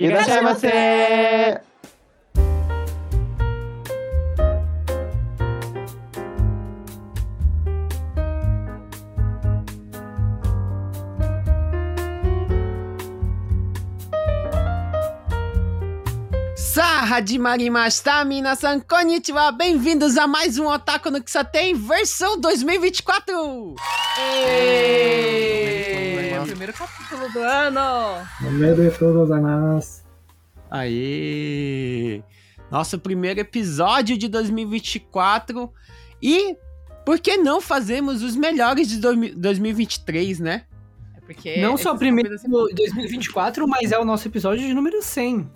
E deixa você! Hajimagimashita, minasan! Bem-vindos a mais um Otaku no tem versão 2024! Eee! Eee! Primeiro capítulo do ano! No meio de todos nós. Aí, nosso primeiro episódio de 2024 e por que não fazemos os melhores de 2023, né? É porque não só é o primeiro de 2024, mas é o nosso episódio de número 100.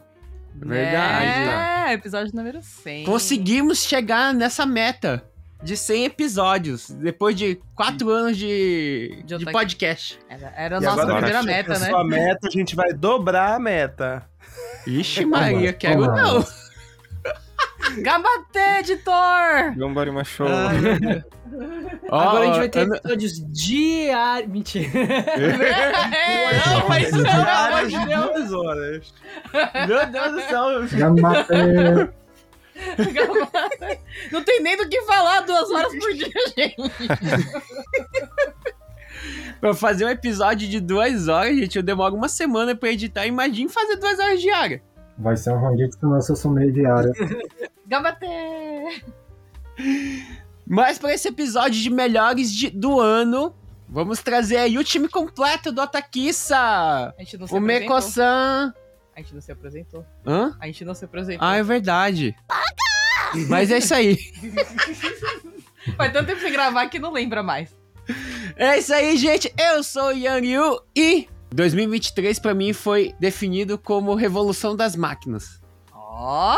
Verdade. É, episódio número 100. Conseguimos chegar nessa meta de 100 episódios depois de 4 anos de, De de podcast. Era, era a E nossa agora primeira que meta, né? Sua meta, a gente vai dobrar a meta. Ixi, Maria, quero vamos. não. Gambate, editor! Gambari show. Ó, Agora a gente vai ter ano- episódios diários. Mentira. não, mas não, mas de duas horas. Meu Deus do céu. Gambate! Não tem nem do que falar duas horas por dia, gente. Pra fazer um episódio de duas horas, gente, eu demoro uma semana pra editar. Imagine fazer duas horas diárias. Vai ser um Rondix com nosso sumeio diário. Gambate! Mas pra esse episódio de melhores de- do ano, vamos trazer aí o time completo do Otakissa. A gente não se O apresentou. Meko-san. A gente não se apresentou. Hã? A gente não se apresentou. Ah, é verdade. Mas é isso aí. Faz tanto tempo sem gravar que não lembra mais. É isso aí, gente. Eu sou o Yang Yu e 2023 pra mim foi definido como Revolução das Máquinas. Ó!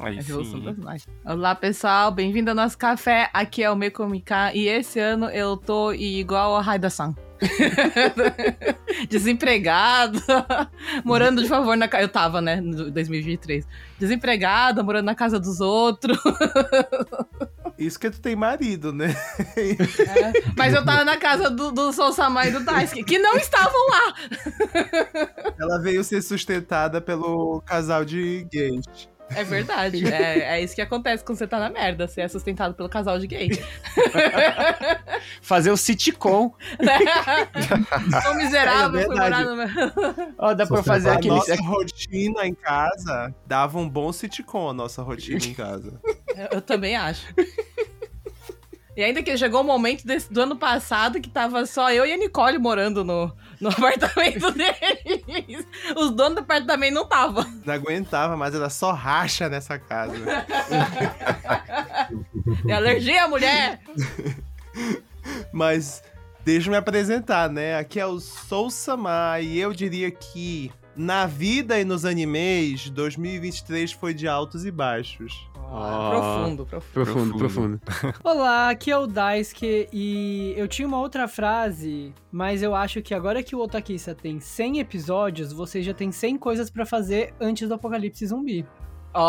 Aí É a Revolução sim. das Máquinas. Olá, pessoal. Bem-vindo ao nosso café. Aqui é o Mekomika. E esse ano eu tô igual a Raida-san. Desempregado, morando de favor na casa. Eu tava, né, no 2023. Desempregada, morando na casa dos outros. Isso que tu tem marido, né? Mas eu tava na casa do, do Sousama e do Daisuke, que não estavam lá. Ela veio ser sustentada pelo casal de gays. É verdade. É, é isso que acontece quando você tá na merda. Você é sustentado pelo casal de gay. Fazer o sitcom. Sou miserável, É fui morar no... Ó, dá pra fazer A aquele. nossa rotina em casa dava um bom sitcom, a nossa rotina em casa. Eu, eu também acho. E ainda que chegou o momento desse- do ano passado que tava só eu e a Nicole morando no, no apartamento deles. Os donos do apartamento não estavam. Não aguentava, mas era só racha nessa casa. E alergia, mulher! Mas deixa eu me apresentar, né? Aqui é o Sou Sama e eu diria que na vida e nos animes, 2023 foi de altos e baixos. Ó. Profundo, profundo. Profundo, profundo. Olá, aqui é o Daisuke e eu tinha uma outra frase, mas eu acho que agora que o Otakissa tem 100 episódios, você já tem 100 coisas pra fazer antes do apocalipse zumbi. Ó!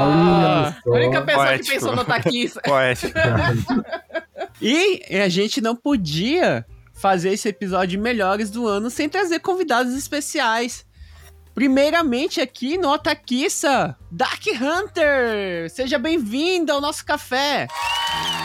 Olha A única pessoa que Poético. pensou no taquista. Poético. E a gente não podia fazer esse episódio melhores do ano sem trazer convidados especiais. Primeiramente aqui no Otakissa, Dark Hunter! Seja bem-vindo ao nosso café!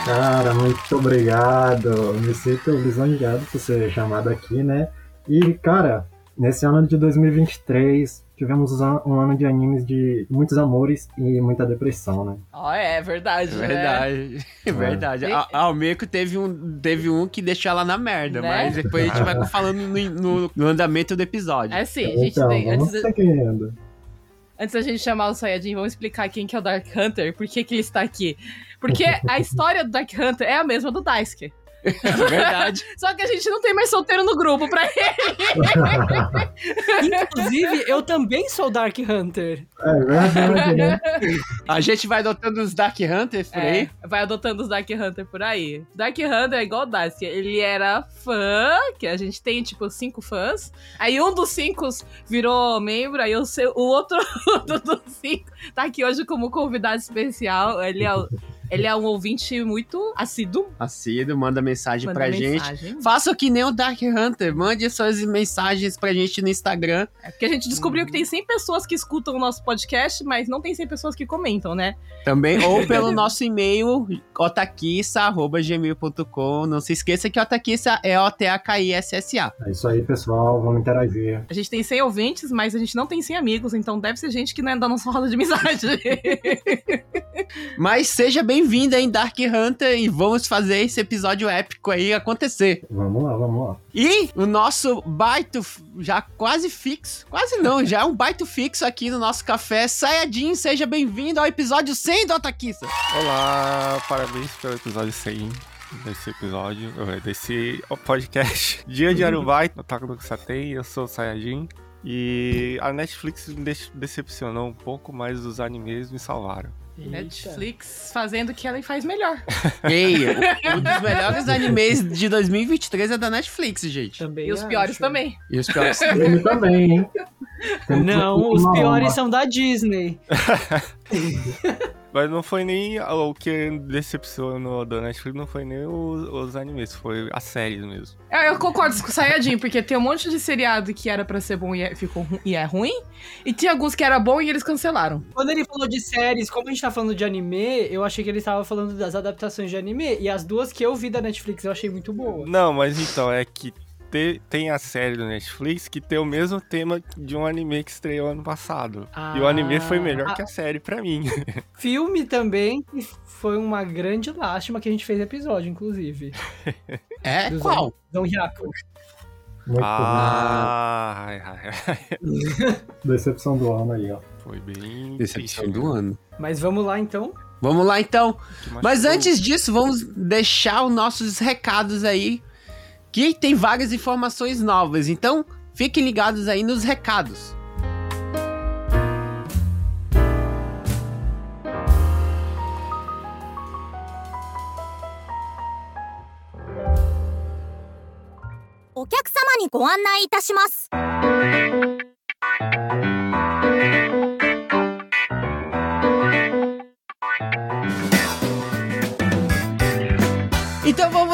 Cara, muito obrigado. Me sinto lisonjeado por ser chamado aqui, né? E, cara, nesse ano de 2023, tivemos um an- ano de animes de muitos amores e muita depressão, né? Ó, é verdade. né? Verdade, é verdade. E- A, a Almeco teve um, teve um que deixou ela na merda, Né? mas depois a gente vai falando no, no- no andamento do episódio. É sim, a gente Então, tem. Antes, da- antes da gente chamar o Sayajin, vamos explicar quem que é o Dark Hunter, por que, que ele está aqui. Porque a história do Dark Hunter é a mesma do Daisuke. Verdade. Só que a gente não tem mais solteiro no grupo pra ele. Inclusive, eu também sou Dark Hunter. É verdade, né? A gente vai adotando os Dark Hunters por aí. É, vai adotando os Dark Hunter por aí. Dark Hunter é igual o Daisuke. Ele era fã, que a gente tem, tipo, cinco fãs. Aí um dos cinco virou membro, aí o, seu, o outro do- dos cinco tá aqui hoje como convidado especial. Ele é o Ele é um ouvinte muito assíduo. Assíduo, manda mensagem manda pra gente. mensagem. Faça que nem o Dark Hunter, mande suas mensagens pra gente no Instagram. É porque a gente descobriu que tem 100 pessoas que escutam o nosso podcast, mas não tem 100 pessoas que comentam, né? Também, ou pelo nosso e-mail, otaquissa.gmail.com. Não se esqueça que otaquissa é O-T-A-K-I-S-S-A. É isso aí, pessoal. Vamos interagir. A gente tem 100 ouvintes, mas a gente não tem 100 amigos, então deve ser gente que não é da nossa roda de amizade. Mas seja bem-vindo aí, Dark Hunter, e vamos fazer esse episódio épico aí acontecer. Vamos lá, vamos lá. E o nosso baito já quase fixo, quase não, já é um baito fixo aqui no nosso café. Sayajin, seja bem-vindo ao episódio 100 do Otakissa. Olá, parabéns pelo episódio 100 desse episódio, eh, desse podcast. Dia de Arubai, Otaku no Kusatei, eu sou o Sayajin. E a Netflix me dece- decepcionou um pouco, mas os animes me salvaram. Netflix fazendo o que ela faz melhor. Ei, um dos melhores animes de 2023 é da Netflix, gente. Também E os piores acho. também. E os piores. Ele também, hein? Não, os alma. piores são da Disney. Mas não foi nem o que decepcionou da Netflix, não foi nem os, os animes, foi as séries mesmo. Eu, eu concordo com o Sayajin, porque tem um monte de seriado que era pra ser bom e é, ficou e é ruim, e tinha alguns que era bom e eles cancelaram. Quando ele falou de séries, como a gente tá falando de anime, eu achei que ele tava falando das adaptações de anime. E as duas que eu vi da Netflix eu achei muito boa. Não, mas então, é que te- tem a série do Netflix que tem o mesmo tema de um anime que estreou ano passado. e o anime foi melhor Ah. que a série pra mim. Filme também, que foi uma grande lástima que a gente fez episódio, inclusive. É? Dos Qual? Dom Hyaku. Muito ah, ai, ai, ai. ruim. Decepção do ano aí, ó. Foi bem. Decepção triste, do né? ano. Mas vamos lá então. Vamos lá então. Mas antes disso, vamos deixar os nossos recados aí, que tem várias informações novas. Então, fiquem ligados aí nos recados. Então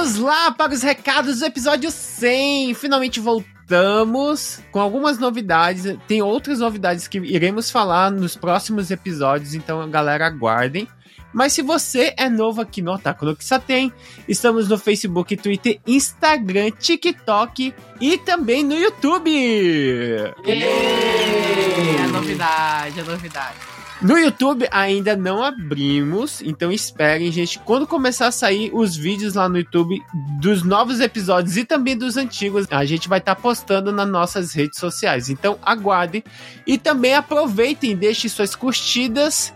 vamos lá para os recados do episódio 100. Finalmente voltamos com algumas novidades. Tem outras novidades que iremos falar nos próximos episódios, então galera aguardem. Mas se você é novo aqui no Otaku no Kisaten, estamos no Facebook, Twitter, Instagram, TikTok e também no YouTube. É novidade, a novidade. No YouTube ainda não abrimos, então esperem, gente. Quando começar a sair os vídeos lá no YouTube dos novos episódios e também dos antigos, a gente vai estar postando nas nossas redes sociais. Então aguardem e também aproveitem, deixem suas curtidas,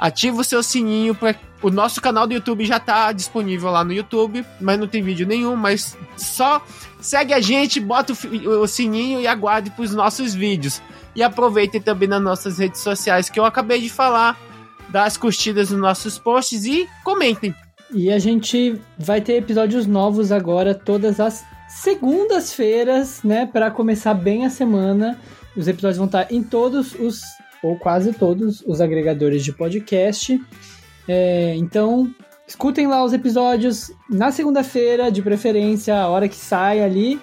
ative o seu sininho para o nosso canal do YouTube já está disponível lá no YouTube, mas não tem vídeo nenhum, mas só segue a gente, bota o, o sininho e aguarde para os nossos vídeos. E aproveitem também nas nossas redes sociais que eu acabei de falar, dá as curtidas nos nossos posts e comentem. E a gente vai ter episódios novos agora todas as segundas-feiras, né, Pra começar bem a semana. Os episódios vão estar em todos os ou quase todos os agregadores de podcast. É, então, escutem lá os episódios na segunda-feira, de preferência, a hora que sai ali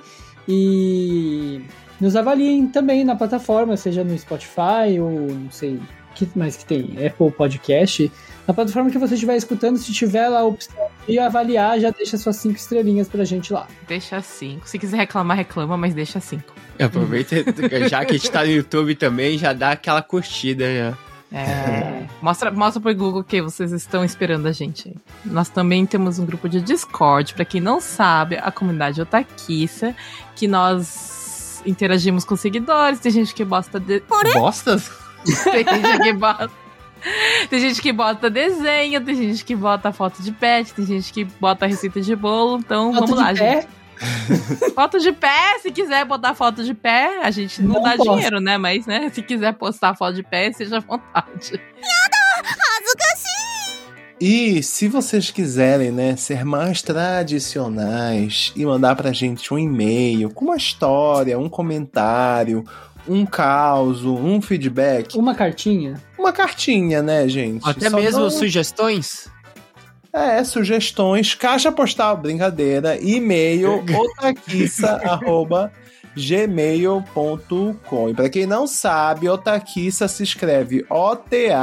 e nos avaliem também na plataforma, seja no Spotify ou não sei o que mais que tem, Apple Podcast. Na plataforma que você estiver escutando, se tiver lá a opção de avaliar, já deixa suas cinco estrelinhas pra gente lá. Deixa cinco. Se quiser reclamar, reclama, mas deixa cinco. Aproveita, já que a gente tá no YouTube também, já dá aquela curtida. Já. É, mostra, mostra pro Google que vocês estão esperando a gente. aí. Nós também temos um grupo de Discord, pra quem não sabe, a comunidade Otaquiça, que nós interagimos com seguidores, tem gente que gosta de. Bostas? Tem gente que bota. Tem gente que bota desenho, tem gente que bota foto de pet, tem gente que bota receita de bolo. Então Foto vamos lá, pé? gente. Foto de pé, se quiser botar foto de pé, a gente não, Não dá posso. dinheiro, né? Mas, né, se quiser postar foto de pé, seja à vontade. E se vocês quiserem, né, ser mais tradicionais e mandar pra gente um e-mail com uma história, um comentário, um caos, um feedback, Uma cartinha? uma cartinha, né, gente? Até Só mesmo não- sugestões? É, sugestões, caixa postal, brincadeira, e-mail, otaquissa.gmail.com. E pra quem não sabe, Otaquissa se escreve O-T-A-K-I-S-S-A.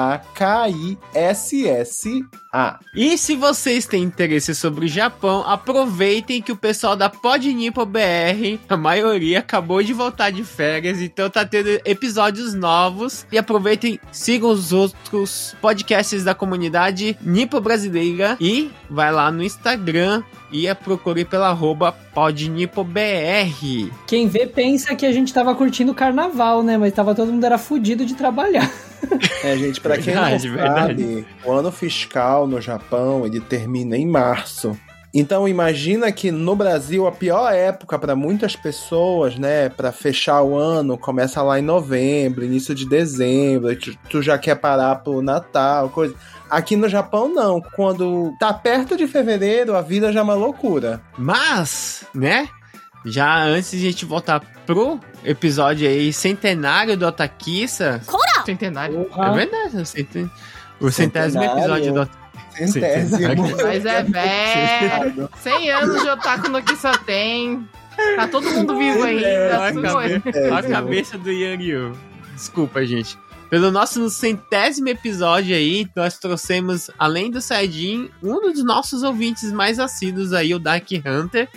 E se vocês têm interesse sobre o Japão, aproveitem que o pessoal da Podnipo BR, a maioria acabou de voltar de férias, então tá tendo episódios novos. E aproveitem, sigam os outros podcasts da comunidade Nipo Brasileira e vai lá no Instagram e procure pela arroba PodNipoBR. Quem vê pensa que a gente tava curtindo o carnaval, né? Mas tava todo mundo era fudido de trabalhar. É, gente, pra quem Verdade, não verdade. sabe, o ano fiscal no Japão, ele termina em março. Então imagina que no Brasil a pior época para muitas pessoas, né, para fechar o ano, começa lá em novembro, início de dezembro, tu, tu já quer parar pro Natal, coisa. Aqui no Japão não, quando tá perto de fevereiro, a vida já é uma loucura. Mas, né? Já antes de a gente voltar pro episódio aí centenário do Otakissa. Centenário. É verdade, o centen- o centésimo Centenário. episódio do Centésimo. Mas é velho. 100 anos de otaku no que só tem. Tá todo mundo vivo ainda. Olha a tudo cabeça- a cabeça do Yang Yu. Desculpa, gente. Pelo nosso centésimo episódio aí, nós trouxemos, além do Saiyajin, um dos nossos ouvintes mais assíduos aí, o Dark Hunter,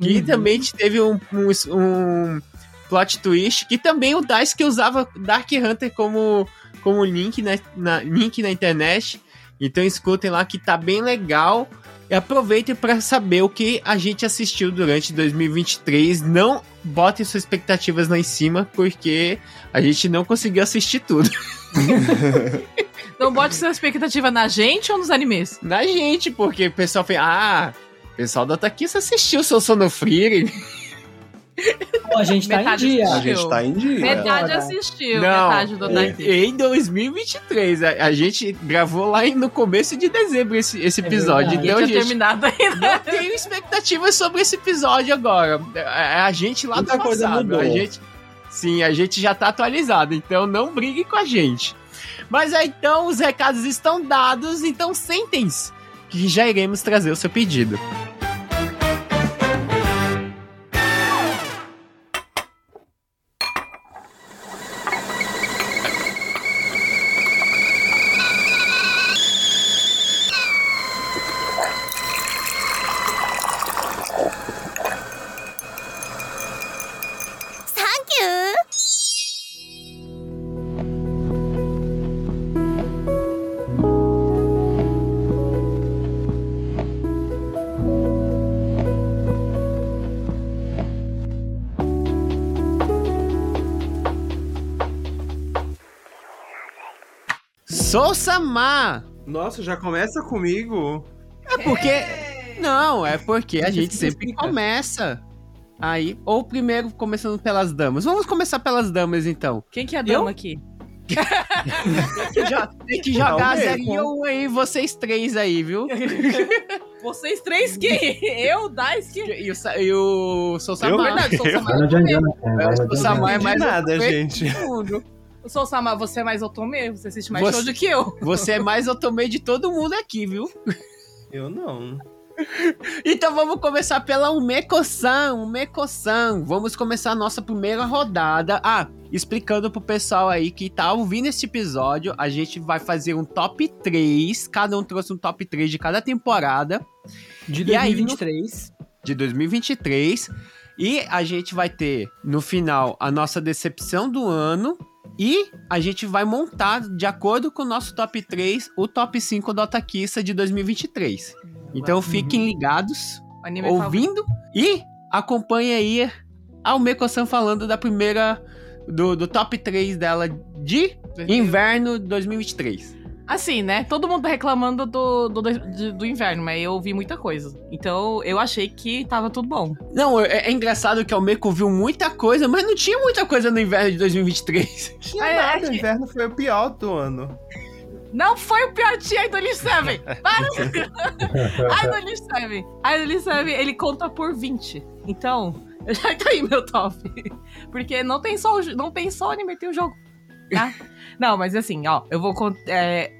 que Uhum. também teve um, um, um plot twist, que também o Daisuke usava Dark Hunter como, como link, na, na- link na internet. Então escutem lá que tá bem legal. E aproveitem para saber o que a gente assistiu durante 2023. Não botem suas expectativas lá em cima, porque a gente não conseguiu assistir tudo. Não bote sua expectativa na gente ou nos animes? Na gente, porque o pessoal fez. Ah, o pessoal da Taquissa assistiu seu Sono Free. Pô, a gente tá em Metade dia. A gente tá em dia. Metade Agora. assistiu, Não, metade do Otaku. Em 2023, a, a gente gravou lá no começo de dezembro esse, esse É episódio. verdade. então, Eu tinha gente, terminado ainda. não tenho expectativas sobre esse episódio agora. É a gente lá Muita do coisa passado. mudou. A gente, sim, a gente já tá atualizado, então não brigue com a gente. Mas aí então os recados estão dados, então sentem-se que já iremos trazer o seu pedido. Sousa-ma! Nossa, já começa comigo? É porque. Não, é porque a gente sempre começa. Aí, ou primeiro começando pelas damas. Vamos começar pelas damas então. Quem que é a dama aqui? Tem que, jo- tem que jogar Não, 0 e 1 aí, vocês três aí, viu? Vocês três quem? Eu, Daisuke? E o, Sa- e o Sousa Eu? Verdade, sou Vai Sama. no Jan Jan, né? Vai É, no o Jan Sama Jan. é mais De nada, otome gente. de todo mundo. Eu sou Sama, você é mais Otome? Você assiste mais Você- show do que eu. Você é mais otome de todo mundo aqui, viu? Eu não. Então vamos começar pela Umeko-san, Umeko-san. Vamos começar a nossa primeira rodada. Ah, explicando pro pessoal aí que tá ouvindo esse episódio, a gente vai fazer um top 3. Cada um trouxe um top 3 de cada temporada De E aí, no- 2023. de 2023. E a gente vai ter, no final, a nossa decepção do ano. E a gente vai montar, de acordo com o nosso top 3, o top 5 do Otakissa de 2023. Então fiquem ligados favorito. ouvindo e acompanhe aí a Umeko-san falando da primeira do, do top 3 dela de inverno 2023. Assim, né? Todo mundo tá reclamando do, do, do, do inverno, mas eu ouvi muita coisa. Então eu achei que tava tudo bom. Não, é, é engraçado que a Umeko viu muita coisa, mas não tinha muita coisa no inverno de 2023. Tinha É, nada, é o que- inverno foi o pior do ano. Não foi o pior dia Idol 7! Para! Idol 7! Idol 7, ele conta por 20. Então, já tá aí meu top. Porque não tem só, o não tem só anime, tem o jogo. Tá? Não, mas assim, ó, eu vou contar.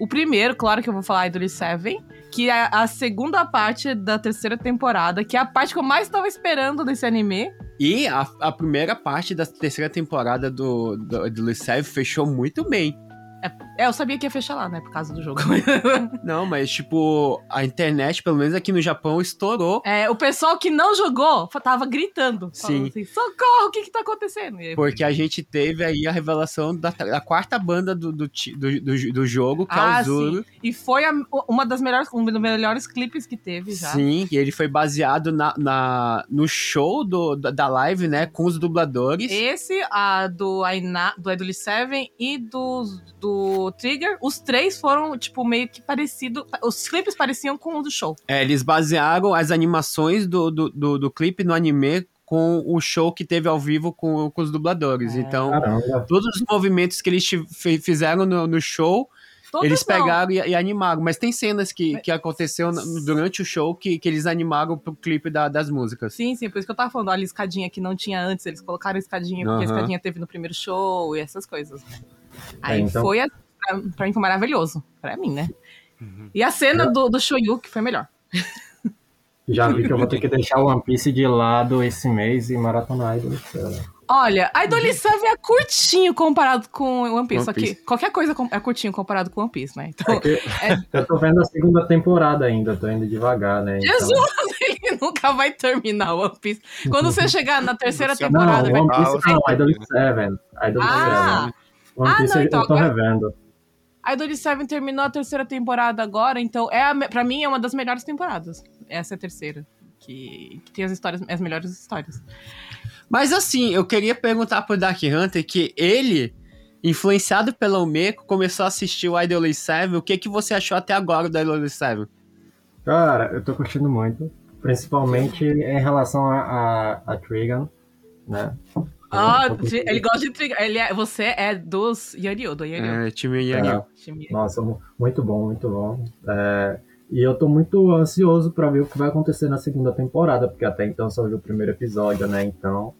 o primeiro, claro que eu vou falar Idol 7. que é a segunda parte da terceira temporada, que é a parte que eu mais tava esperando desse anime. E a, a primeira parte da terceira temporada do, do, do Lisev fechou muito bem. É, eu sabia que ia fechar lá, né, por causa do jogo. Não, mas tipo, a internet, pelo menos aqui no Japão, estourou. É, o pessoal que não jogou tava gritando. falando Sim. Assim, Socorro, o que que tá acontecendo? Aí, Porque a gente teve aí a revelação da, da quarta banda do, do, do, do, do jogo, que é Ah, o Zuru. E foi a- uma das melhores, um dos melhores clipes que teve já. Sim, e ele foi baseado na, na, no show do, da, live, né? Com os dubladores. Esse, a do Aina, do Idol Seven e do, do Trigger, os três foram, tipo, meio que parecido. Os clipes pareciam com o do show. É, eles basearam as animações do, do, do, do clipe no anime com o show que teve ao vivo com, com os dubladores. É. Então, Caramba. todos os movimentos que eles fizeram no, no show, Todos eles pegaram e, e animaram. Mas tem cenas que, que aconteceu na- durante o show que, que eles animaram pro clipe da- das músicas. Sim, sim, por isso que eu tava falando, olha, a escadinha que não tinha antes, eles colocaram a escadinha porque a escadinha teve no primeiro show e essas coisas. Aí então- foi, a- pra, pra mim foi maravilhoso, pra mim, né? E a cena do, do Shoyu, que foi melhor. Já vi que eu vou ter que deixar o One Piece de lado esse mês e maratonar Idol Seven. Olha, a Idol Seven é curtinho comparado com One Piece, One só que Piece. qualquer coisa é curtinho comparado com One Piece, né? Então, É que eu tô vendo a segunda temporada ainda, tô indo devagar, né? então- Jesus, ele nunca vai terminar o One Piece. Quando você chegar na terceira Você- Não, temporada, vai One Ah, Piece não, Idol Seven. Idol Ah! Seven. One Ah, Piece não, eu- então eu tô agora- revendo. A Idol Seven terminou a terceira temporada agora, então é a, me- pra mim é uma das melhores temporadas. Essa é a terceira. Que, que tem as histórias, as melhores histórias. Mas assim, eu queria perguntar pro Dark Hunter que ele, influenciado pela Umeko, começou a assistir o Idol 7. O que, que você achou até agora do Idol 7? Cara, eu tô curtindo muito. Principalmente em relação a, a, a Trigon, né? Ah, tô tri- curtindo. ele gosta de. Ele é, você é dos Yanryu, do Yanryu. É, time Yanil. Time- Nossa, mu- muito bom, muito bom. É, e eu tô muito ansioso pra ver o que vai acontecer na segunda temporada, porque até então só vi o primeiro episódio, né? Então,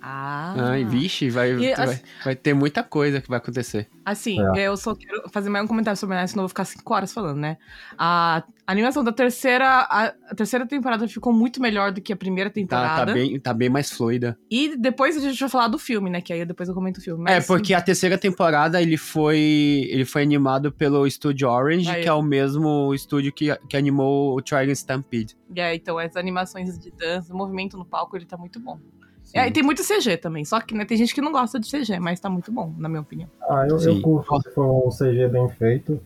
Ah. Ai, vixe, vai, E, vai, assim- vai ter muita coisa que vai acontecer. Assim, É. eu só quero fazer mais um comentário sobre essa, senão eu vou ficar cinco horas falando, né? A animação da terceira. A, a terceira temporada ficou muito melhor do que a primeira Tá, temporada. tá, bem, tá bem mais fluida. E depois a gente vai falar do filme, né? Que aí depois eu comento o filme. É, Mas, porque a terceira temporada ele foi ele foi animado pelo estúdio Orange, Aí. que é o mesmo estúdio que, que animou o Trigon Stampede. É, então as animações de dança, o movimento no palco, ele tá muito bom. É, e tem muito CG também, só que né, tem gente que não gosta de CG, mas tá muito bom, na minha opinião. ah, eu, Sim. eu curto se for um CG bem feito.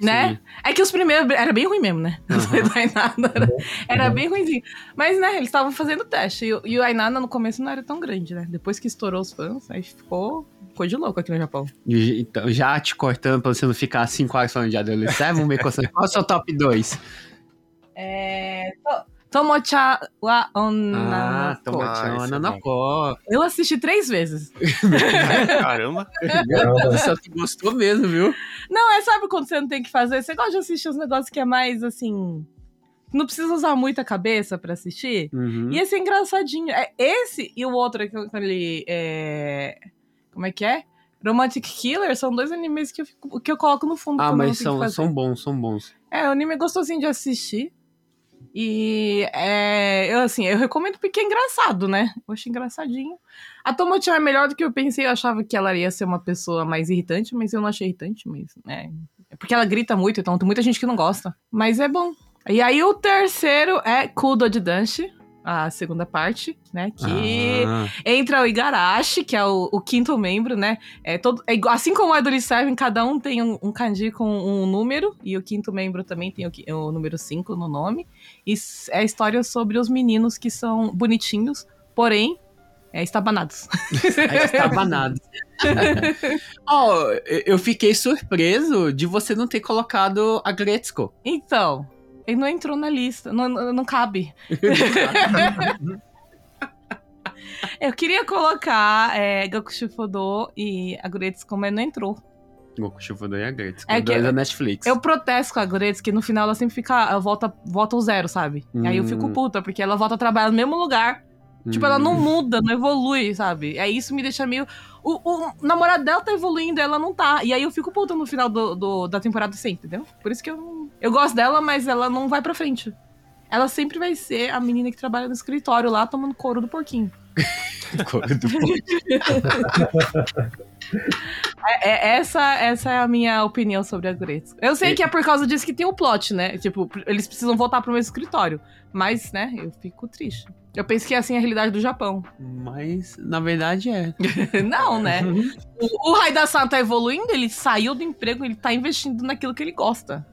Né? É que os primeiros era bem ruim mesmo, né? Aham. do Ainada era, era Uhum. bem ruimzinho. Mas, né, eles estavam fazendo teste. E, o- e o Ainada no começo não era tão grande, né? Depois que estourou os fãs, aí ficou coisa de louco aqui no Japão. E- Então, já te cortando pra você não ficar 5 horas falando de 7, vamos ver qual é o seu top 2. É. to- Tomocha wa Ah, onna. Ah, tchau, esse é Nanacó. Eu assisti três vezes. Caramba. Caramba, Você gostou mesmo, viu? Não, é sabe quando você não tem que fazer? Você gosta de assistir os negócios que é mais assim. Não precisa usar muita cabeça pra assistir. Uhum. E esse é engraçadinho. É esse e o outro que eu- ele. É... Como é que é? Romantic Killer são dois animes que eu, fico- que eu coloco no fundo. Ah, mas que são, são bons, são bons. É, o anime é gostosinho de assistir. E é, eu assim, eu recomendo porque é engraçado, né? Eu acho engraçadinho. A Tomochan é melhor do que eu pensei. Eu achava que ela ia ser uma pessoa mais irritante, mas eu não achei irritante, mas né? É porque ela grita muito, então tem muita gente que não gosta. Mas é bom. E aí o terceiro é Kudo de Danshi, a segunda parte, né? Que Ah, entra o Igarashi, que é o, o quinto membro, né? É todo, é igual- assim como o Idol Seven, cada um tem um, um kanji com um número, e o quinto membro também tem o, o número 5 no nome. E é a história sobre os meninos que são bonitinhos, porém, é, estabanados. nada. Ó, eu- eu fiquei surpreso de você não ter colocado a Gretzko. Então, ele não entrou na lista, não, não, cabe. Eu queria colocar é, Gakushu Fudo e Aguretsuko, mas não entrou. Goku Shufudo e a Gretzko. É É que- dois da Netflix. Eu protesto com a Gretz, que no final ela sempre fica. Ela volta, volta ao zero, sabe? E aí eu fico Hum. puta, porque ela volta a trabalhar no mesmo lugar Tipo, ela não muda, não evolui, sabe? É isso me deixa meio. O, o namorado dela tá evoluindo, ela não tá. E aí eu fico puta no final do, do- da temporada sempre, entendeu? Por isso que eu não. Eu gosto dela, mas ela não vai pra frente. Ela sempre vai ser a menina que trabalha no escritório lá tomando couro do porquinho. É, é- essa, essa é a minha opinião sobre a Gretzky. Eu sei que é por causa disso que tem o plot, né? Tipo, eles precisam voltar pro mesmo escritório. Mas, né, eu fico triste. Eu penso que é assim a realidade do Japão. Mas, na verdade, é. Não, né? O, o tá evoluindo, ele saiu do emprego, ele tá investindo naquilo que ele gosta.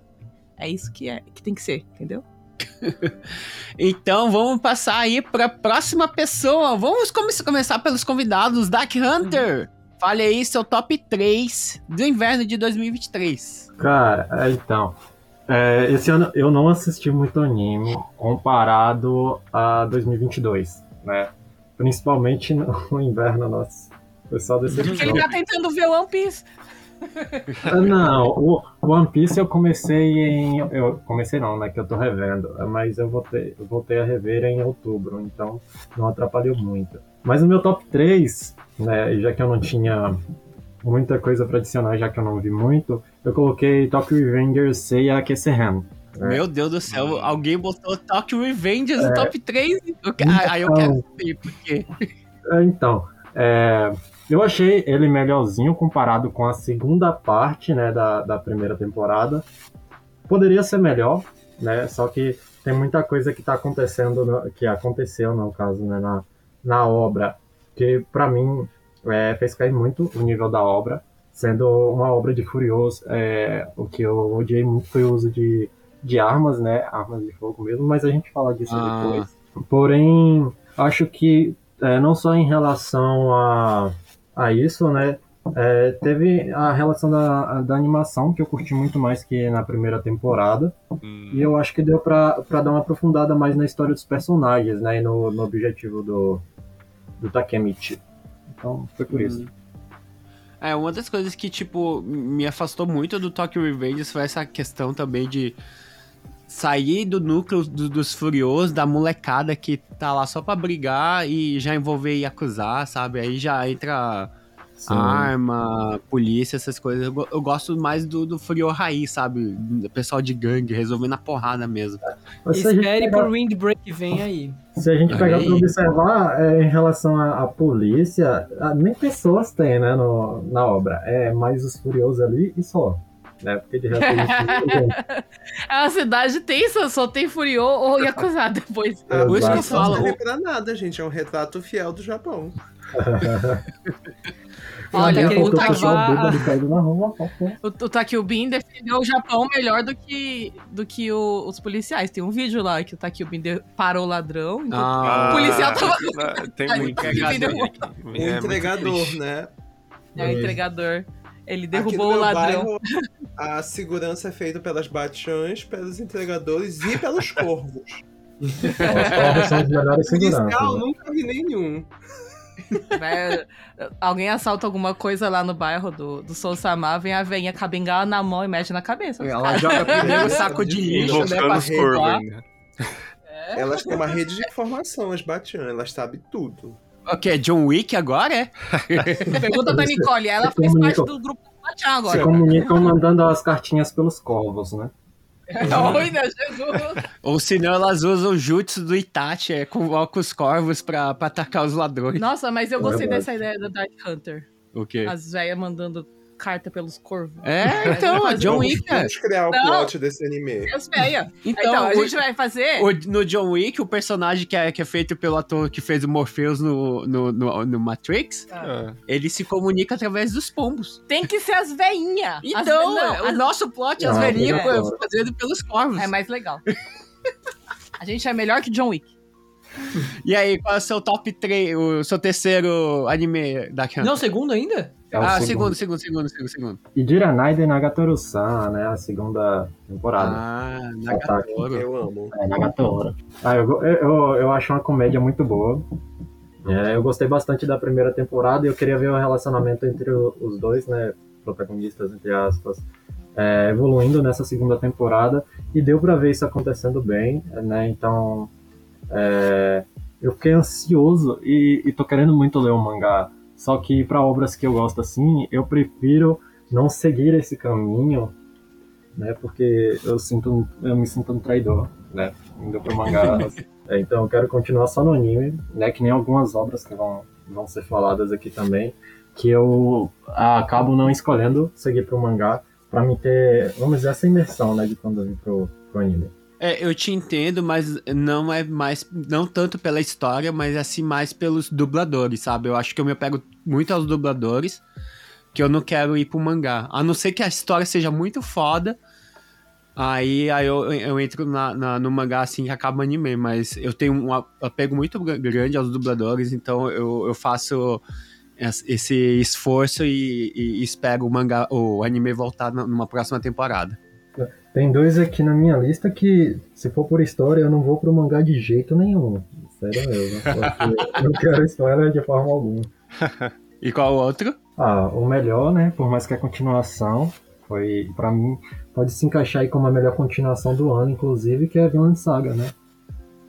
É isso que, é, que tem que ser, entendeu? Então, vamos passar aí pra próxima pessoa. Vamos come- começar pelos convidados. Dark Hunter, fale aí seu top 3 do inverno de 2023. Cara, é, então. é, esse ano eu não assisti muito anime comparado a 2022, né? Principalmente no inverno, nossa. Foi só Porque decepção. ele tá tentando ver One Piece. Ah, Não, o One Piece eu comecei em. Eu comecei não, né? Que eu tô revendo. Mas eu voltei, eu voltei a rever em outubro, então não atrapalhou muito. Mas o meu top 3, né? e Já que eu não tinha muita coisa pra adicionar, já que eu não vi muito, eu coloquei Tokyo Revengers Seiya Kesehen. É. Meu Deus do céu, alguém botou Tokyo Revengers no top 3? Eu ah, Aí eu Então. quero saber por quê. É, Então, é, eu achei ele melhorzinho comparado com a segunda parte, né, da, da primeira temporada. Poderia ser melhor, né, só que tem muita coisa que tá acontecendo, que aconteceu, no caso, né, na, na obra, que pra mim é, fez cair muito o nível da obra, sendo uma obra de Furioso. É, o que eu odiei muito foi o uso de, de armas, né, armas de fogo mesmo, mas a gente fala disso Ah. depois. Porém, acho que é, não só em relação a, a isso, né? é, teve a relação da, da animação, que eu curti muito mais que na primeira temporada. Hum, E eu acho que deu pra, pra dar uma aprofundada mais na história dos personagens, né? E no, no objetivo do, do Takemichi. Então, foi por isso. É, uma das coisas que, tipo, me afastou muito do Tokyo Revengers foi essa questão também de sair do núcleo do- dos furiosos, da molecada que tá lá só pra brigar e já envolver e acusar, sabe? Aí já entra Sim. arma, polícia, essas coisas. Eu, eu gosto mais do, do Furio Raiz, sabe? Do pessoal de gangue, resolvendo a porrada mesmo. Mas a Espere pegar- pro Windbreak, vem aí. Se a gente pegar Aí. pra observar, é, em relação à, polícia, ah, nem pessoas tem, né, no, na obra. É mais os furiosos ali e só. Né? Porque de resto a não tem. É uma cidade tensa, só tem Furio ou Yakuza depois. Ah, Por isso que eu não falo, serve o- pra nada, gente. É um retrato fiel do Japão. Olha, o Takio, o, Takio Bin defendeu o Japão melhor do que, do que o- os policiais. Tem um vídeo lá que o Takio Bin parou o ladrão. Ah, O policial tava- não, Tem Ai, muito. O É entregador, né? É o entregador. Ele derrubou o ladrão. bairro, a segurança é feita pelas batiãs, pelos entregadores e pelos corvos. Os corvos são os melhores seguranças. Policial, né? nunca vi nenhum. Né? Alguém assalta alguma coisa lá no bairro do, do Sou Samar, vem a veinha com a bengala na mão e mete na cabeça. Ela joga primeiro o saco de lixo, né? Pra roubar. ainda. Elas têm uma rede de informação, as batiãs, elas sabem tudo. O que? John Wick agora, é? Pergunta pra Nicole, ela faz parte do grupo do Matian Se agora. comunicam mandando as cartinhas pelos corvos, né? Oi, né, Jesus? Ou senão elas usam o jutsu do Itachi, é, convoca os corvos pra, pra atacar os ladrões. Nossa, mas eu É gostei verdade. dessa ideia do Dark Hunter. O quê? As velhas mandando carta pelos corvos. É, então, fazer John Wick, é. Vamos criar o Não. plot desse anime. As velhas. Então, Então, a o- gente vai fazer... O- no John Wick, o personagem que é, que é feito pelo ator que fez o Morpheus no, no, no, no Matrix, É. ele se comunica através dos pombos. Tem que ser as veinhas. Então, as, o nosso plot é as Ah, velhinhas legal. fazendo pelos corvos. É mais legal. A gente é melhor que John Wick. E aí, qual é o seu top 3, o seu terceiro anime da Khan? Não, segundo ainda? É ah, segundo, segundo, segundo, segundo, segundo. E Diranaide Nagatoru-san, né? A segunda temporada. Ah, Ataque. Nagatoro. Eu amo. É, Nagatoro. Ah, eu, eu, eu, eu acho uma comédia muito boa. É, eu gostei bastante da primeira temporada e eu queria ver o relacionamento entre o- os dois, né? Protagonistas, entre aspas, é, evoluindo nessa segunda temporada. E deu pra ver isso acontecendo bem, né? Então, é, eu fiquei ansioso e, e tô querendo muito ler o mangá. Só que para obras que eu gosto assim, eu prefiro não seguir esse caminho, né? Porque eu sinto, eu me sinto um traidor, né? Indo pro mangá. É, então eu quero continuar só no anime, né? Que nem algumas obras que vão, vão ser faladas aqui também, que eu acabo não escolhendo seguir pro mangá para me ter, vamos dizer, essa imersão, né? De quando eu vim pro, pro anime. É, eu te entendo, mas não é mais. Não tanto pela história, mas assim mais pelos dubladores, sabe? Eu acho que eu me apego muito aos dubladores, que eu não quero ir pro mangá. A não ser que a história seja muito foda. Aí, aí eu, eu entro na, na- no mangá assim que acaba o anime, mas eu tenho um apego muito gr- grande aos dubladores, então eu, eu faço es- esse esforço e, e espero o mangá, o anime voltar numa próxima temporada. Tem dois aqui na minha lista que, se for por história, eu não vou pro mangá de jeito nenhum. Sério mesmo. Porque eu não quero spoiler de forma alguma. E qual o outro? Ah, o melhor, né? Por mais que a continuação foi, pra mim, pode se encaixar aí como a melhor continuação do ano, inclusive, que é a Vinland Saga, né?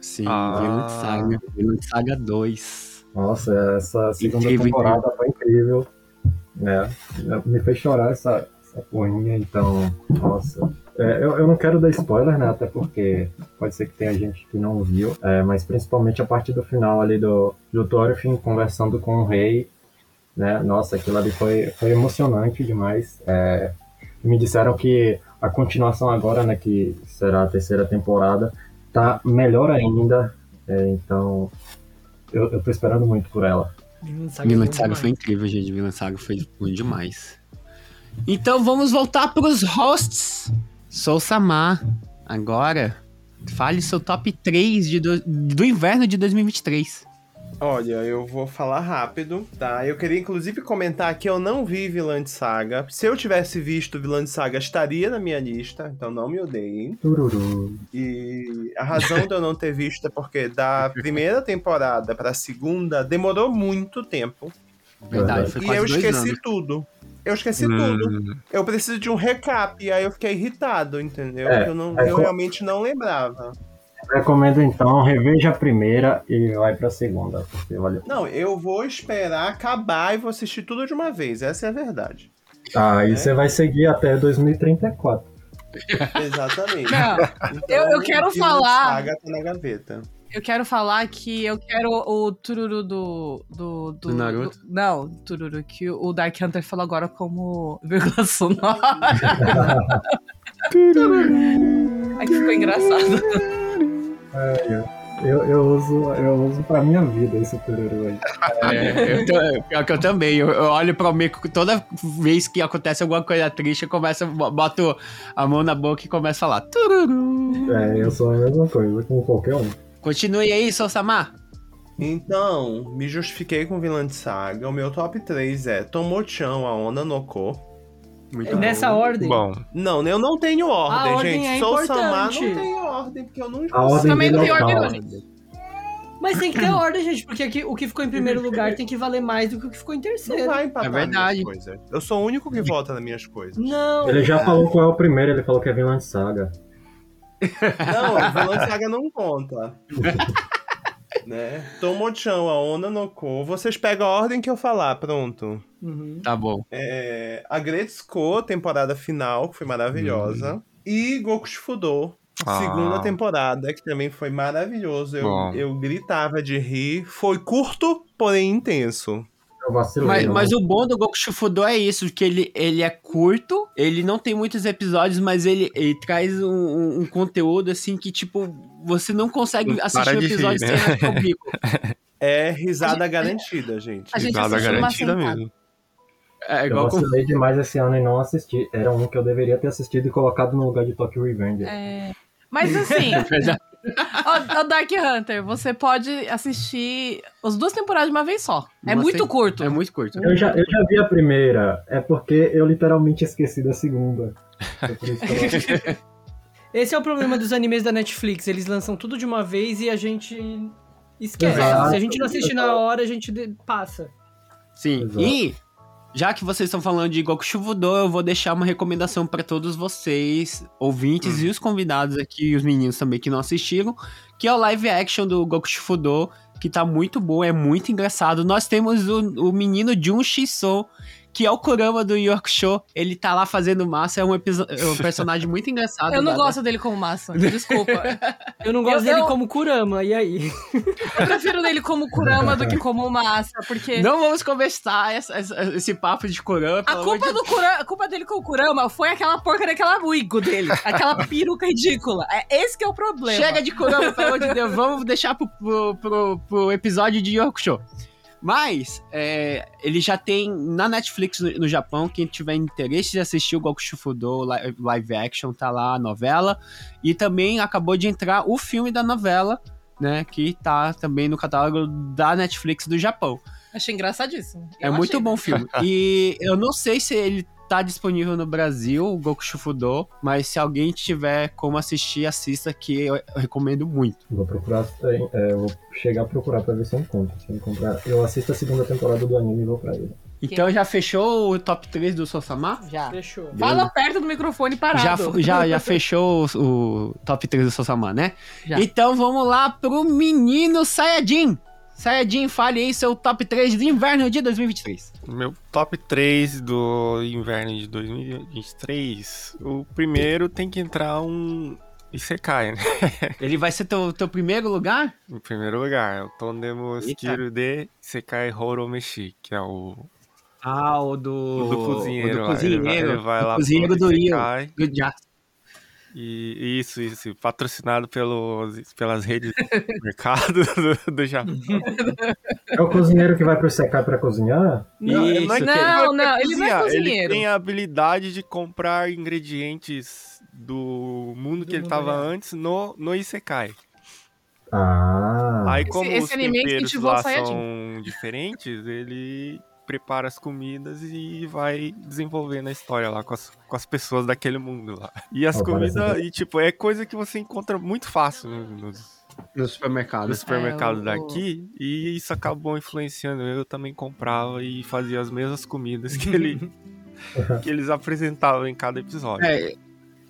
Sim, Ah. Vinland Saga. Vinland Saga 2. Nossa, essa segunda Incrível, temporada foi incrível. Né? Me fez chorar essa, porrinha, então, nossa. É, eu, eu não quero dar spoiler, né? Até porque pode ser que tenha gente que não viu. É, mas principalmente a partir do final ali do, do Thorfinn conversando com o rei. Né? Nossa, aquilo ali foi, foi emocionante demais. É, me disseram que a continuação agora, né? Que será a terceira temporada, tá melhor ainda. É, então, eu, eu tô esperando muito por ela. Vinland Saga, Vinland Saga foi incrível, gente. Vinland Saga foi bom demais. Então vamos voltar pros hosts. Sou Samar. Agora, fale seu top 3 de do, do inverno de 2023. Olha, eu vou falar rápido, tá? Eu queria inclusive comentar que eu não vi Vinland Saga. Se eu tivesse visto Vinland Saga, estaria na minha lista, então não me odeiem. Tururu. E a razão de eu não ter visto é porque da primeira temporada pra segunda demorou muito tempo. Verdade, foi e quase eu dois esqueci anos. tudo. Eu esqueci tudo. Eu preciso de um recap, e aí eu fiquei irritado, entendeu? É, Porque eu, não, é eu realmente não lembrava. Recomendo então, reveja a primeira e vai pra segunda, porque valeu. Não, eu vou esperar acabar e vou assistir tudo de uma vez, essa é a verdade. Tá, e você vai seguir até 2034. Exatamente. Não, Então, Eu- eu quero Vinland falar- Saga tá na gaveta. Eu quero falar que eu quero o tururu do. Do, do, Do Naruto? do- não, tururu, que o Dark Hunter falou agora como vírgula sonora. Aí que ficou engraçado. Eu, eu, uso, eu uso pra minha vida esse tururu aí. É, eu, tô- pior que eu também. Eu, eu olho pra mim toda vez que acontece alguma coisa triste, eu começo, boto a mão na boca e começo a falar. Tururu. É, eu sou a mesma coisa com qualquer um. Continue aí, Sou Samar. Então, me justifiquei com Vinland Saga. O meu top 3 é Tomochan, a Ona no Ko. Muito É Nessa ordem. Bom, Não, eu não tenho ordem, A ordem gente. é Sou Samar, não tenho ordem, porque eu não A ordem Também não tem tal. ordem, Mas tem que ter ordem, gente, porque aqui, o que ficou em primeiro lugar tem que valer mais do que o que ficou em Não terceiro. vai empatar É verdade. Eu sou o único que vota nas minhas coisas. Não. Ele já falou qual é o primeiro, ele falou que é Vinland Saga. Não, Vinland Saga não conta. né? Tomochan, a Ona no Ko. Vocês pegam a ordem que eu falar, pronto. Uhum. Tá bom. É, a Gretzko, temporada final, que foi maravilhosa. E Goku Shufudo, Ah. segunda temporada, que também foi maravilhoso. Eu, Bom. eu gritava de rir. Foi curto, porém intenso. Eu vacilei. Mas, né? mas o bom do Goku Shufudo é isso, que ele, ele é curto, ele não tem muitos episódios, mas ele, ele traz um, um- um conteúdo assim que, tipo, você não consegue Não assistir o de episódio rir, né? sem o bico. É risada gente- garantida, gente. A gente uma garantida mesmo. É Eu igual com... vacilei demais esse ano e não assisti. Era um que eu deveria ter assistido e colocado no lugar de Tokyo Revenge. É, Mas assim, ó, ó, Dark Hunter, você pode assistir as duas temporadas de uma vez só. É Uma muito sem- curto. É muito curto. Eu já, eu já vi a primeira, é porque eu literalmente esqueci da segunda. Eu- Esse é o problema dos animes da Netflix. Eles lançam tudo de uma vez e a gente esquece. Exato. Se a gente não assistir na hora, a gente de- passa. Sim. Exato. E já que vocês estão falando de Goku Shufudo, eu vou deixar uma recomendação pra todos vocês, ouvintes e os convidados aqui, e os meninos também que não assistiram, que é o live action do Goku Shufudo, que tá muito bom, é muito engraçado. Nós temos o, o menino Jun Shiso, que é o Kurama do York Show. Ele tá lá fazendo massa, é um, episo- é um personagem muito engraçado. Eu não gosto dele como massa. Desculpa. Eu não gosto Eu- dele eu- como Kurama, e aí? Eu prefiro dele como Kurama do que como massa, porque. Não vamos conversar essa- essa- esse papo de Kurama. A culpa, de do Kurama, a culpa dele com o Kurama foi aquela porca daquela wigo dele. Aquela peruca ridícula. É esse que é o problema. Chega de Kurama, pelo amor de Deus. Vamos deixar pro, pro, pro- pro episódio de York Show. Mas, é, ele já tem na Netflix no, no Japão. Quem tiver interesse de assistir o Goku Shufudo li- live action, tá lá a novela. E também acabou de entrar o filme da novela, né? Que tá também no catálogo da Netflix do Japão. Achei engraçadíssimo. É Eu muito achei. bom o filme. E eu não sei se ele tá disponível no Brasil, o Goku Shufudo, mas se alguém tiver como assistir, assista, que eu, recomendo muito. Vou procurar, é, eu vou chegar a procurar pra ver se eu encontro. Se eu encontrar, eu assisto a segunda temporada do anime e vou pra ele. Então já fechou o top 3 do Sosama? Já. Fechou. Fala perto do microfone parado. Já, já, já fechou o, o top 3 do Sosama, né? Já. Então vamos lá pro menino Sayajin. Sayajin, fale aí seu top 3 de inverno de 2023. Meu top 3 do inverno de 2023. O primeiro tem que entrar um Isekai, né? Ele vai ser teu, teu primeiro lugar? Em primeiro lugar, o Tondemo. Skiru de Isekai Horomeshi, que é o, Ah, o do... o do cozinheiro. o do cozinheiro. Ele vai, ele vai o lá cozinheiro do Rio. Do Jazz. E isso, isso, patrocinado pelos, pelas redes de mercado do, do Japão. É o cozinheiro que vai pro Sekai pra cozinhar? Não, Isso, não, é que- ele Não, vai não, ele não é cozinheiro. Ele tem a habilidade de comprar ingredientes do mundo Do que ele mundo tava real. antes no, no Isekai. Ah. Aí, Esse- como esse os anime temperos lá são diferentes, ele prepara as comidas e vai desenvolvendo a história lá com as, com as pessoas daquele mundo lá. E as Oh, comidas, e tipo, é coisa que você encontra muito fácil no- nos, No supermercado. nos supermercados o- daqui, e isso acabou influenciando. Eu também comprava e fazia as mesmas comidas que ele que eles apresentavam em cada episódio. É,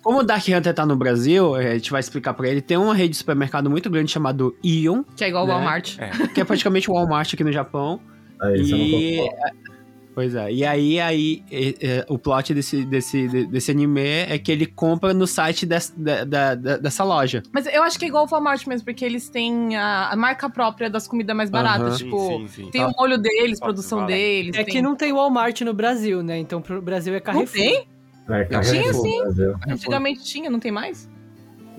como o Dark Hunter tá no Brasil, é, a gente vai explicar pra ele, tem uma rede de supermercado muito grande chamado Ion, Que é igual o Né? Walmart. que é praticamente o Walmart aqui no Japão. Aí você não e... comprou. Pois é, e aí, aí é, é, o plot desse, desse, de- desse anime é que ele compra no site des- da, da- dessa loja. Mas eu acho que é igual o Walmart mesmo, porque eles têm a, a marca própria das comidas mais baratas. Tipo, sim, sim, sim. tem o molho deles, produção deles. É tem- que não tem Walmart no Brasil, né? Então pro Brasil é Carrefour. tem? É, Tinha Carrefour, sim. Brasil. Antigamente tinha, não tem mais?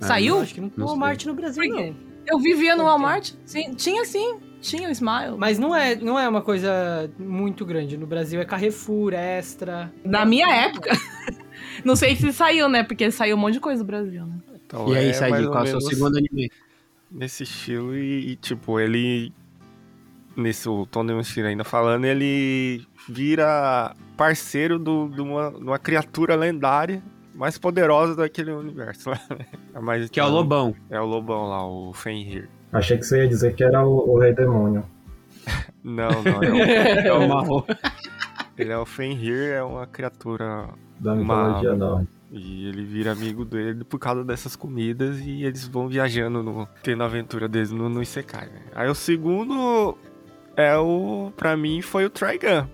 Ah, Saiu? Acho que não tem Não Walmart no Brasil, não. Eu vivia no Não. Walmart. Sim, tinha sim. Tinha o Smile. Mas não é, não é uma coisa muito grande. No Brasil é Carrefour, Extra. Na minha época. não sei se saiu, né? Porque saiu um monte de coisa do Brasil, né? Então, E aí, é Said, qual é o seu segundo anime? Nesse estilo e, e, tipo, ele... Nesse o Tom Demonstira ainda falando, ele vira parceiro do- de uma, de uma criatura lendária mais poderosa daquele universo. lá, né? É mais- Que é o Lobão. É o Lobão lá, o Fenrir. Achei que você ia dizer que era o, o Rei Demônio. Não, não, é o, É o Marro. ele é o Fenrir, é uma criatura Da mitologia nórdica. E ele vira amigo dele por causa dessas comidas e eles vão viajando, no, tendo a aventura deles no, no Isekai. Né? Aí o segundo é o, pra mim, foi o Trigun.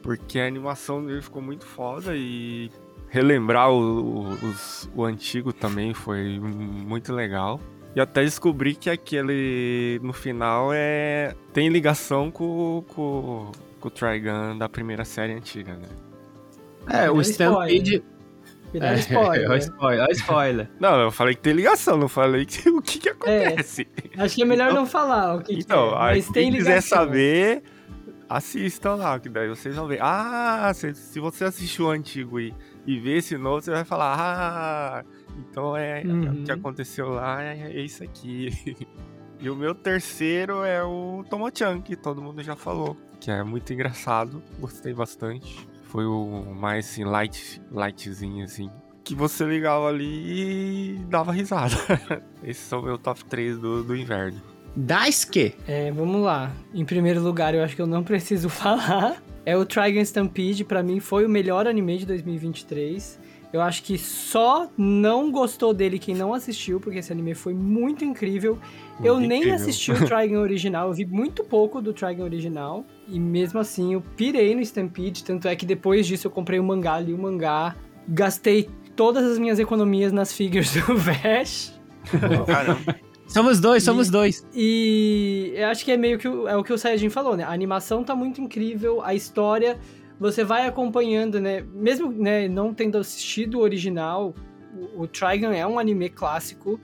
Porque a animação dele ficou muito foda e relembrar o, o, os- o antigo também foi muito legal. E até descobri que aquele, no final, é tem ligação com, com, com o Trigun da primeira série antiga, né? É, o Stampede... É, spoiler. é o spoiler, é o spoiler. Não, eu falei que tem ligação, não falei que, o que, que acontece. Acho que é melhor não falar o que, que então, é, aí, mas tem quem quiser ligação. saber, assistam lá, que daí vocês vão ver. Ah, se, se você assistiu o antigo e, e ver esse novo, você vai falar, ah, então é Uhum. o que aconteceu lá é, é isso aqui. e o meu terceiro é o Tomo-chan, que todo mundo já falou, que é muito engraçado, gostei bastante. Foi o mais assim, light, lightzinho assim. Que você ligava ali e dava risada. Esses são meu top 3 do, do inverno. Daisuke. É, vamos lá. Em primeiro lugar, eu acho que eu não preciso falar. É o Trigun Stampede, pra mim foi o melhor anime de 2023. Eu acho que só não gostou dele quem não assistiu, porque esse anime foi muito incrível. eu Muito nem incrível. assisti o Trigun original, eu vi muito pouco do Trigun original. E mesmo assim, eu pirei no Stampede. Tanto é que depois disso eu comprei o mangá, li o mangá. Gastei todas as minhas economias nas figures do Vash. Caramba. Somos dois, somos E- dois. E eu acho que é meio que o, é o que o Sayajin falou, né? A animação tá muito incrível, a história você vai acompanhando, né? Mesmo né, não tendo assistido o original, o, o Trigun é um anime clássico,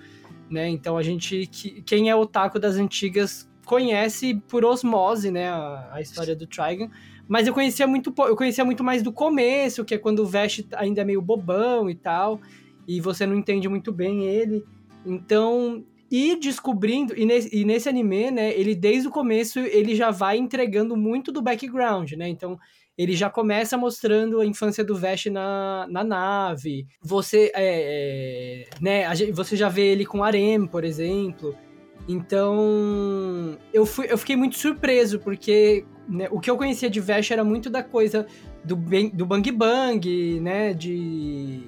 né? Então a gente, que, quem é otaku das antigas conhece por osmose, né? A, a história do Trigun. Mas eu conhecia muito eu conhecia muito mais do começo, que é quando o Vash ainda é meio bobão e tal, e você não entende muito bem ele. Então, ir descobrindo, e nesse, e nesse anime, né, ele desde o começo, ele já vai entregando muito do background, né, então ele já começa mostrando a infância do Vash na, na nave, você, é, é, né, a você já vê ele com Arem, por exemplo, então eu, fui, eu fiquei muito surpreso, porque né, o que eu conhecia de Vash era muito da coisa do, do Bang Bang, né, de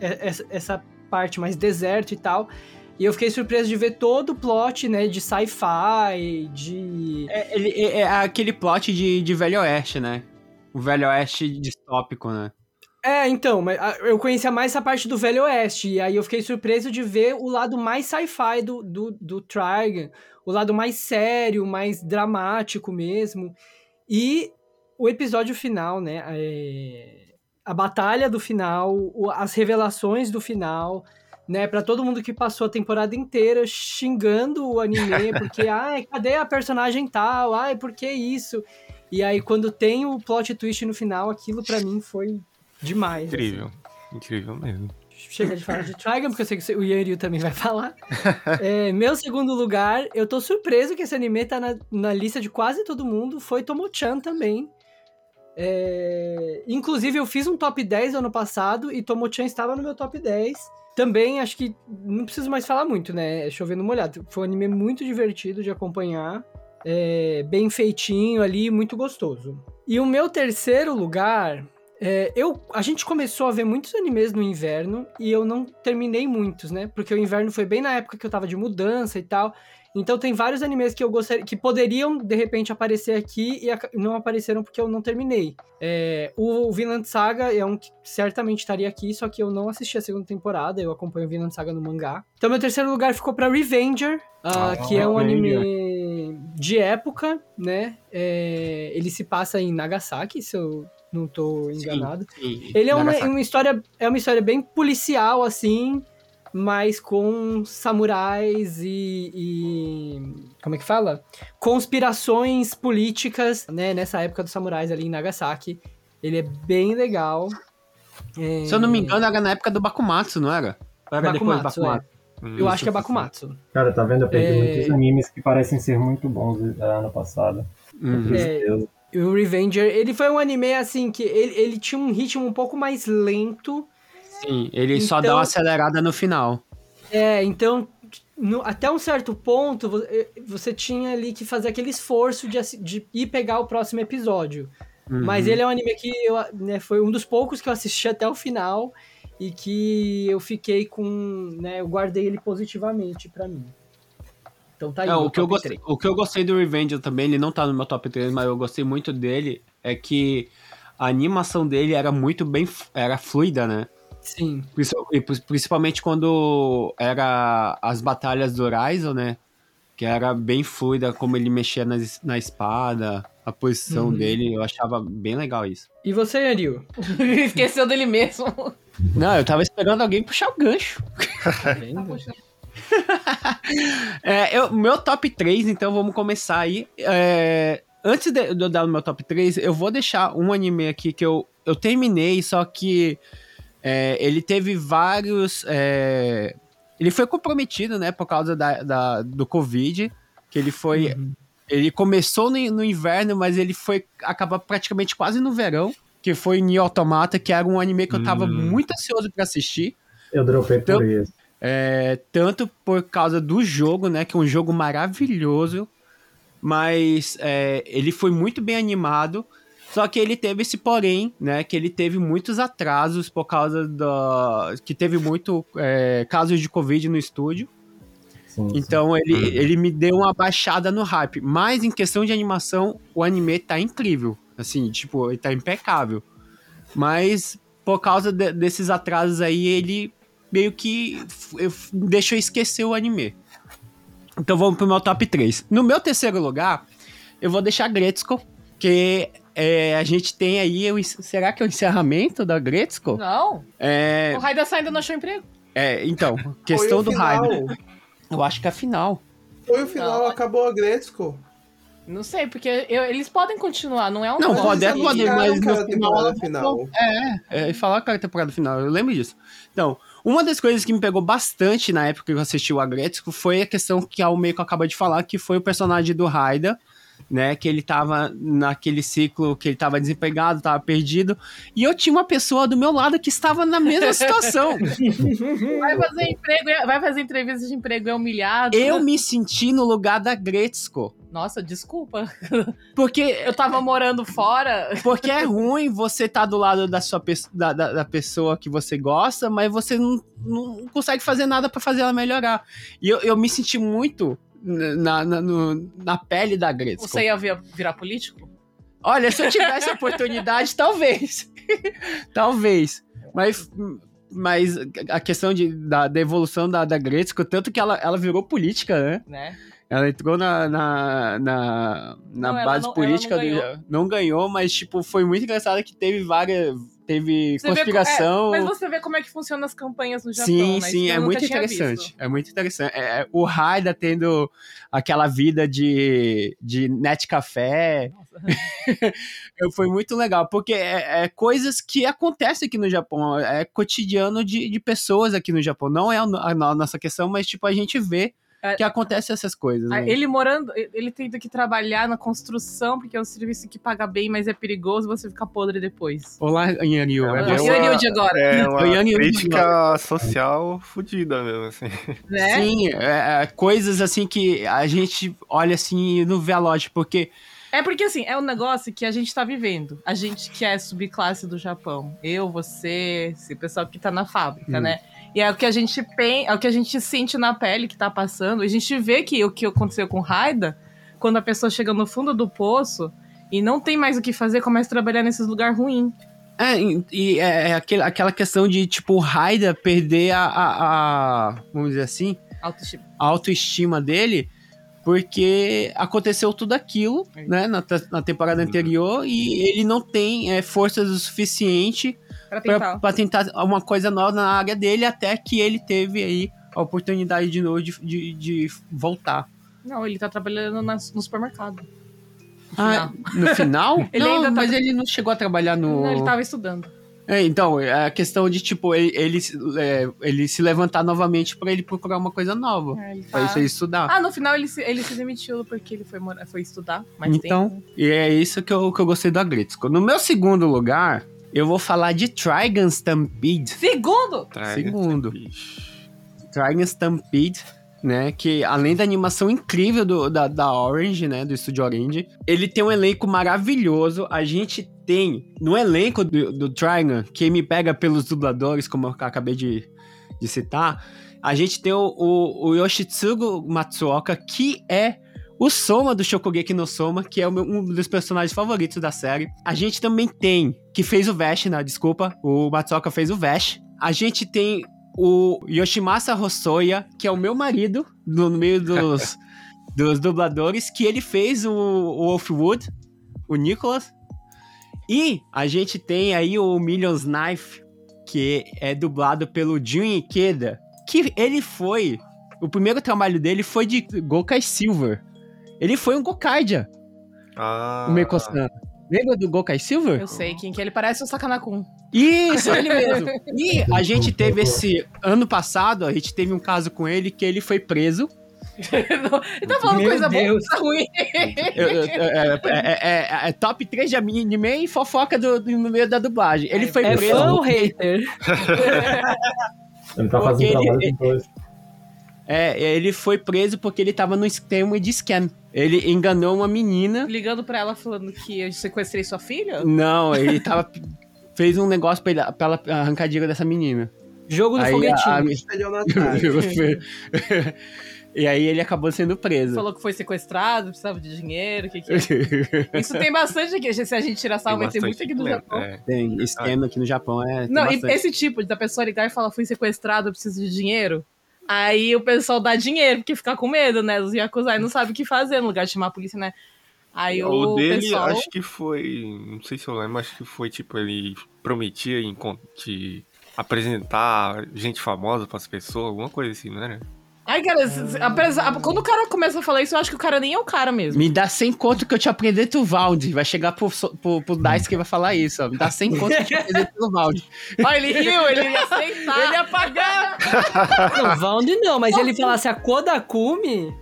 é- essa- essa parte mais deserto e tal, e eu fiquei surpreso de ver todo o plot, né, de sci-fi, de... É, é- é aquele plot de, de Velho Oeste, né? O Velho Oeste distópico, né? É, então, mas ah, eu conhecia mais essa parte do Velho Oeste, e aí eu fiquei surpreso de ver o lado mais sci-fi do, do, do Trigun, o lado mais sério, mais dramático mesmo. E o episódio final, né? é, A batalha do final, as revelações do final, né? Pra todo mundo que passou a temporada inteira xingando o anime, porque, ai, cadê a personagem tal? Ai, por que isso? E aí, quando tem o plot twist no final, aquilo pra mim foi demais. assim. Incrível. Incrível mesmo. Chega de falar de Trigun, porque eu sei que o Yanryu também vai falar. É, meu segundo lugar, eu tô surpreso que esse anime tá na, na lista de quase todo mundo, foi Tomo-chan também. É, inclusive, eu fiz um top 10 ano passado e Tomo-chan estava no meu top 10. Também acho que não preciso mais falar muito, né? É chovendo molhado. Foi um anime muito divertido de acompanhar. É, bem feitinho ali, muito gostoso. E o meu terceiro lugar, é, eu, a gente começou a ver muitos animes no inverno e eu não terminei muitos, né? Porque o inverno foi bem na época que eu tava de mudança e tal. Então tem vários animes que eu gostaria que poderiam de repente aparecer aqui e não apareceram porque eu não terminei. É, o Vinland Saga é um que certamente estaria aqui, só que eu não assisti a segunda temporada, eu acompanho o Vinland Saga no mangá. Então meu terceiro lugar ficou pra Revenger, ah, Ah, que é um Revenger. anime de época, né? É, ele se passa em Nagasaki, se eu não tô enganado. Sim, Ele é uma, uma história é uma história bem policial assim, mas com samurais e, e- como é que fala? Conspirações políticas, né, nessa época dos samurais ali em Nagasaki. Ele é bem legal. É, Se eu não me engano, era na época do Bakumatsu, não era? Ou era depois do Bakumatsu, Bakumatsu? eu acho que é Bakumatsu. Cara, tá vendo? Eu peguei É. muitos animes que parecem ser muito bons eh, ano passado. Uhum. E o Revenger, ele foi um anime assim que ele, ele tinha um ritmo um pouco mais lento. Sim, ele só Então- dá uma acelerada no final. É, então, no- até um certo ponto, eh, você tinha ali que fazer aquele esforço de, de ir pegar o próximo episódio. Uhum. Mas ele é um anime que eu, né, foi um dos poucos que eu assisti até o final e que eu fiquei com, né, eu guardei ele positivamente pra mim. Então tá aí. É, o, que eu gostei, o que eu gostei do Revenge também, ele não tá no meu top 3, mas eu gostei muito dele, é que a animação dele era muito bem, era fluida, né? Sim. Princi- pri- Principalmente quando era as batalhas do Raizo, né? Que era bem fluida, como ele mexia na, na espada, a posição Uhum. dele, eu achava bem legal isso. E você, Ariel? Esqueceu dele mesmo. Não, eu tava esperando alguém puxar o gancho. Tá vendo? É, eu, meu top 3, então vamos começar aí. É, antes de, de eu dar o meu top 3, eu vou deixar um anime aqui que eu, eu terminei, só que é, ele teve vários. é, ele foi comprometido, né, por causa da, da- do Covid, que ele foi. Uhum. Ele começou no, no inverno, mas ele foi acabar praticamente quase no verão, que foi Nier Automata, que era um anime que eu tava Hum. muito ansioso pra assistir. Eu dropei por Então- isso. É, tanto por causa do jogo, né? Que é um jogo maravilhoso. Mas é, ele foi muito bem animado. Só que ele teve esse porém, né? Que ele teve muitos atrasos por causa da. que teve muito é, casos de Covid no estúdio. Sim, sim. Então ele, ele me deu uma baixada no hype. Mas em questão de animação, o anime tá incrível. Assim, tipo, ele tá impecável. Mas por causa de- desses atrasos aí, ele meio que deixou esquecer o anime. Então vamos pro meu top 3. No meu terceiro lugar, eu vou deixar Gretzko, que é, a gente tem aí. O, será que é o encerramento da Gretzko? Não, É, o Raida ainda não achou emprego. é, então, Foi questão o do final. hype. Eu acho que é a final. Foi o final, Não. acabou a Gretzko. Não sei, porque eu- eles podem continuar, não é um Não, pode, assim. pode, mas que no era a final final. É, e falar que era a temporada final, eu lembro disso. Então, uma das coisas que me pegou bastante na época que eu assisti o Agretsuko foi a questão que o Meiko acabou de falar, que foi o personagem do Raida, né, que ele tava naquele ciclo que ele tava desempregado, tava perdido, e eu tinha uma pessoa do meu lado que estava na mesma situação. Vai fazer emprego, é- vai fazer entrevista de emprego, é humilhado. eu me senti no lugar da Gretzko, Nossa, desculpa. porque Eu tava morando fora. Porque é ruim você estar do lado da sua da, da, da pessoa que você gosta, mas você não, não consegue fazer nada pra fazer ela melhorar. E eu, eu me senti muito na, na, no- na pele da Gretzko. Você ia vir- virar político? Olha, se eu tivesse a oportunidade, talvez. talvez. Mas, mas a questão de, da, da evolução da, da Gretzko, tanto que ela, ela virou política, né? Né? Ela entrou na, na, na, na Não, base não- política não do. ganhou. Não ganhou, mas, tipo, foi muito engraçado que teve várias. Teve Você vê co- conspiração. é, mas você vê como é que funcionam as campanhas no Japão, sim, né? sim, Isso eu é muito interessante. É muito interessante. É, é, o Raida tendo aquela vida de, de net café. foi muito legal, porque é, é coisas que acontecem aqui no Japão. É cotidiano de, de pessoas aqui no Japão. Não é a, a no- nossa questão, mas, tipo, a gente vê É. que acontecem essas coisas. Né? Ele morando, ele tendo que trabalhar na construção, porque é um serviço que paga bem, mas é perigoso você ficar podre depois. Olá, Yanryu. É, É, Nil de agora, É uma crítica social fodida mesmo, assim. né? Sim, é, é, coisas assim que a gente olha assim e não vê a lógica, porque É porque, assim, é um negócio que a gente tá vivendo. A gente que é subclasse do Japão. Eu, você, esse pessoal que tá na fábrica, Hum. né? E é o que a gente pen... é o que a gente sente na pele que tá passando. A gente vê que o que aconteceu com Raida, quando a pessoa chega no fundo do poço e não tem mais o que fazer, começa a trabalhar nesses lugares ruins. É, e- e é, é aquele- aquela questão de, tipo, o Raida perder a, a- a- Vamos dizer assim, Autoestima. a autoestima dele, porque aconteceu tudo aquilo, É. né, na, na temporada anterior, e ele não tem é, forças o suficiente Pra tentar. pra tentar uma coisa nova na área dele, até que ele teve aí a oportunidade de novo de, de, de voltar. Não, ele tá trabalhando nas- no supermercado. No Ah, final. no final? Ele não, ainda tá- mas ele não chegou a trabalhar no... Não, ele tava estudando. É, então, é a questão de, tipo, ele, ele, é, ele se levantar novamente pra ele procurar uma coisa nova. É, ele Pra tá- isso estudar. Ah, no final ele se, ele se demitiu porque ele foi, morar, foi estudar mais então, tempo. e é isso que eu, que eu gostei do Agritsuko. No meu segundo lugar, eu vou falar de Trigun Stampede. Segundo! Traga Segundo. bicho. Dragon Stampede, né? Que além da animação incrível do, da, da Orange, né? Do estúdio Orange, ele tem um elenco maravilhoso. A gente tem no elenco do, do Trigun, que me pega pelos dubladores, como eu acabei de, de citar, a gente tem o, o, o Yoshitsugu Matsuoka, que é o Soma do Shokugeki no Soma, que é meu- um dos personagens favoritos da série. A gente também tem, que fez o Vash, né? Desculpa, o Matsuoka fez o Vash. A gente tem o Yoshimasa Hosoya, que é o meu marido, no meio dos, dos dubladores, que ele fez o, o Wolfwood, o Nicholas. E a gente tem aí o Millions Knife, que é dublado pelo Jun Ikeda, que ele foi... O primeiro trabalho dele foi de Gokai Silver. Ele foi um Gokaidia, Ah, o Meiko-san. Lembra do Gokai Silver? Eu sei quem que é, ele parece o Sakanakun. Isso, ele mesmo. E a gente teve esse ano passado, a gente teve um caso com ele que ele foi preso. ele tá falando Meu coisa boa, Deus. coisa ruim. Eu- eu- É, é- é- é top 3 de anime e fofoca do, do- no meio da dublagem. Ele foi É preso. fã ou hater? Ele tá fazendo ele- trabalho com dois. É, ele foi preso porque ele tava no esquema de scan. Ele enganou uma menina. Ligando pra ela falando que eu sequestrei sua filha? Não, ele tava. fez um negócio pra, ele, pra ela arrancar dinheiro dessa menina. Jogo do Aí foguetinho. a- a- e aí ele acabou sendo preso. Falou que foi sequestrado, precisava de dinheiro, o que que é? Isso tem bastante aqui. Se a gente tirar sal, vai ter muito aqui no Japão. É. Tem esquema aqui no Japão, é. Não, e esse tipo da pessoa ligar e falar fui sequestrado, eu preciso de dinheiro. Aí o pessoal dá dinheiro, porque fica com medo, né? Os Yakuza aí não sabem o que fazer no lugar de chamar a polícia, né? Aí o, O dele, pessoal. acho que foi. Não sei se eu lembro, acho que foi tipo, ele prometia em de apresentar gente famosa pras pessoas, alguma coisa assim, não era? Ai, cara, apesar- quando o cara começa a falar isso, eu acho que o cara nem é o cara mesmo. Me dá 100 conto que eu te apresento o Valde. Vai chegar pro, pro, pro Dice que vai falar isso, ó. Me dá 100 conto que eu te apresento o Valde. Ó, ele riu, ele ia aceitar. Ele ia pagar! Não, Valde não, mas ele falasse a Kodakumi.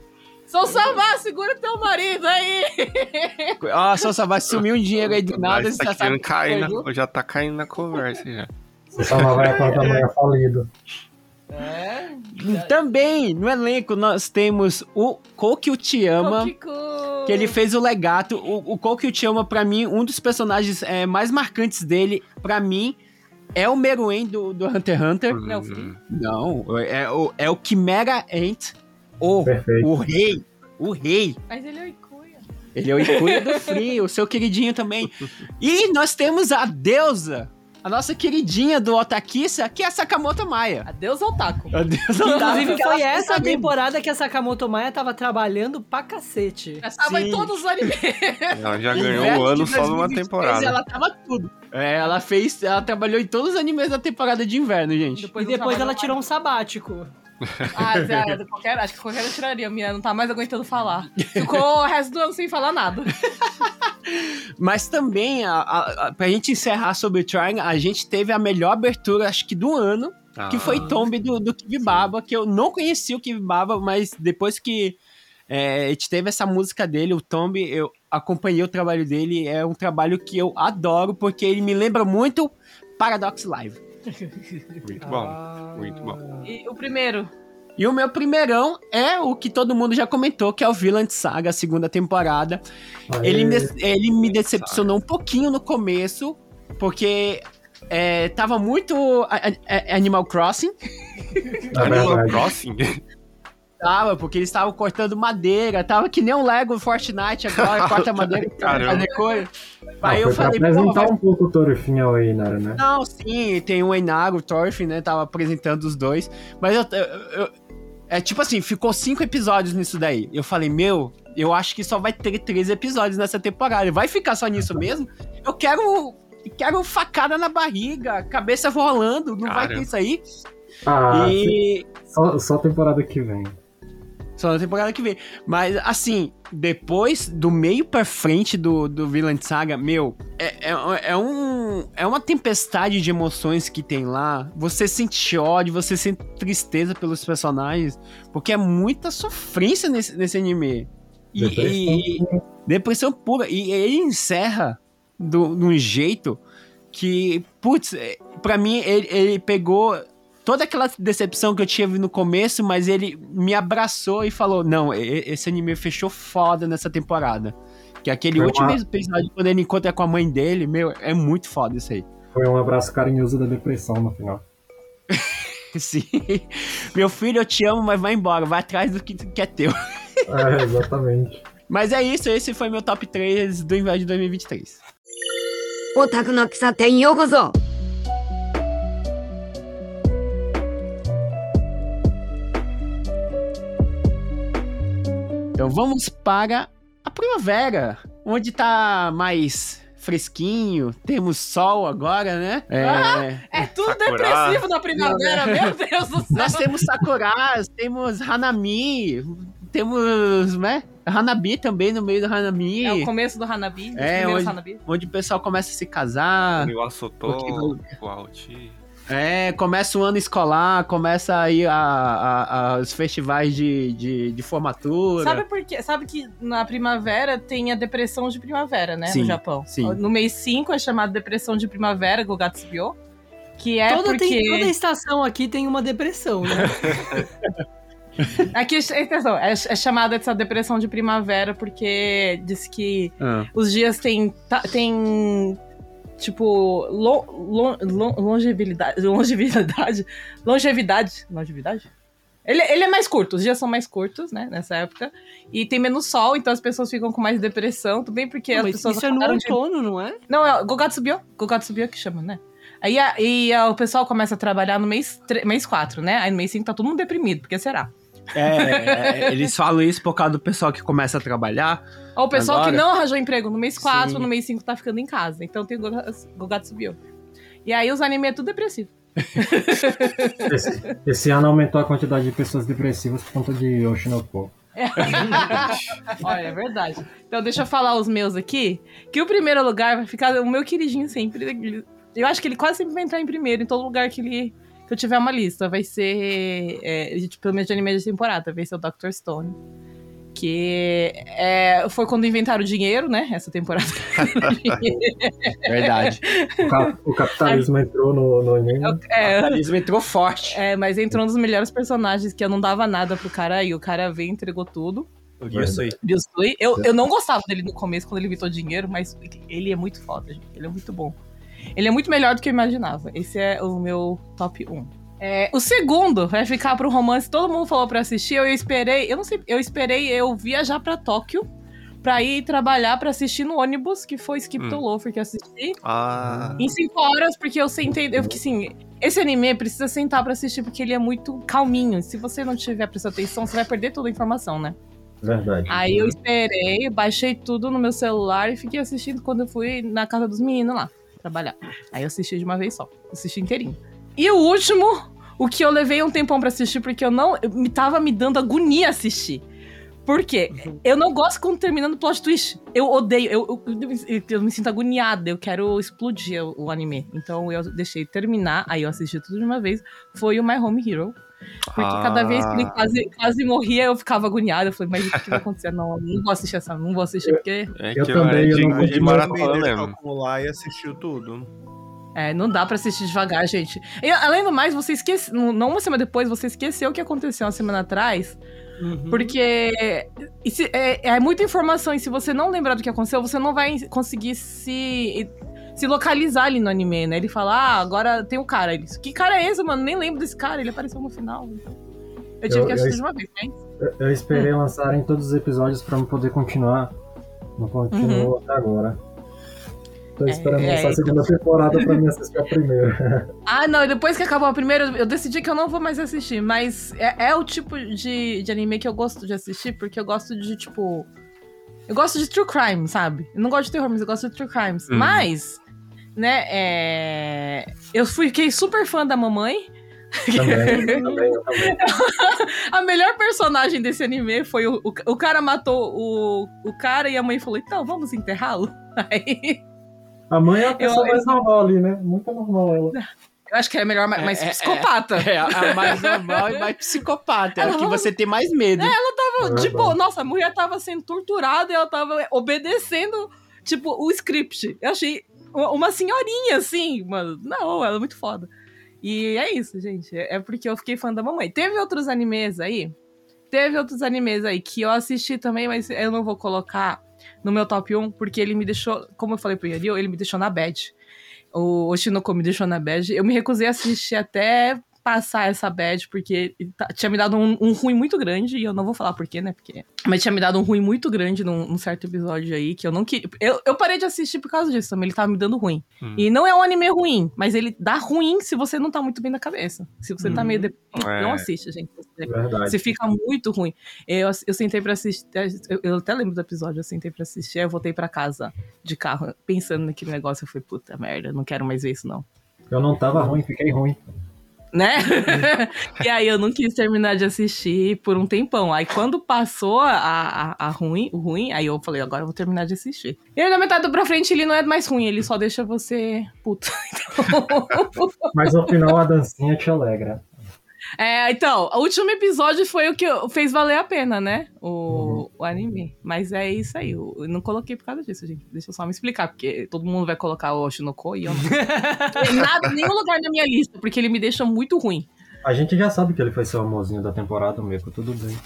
Sou Samar, segura teu marido aí. Ó, só vai sumir um dinheiro aí do nada. Mas Você tá já cair, na, foi, viu? já tá caindo na conversa já. Você só não vai acordar amanhã falido. É. Também, no elenco, nós temos o Koki Uchiyama. Que ele fez o legato. O, o Koki Uchiyama, pra mim, um dos personagens é, mais marcantes dele, pra mim, é o Meruem do, do Hunter x Hunter. Não, é o Free. Hum, Não, é o, é o Chimera Ant, o, Perfeito. o rei. O rei. Mas ele é o Ikuya. Ele é o Ikuya do Free, o seu queridinho também. E nós temos a deusa, a nossa queridinha do Otakissa, que é a Sakamoto Maia. Adeus, Otaku. A deusa Otaku, Inclusive, ela foi essa sabe- temporada que a Sakamoto Maia tava trabalhando pra cacete. Já tava Sim. em todos os animes. Ela já ganhou um ano só numa 2023, temporada. Ela tava tudo. É, ela fez, ela trabalhou em todos os animes da temporada de inverno, gente. E não depois ela tirou um sabático. Ah, Zé, qualquer, acho que qualquer um tiraria. A menina não tá mais aguentando falar. Ficou o resto do ano sem falar nada. Mas também, a, a, a, pra gente encerrar sobre o Triangle, a gente teve a melhor abertura, acho que do ano, que Ah, foi Tomb do, do Kivibaba, que eu não conhecia o Kivibaba, mas depois que é, a gente teve essa música dele, o Tomb, eu acompanhei o trabalho dele, é um trabalho que eu adoro, porque ele me lembra muito Paradox Live. Muito bom, muito bom. E o primeiro. E o meu primeirão é o que todo mundo já comentou, que é o Villain Saga, a segunda temporada. Aê. Ele me, ele me decepcionou um pouquinho no começo, porque é, tava muito a- a- a- Animal Crossing, Animal verdade. Crossing? Tava, porque eles estavam cortando madeira, tava que nem um Lego Fortnite agora, corta madeira pra Caramba. fazer coisa. Ah, Aí eu falei, apresentar vai um pouco o Torufin aí, né? né? Não, sim, tem o Enago, o Thorfinn, né? Tava apresentando os dois. Mas eu, eu- eu- É tipo assim, ficou cinco episódios nisso daí. Eu falei, meu, eu acho que só vai ter três episódios nessa temporada. Vai ficar só nisso mesmo? Eu quero. Quero facada na barriga, cabeça rolando, não vai Cara. ter isso aí. Ah, e. só, só temporada que vem. Só na temporada que vem. Mas, assim, depois do meio pra frente do, do Villain Saga, meu, é, é, é um, é uma tempestade de emoções que tem lá. Você sente ódio, você sente tristeza pelos personagens, porque é muita sofrência nesse, nesse anime. E, Depressão. e- depressão pura. E ele encerra do, de um jeito que, putz, é, pra mim, ele, ele pegou toda aquela decepção que eu tive no começo, mas ele me abraçou e falou: Não, esse anime fechou foda nessa temporada. Que é aquele Foi último uma... episódio, quando ele encontra com a mãe dele, meu, é muito foda isso aí. Foi um abraço carinhoso da depressão no final. Sim. Meu filho, eu te amo, mas vai embora, vai atrás do que, que é teu. É, exatamente. Mas é isso, esse foi meu top 3 do Inverno de 2023. Otaku no Kisaten Yokozo! Então vamos para a primavera, onde tá mais fresquinho, temos sol agora, né? É, É tudo Sakura. depressivo na primavera, meu Deus do céu. nós temos sakuras, temos hanami, temos, né? Hanabi também no meio do Hanami, É o começo do Hanabi, É, onde- Hanabi. onde o pessoal começa a se casar, O Asotô, Porque- o Alti. É, começa o ano escolar, começa aí a, a- a- os festivais de, de, de formatura. Sabe por quê? Sabe que na primavera tem a depressão de primavera, né? Sim, no Japão. sim. No mês 5 é chamado depressão de primavera, Gogatsubyo. Que é toda, porque. tem, toda estação aqui tem uma depressão, né? Aqui, atenção, é, é chamada essa depressão de primavera porque diz que Ah. os dias têm. tem tipo. Lo, lo- lo- longevidade. Longevidade. Longevidade. Longevidade? Ele, ele é mais curto, os dias são mais curtos, né, nessa época. E tem menos sol, então as pessoas ficam com mais depressão, tudo bem porque as Mas pessoas isso é no acabaram de outono, não é? não, é o Gogatsubyo. Gogatsubyo que chama, né? Aí a- e a- o pessoal começa a trabalhar no mês, mês 4, né? Aí no mês 5 tá todo mundo deprimido, porque será? É, é, eles falam isso por causa do pessoal que começa a trabalhar. Ou o pessoal Agora? que não arranjou emprego no mês 4, Sim. no mês 5 tá ficando em casa. Então tem o Goga- Gogatsubyo. E aí os animes é tudo depressivo. Esse, esse ano aumentou a quantidade de pessoas depressivas por conta de Oshinoko. Olha, é verdade. Então deixa eu falar os meus aqui. Que o primeiro lugar vai ficar o meu queridinho sempre. Eu acho que ele quase sempre vai entrar em primeiro, em todo lugar que ele que eu tiver uma lista. Vai ser. É, de- pelo menos de anime de temporada, vai ser o Dr. Stone. Que é, foi quando inventaram o dinheiro, né? Essa temporada. Verdade. O, ca- o capitalismo entrou no, no anime. O é, capitalismo entrou forte. é, mas entrou um dos melhores personagens que eu não dava nada pro cara e o cara veio e entregou tudo. Isso aí. Ryusui. Eu, eu não gostava dele no começo, quando ele inventou dinheiro, mas ele é muito foda, gente. Ele é muito bom. Ele é muito melhor do que eu imaginava. Esse é o meu top 1. É, o segundo vai ficar pro romance. Todo mundo falou pra assistir. Eu esperei, eu não sei, eu esperei eu viajar pra Tóquio pra ir trabalhar pra assistir no ônibus, que foi Skip to Hum. Loafer que eu assisti. Ah. Em 5 horas, porque eu sentei. Eu fiquei assim. Esse anime precisa sentar pra assistir, porque ele é muito calminho. Se você não tiver prestando atenção, você vai perder toda a informação, né? Verdade. Aí eu esperei, baixei tudo no meu celular e fiquei assistindo quando eu fui na casa dos meninos lá trabalhar. Aí eu assisti de uma vez só, assisti inteirinho. E o último, o que eu levei um tempão pra assistir porque eu não eu, me tava me dando agonia assistir. Por quê? Eu não gosto quando termina no plot twist. Eu odeio, eu, eu, eu- eu me sinto agoniada, eu quero explodir o, o anime. Então eu deixei terminar, aí eu assisti tudo de uma vez. Foi o My Home Hero. Porque cada vez que ele Ah. quase, quase morria, eu ficava agoniada. Eu falei, mas o que vai acontecer? Não, eu não vou assistir essa, não vou assistir, porque É Eu que também, eu de, não de de maratona acumular e assistiu tudo. é, não dá pra assistir devagar, gente. E, além do mais, você esquece. Não uma semana depois, você esqueceu o que aconteceu uma semana atrás. Uhum. Porque se- é, é muita informação, e se você não lembrar do que aconteceu, você não vai conseguir se, se localizar ali no anime, né? Ele fala, ah, agora tem um cara. Ele, que cara é esse, mano? Nem lembro desse cara, ele apareceu no final. Então, eu tive Eu- que assistir de uma vez, né? Eu, eu esperei lançarem todos os episódios pra eu poder continuar. Não continuou até agora. Tô esperando é, lançar a segunda temporada pra mim assistir a primeira. Ah, não, e depois que acabou a primeira, eu decidi que eu não vou mais assistir. Mas é, é o tipo de, de anime que eu gosto de assistir, porque eu gosto de, tipo. Eu gosto de true crime, sabe? Eu não gosto de terror, mas eu gosto de true crimes. Uhum. Mas, né, é. Eu fui, fiquei super fã da mamãe. também, também, eu também. A melhor personagem desse anime foi o, o, o cara matou o, o cara e a mãe falou: então, vamos enterrá-lo? Aí. A mãe é a pessoa Eu- mais normal ali, né? Muito normal ela. Eu acho que é melhor, mais, mais É, é, psicopata. É a mais normal e mais psicopata. É Ela o que você tem mais medo. tava, É tipo, nossa, a mulher tava sendo torturada e ela tava obedecendo, tipo, o script. Eu achei uma senhorinha, assim, mano. Não, ela é muito foda. E é isso, gente. É porque eu fiquei fã da mamãe. Teve outros animes aí. Teve outros animes aí que eu assisti também, mas eu não vou colocar no meu top 1, porque ele me deixou, como eu falei pro Yanil, ele me deixou na bad. O Oshinoko me deixou na bad. Eu me recusei a assistir até passar essa bad, porque tá- tinha me dado um, um ruim muito grande, e eu não vou falar porquê, né? Porque... Mas tinha me dado um ruim muito grande num, num certo episódio aí, que eu não queria. Eu, eu parei de assistir por causa disso também, ele tava me dando ruim. Hum. E não é um anime ruim, mas ele dá ruim se você não tá muito bem na cabeça. Se você tá Hum. meio deprimido, É. não assiste, gente. Você- Verdade. você fica muito ruim. Eu, eu sentei pra assistir. Eu, eu até lembro do episódio, eu sentei pra assistir, aí eu voltei pra casa de carro, pensando naquele negócio. Eu falei, puta merda, não quero mais ver isso, não. Eu não tava ruim, fiquei ruim. Né? e aí eu não quis terminar de assistir por um tempão. Aí quando passou a, a, a ruim, o ruim, aí eu falei, agora eu vou terminar de assistir. E aí na metade pra frente ele não é mais ruim, ele só deixa você puto. Então... Mas no final a dancinha te alegra. É, então, o último episódio foi o que fez valer a pena, né? O, o anime. Mas é isso aí. Eu não coloquei por causa disso, gente. Deixa eu só me explicar, porque todo mundo vai colocar o Oshinoko e eu não. Nada, nenhum lugar na minha lista, porque ele me deixa muito ruim. A gente já sabe que ele foi seu amorzinho da temporada, Meco, tudo bem.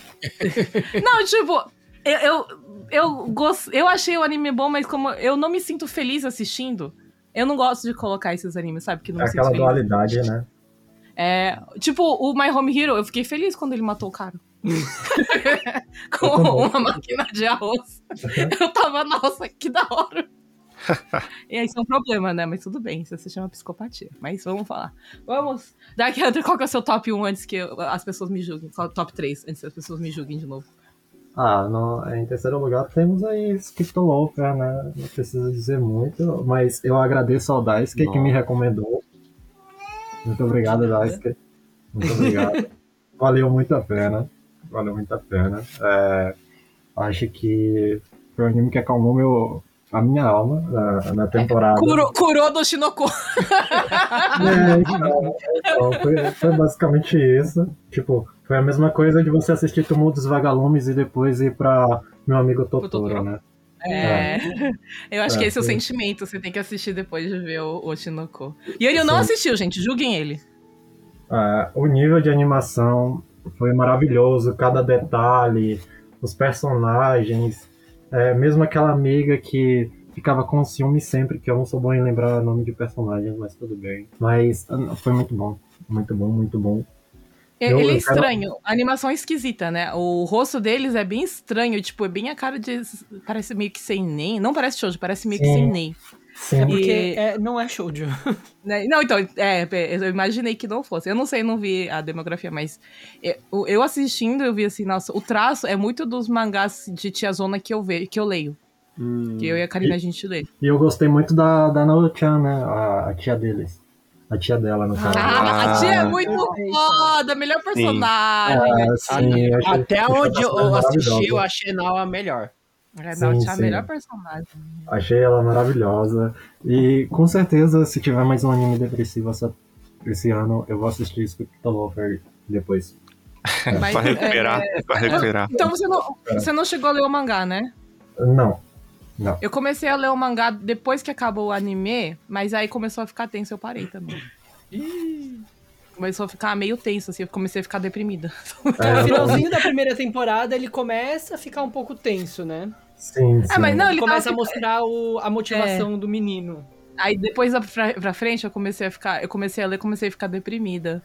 Não, tipo, eu, eu, eu, gost... eu achei o anime bom, mas como eu não me sinto feliz assistindo, eu não gosto de colocar esses animes, sabe? Que não É aquela dualidade, né? É, tipo, o My Home Hero, eu fiquei feliz quando ele matou o cara. Com uma máquina de arroz. Eu tava, nossa, que da hora. e aí, isso é um problema, né? Mas tudo bem, isso se chama psicopatia. Mas vamos falar. Vamos. Dark Hunter, qual que é o seu top 1 antes que eu- as pessoas me julguem? Qual é o top 3 antes que as pessoas me julguem de novo? Ah, no- em terceiro lugar temos aí Skip Loafer, né? Não precisa dizer muito, mas eu agradeço ao Daisuke que me recomendou. Muito obrigado, Daisuke. Muito obrigado. Valeu muito a pena. Valeu muito a pena. É, acho que foi um anime que acalmou meu, a minha alma na, na temporada. Curou, curou do Shinoko. É, então, então, foi, foi basicamente isso. Tipo, foi a mesma coisa de você assistir Tumulto dos Vagalumes e depois ir pra Meu Amigo Totoro, Totoro. né? É. Eu acho É, que esse é o sentimento. Você tem que assistir depois de ver o, o Shinoko. E ele não assistiu, gente. Julguem ele. É, o nível de animação foi maravilhoso, cada detalhe, os personagens, é, mesmo aquela amiga que ficava com ciúme sempre, que eu não sou bom em lembrar nome de personagens, mas tudo bem. Mas ah, foi muito bom, muito bom, muito bom. E- Eu- ele é eu quero- estranho. A animação é esquisita, né? O rosto deles é bem estranho. Tipo, é bem a cara de. Parece meio que sem nem. Não parece shoujo, parece meio que Sim. sem nem. Sim, Porque E- é, não é shoujo. Né? Não, então, é, eu imaginei que não fosse. Eu não sei, não vi a demografia, mas eu, eu assistindo, eu vi assim, nossa, o traço é muito dos mangás de tiazona que eu vejo, que eu leio. Hum, Que eu e a Karina a gente lê. e eu gostei muito da, da Naochan, né? A, a tia deles. A tia dela, no caso. Ah, a tia é Ah. muito foda, melhor personagem. Ah, sim, Até achei onde eu assisti, eu achei Nala a melhor. É, Sim, a tia é a sim. melhor personagem. Achei ela maravilhosa. E com certeza, se tiver mais um anime depressivo essa, esse ano, eu vou assistir Skip Loafer depois. Mas, pra recuperar, é, pra recuperar. Então você não, você não chegou a ler o mangá, né? Não. Eu comecei a ler o mangá depois que acabou o anime, mas aí começou a ficar tenso, eu parei também. Começou a ficar meio tenso, assim, eu comecei a ficar deprimida. É, No finalzinho da primeira temporada, ele começa a ficar um pouco tenso, né? Sim, sim. Ah, mas não, ele começa a tava- mostrar o- a motivação do menino. Aí depois pra, pra frente eu comecei a ficar. Eu comecei a ler, comecei a ficar deprimida.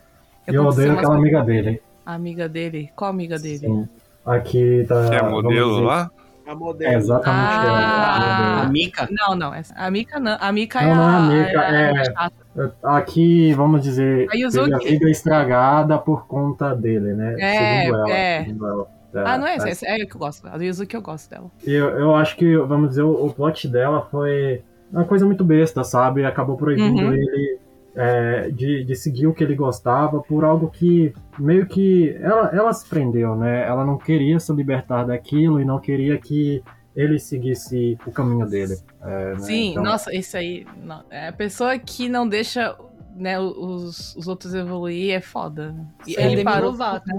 E eu aconteceu odeio aquela amiga dele. A amiga dele? Qual amiga dele? Sim. Aqui tá. Que é modelo dizer- lá? A É modelo. exatamente Ah. ela. A a Mika? Não, não. Essa, a Mika não. A Mika Não, é não é a. a Mika, é- chata. modelo. Aqui, vamos dizer, A Yuzuki. teve a vida estragada por conta dele, né? É, segundo ela. é. segundo ela. Ah, não é essa. é. É a que eu gosto. A do Yuzuki eu gosto dela. Eu, eu acho que, vamos dizer, o, o plot dela foi uma coisa muito besta, sabe? Acabou proibindo Uhum. ele é, de, de seguir o que ele gostava por algo que meio que ela, ela se prendeu, né? Ela não queria se libertar daquilo e não queria que ele seguisse o caminho dele. é, né? Sim, Então, nossa, isso aí. não. É a pessoa que não deixa né, os, os outros evoluir é foda. E Sim. É ele parou. Lovato,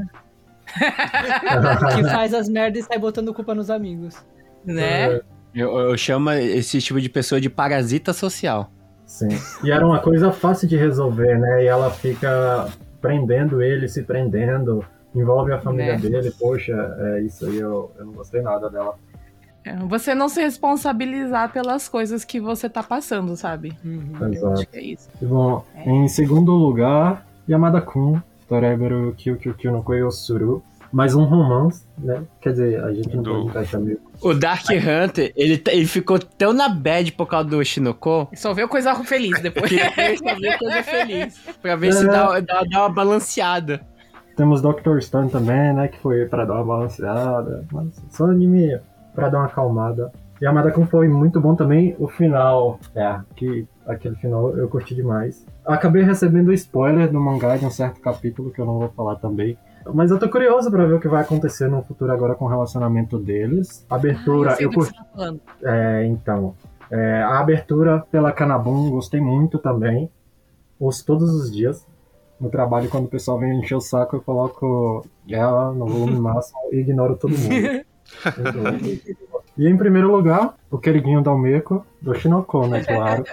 que faz as merdas e sai botando culpa nos amigos. Né? Eu, eu chamo esse tipo de pessoa de parasita social. Sim. E era uma coisa fácil de resolver, né? E ela fica prendendo ele, se prendendo, envolve a família Né? dele. Poxa, é isso aí, eu, eu não gostei nada dela. É, Você não se responsabilizar pelas coisas que você tá passando, sabe? Eu Exato. acho que é isso. E bom, É. em segundo lugar, Yamada-kun, Toreberu Kyu Kyu Kyu no Koyosuru. Mais um romance, né? Quer dizer, a gente não Do- pode encaixar meio. O Dark Hunter, ele, t- ele ficou tão na bad por causa do Shinoko, Só vê coisa feliz depois. que ele só viu coisa feliz. Pra ver se dá, dá, dá uma balanceada. Temos Doctor Stone também, né? Que foi pra dar uma balanceada. Mas só anime pra dar uma acalmada. Yamada-kun foi muito bom também. O final, é, que aquele final eu curti demais. Acabei recebendo spoiler do mangá de um certo capítulo que eu não vou falar também. Mas eu tô curioso pra ver o que vai acontecer no futuro agora com o relacionamento deles. Abertura, Eu sei eu que curti. tá. É, então. é, a abertura pela Canabum, gostei muito também. Ouço todos os dias. No trabalho, quando o pessoal vem encher o saco, eu coloco ela no volume máximo e ignoro todo mundo. E em primeiro lugar, o queridinho da Almeco, do Shinoko, né, claro.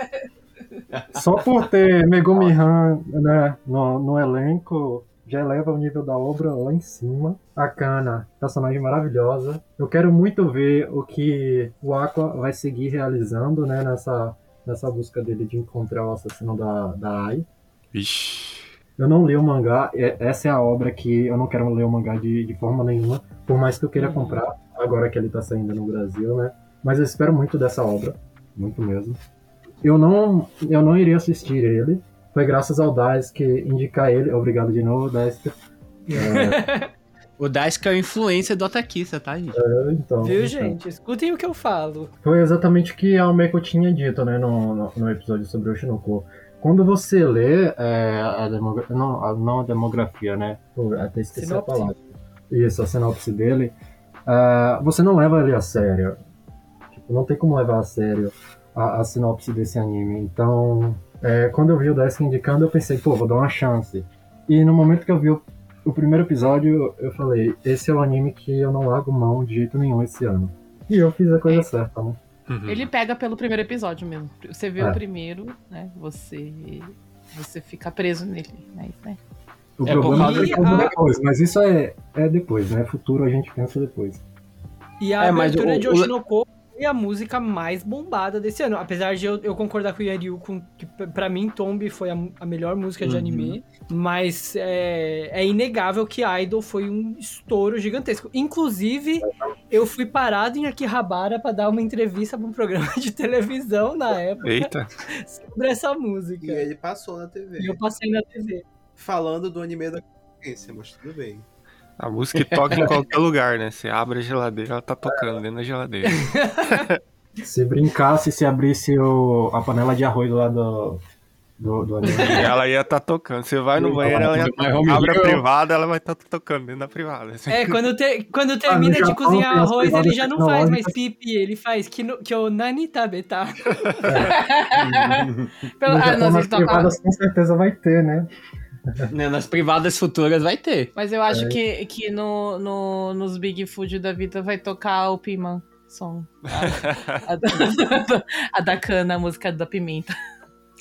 Só por ter Megumi Han né, no, no elenco, já eleva o nível da obra lá em cima. A Kana, personagem maravilhosa. Eu quero muito ver o que o Aqua vai seguir realizando, né, nessa, nessa busca dele de encontrar o assassino da, da Ai. Vixe. Eu não li o mangá, é- essa é a obra que eu não quero ler o mangá de, de forma nenhuma, por mais que eu queira comprar, agora que ele tá saindo no Brasil, né? Mas eu espero muito dessa obra, muito mesmo. Eu não, eu não iria assistir ele, foi graças ao Dais que indicar ele, obrigado de novo, Dais. É, O Daisuke é o influencer do Otakissa, tá, gente? então, Viu, então. gente? Escutem o que eu falo. Foi exatamente o que a Almeco tinha dito, né, no, no, no episódio sobre o Shinoko. Quando você lê é, a, demogra- não, a, não a demografia, né? Até esqueci Sinopse. a palavra. Isso, a sinopse dele. é, você não leva ele a sério. Tipo, não tem como levar a sério a, a sinopse desse anime. Então, é, quando eu vi o Daisuke indicando, eu pensei, pô, vou dar uma chance. E no momento que eu vi o, o primeiro episódio, eu falei, esse é o anime que eu não largo mão de jeito nenhum esse ano. E eu fiz a coisa certa, né? Uhum. Ele pega pelo primeiro episódio mesmo. Você vê É. o primeiro, né? Você. Você fica preso nele. Mas, né? O É, por problema causa é de- depois, mas isso é, é depois, né? Futuro a gente pensa depois. E a É, mas abertura o- de o- Oshinoko foi a música mais bombada desse ano. Apesar de eu, eu concordar com o Yariu, com, que pra mim Tomb foi a, a melhor música de Uhum. anime. Mas é, é inegável que Idol foi um estouro gigantesco. Inclusive, eu fui parado em Akihabara pra dar uma entrevista pra um programa de televisão na época Eita. sobre essa E música. ele passou na TV. E eu passei na TV. Falando do anime da concorrência, mas tudo bem. A música toca em qualquer lugar, né? Você abre a geladeira, ela tá tocando dentro da geladeira. Se brincasse, se abrisse o, a panela de arroz lá do, do, do ela ia tá tocando. Você vai no banheiro, ela ia abre a Hero. privada, ela vai estar tocando dentro da privada. assim. É, quando, te- quando termina de cozinhar arroz, ele já não faz mais pipi, ele faz que, no, que o nani tabeta. Pelo, No ah, Japão, não, com certeza vai ter, né? Né, Nas privadas futuras vai ter. Mas eu acho É. que, que no, no, nos Big Food da vida vai tocar o Piman Song. A, a, da- a da cana, a música da pimenta.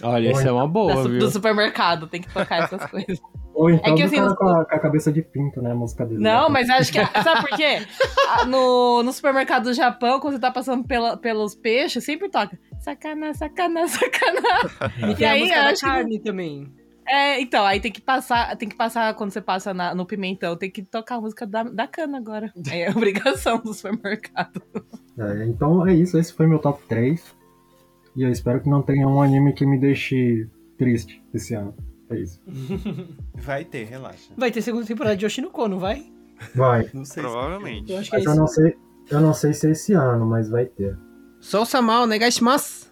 Olha, isso é uma Da boa, su- viu? do supermercado, tem que tocar essas coisas. Ou então que do assim, com, a, com a cabeça de pinto, né? A música dele. Não, mas acho que. Sabe por quê? No, no supermercado do Japão, quando você tá passando pela, pelos peixes, sempre toca. Sacana, sacana, sacana. E tem a aí, música eu da acho que- carne também. É, então, aí tem que passar, tem que passar quando você passa na- no pimentão, tem que tocar a música da, da cana agora. É obrigação do supermercado. É, então é isso, esse foi meu top 3. E eu espero que não tenha um anime que me deixe triste esse ano. É isso. Vai ter, relaxa. Vai ter segunda temporada de Oshinoko, não vai? Vai. Não sei Provavelmente. Eu acho que é Mas eu não sei, eu não sei se é esse ano, mas vai ter. Sou Samal, negashimasu.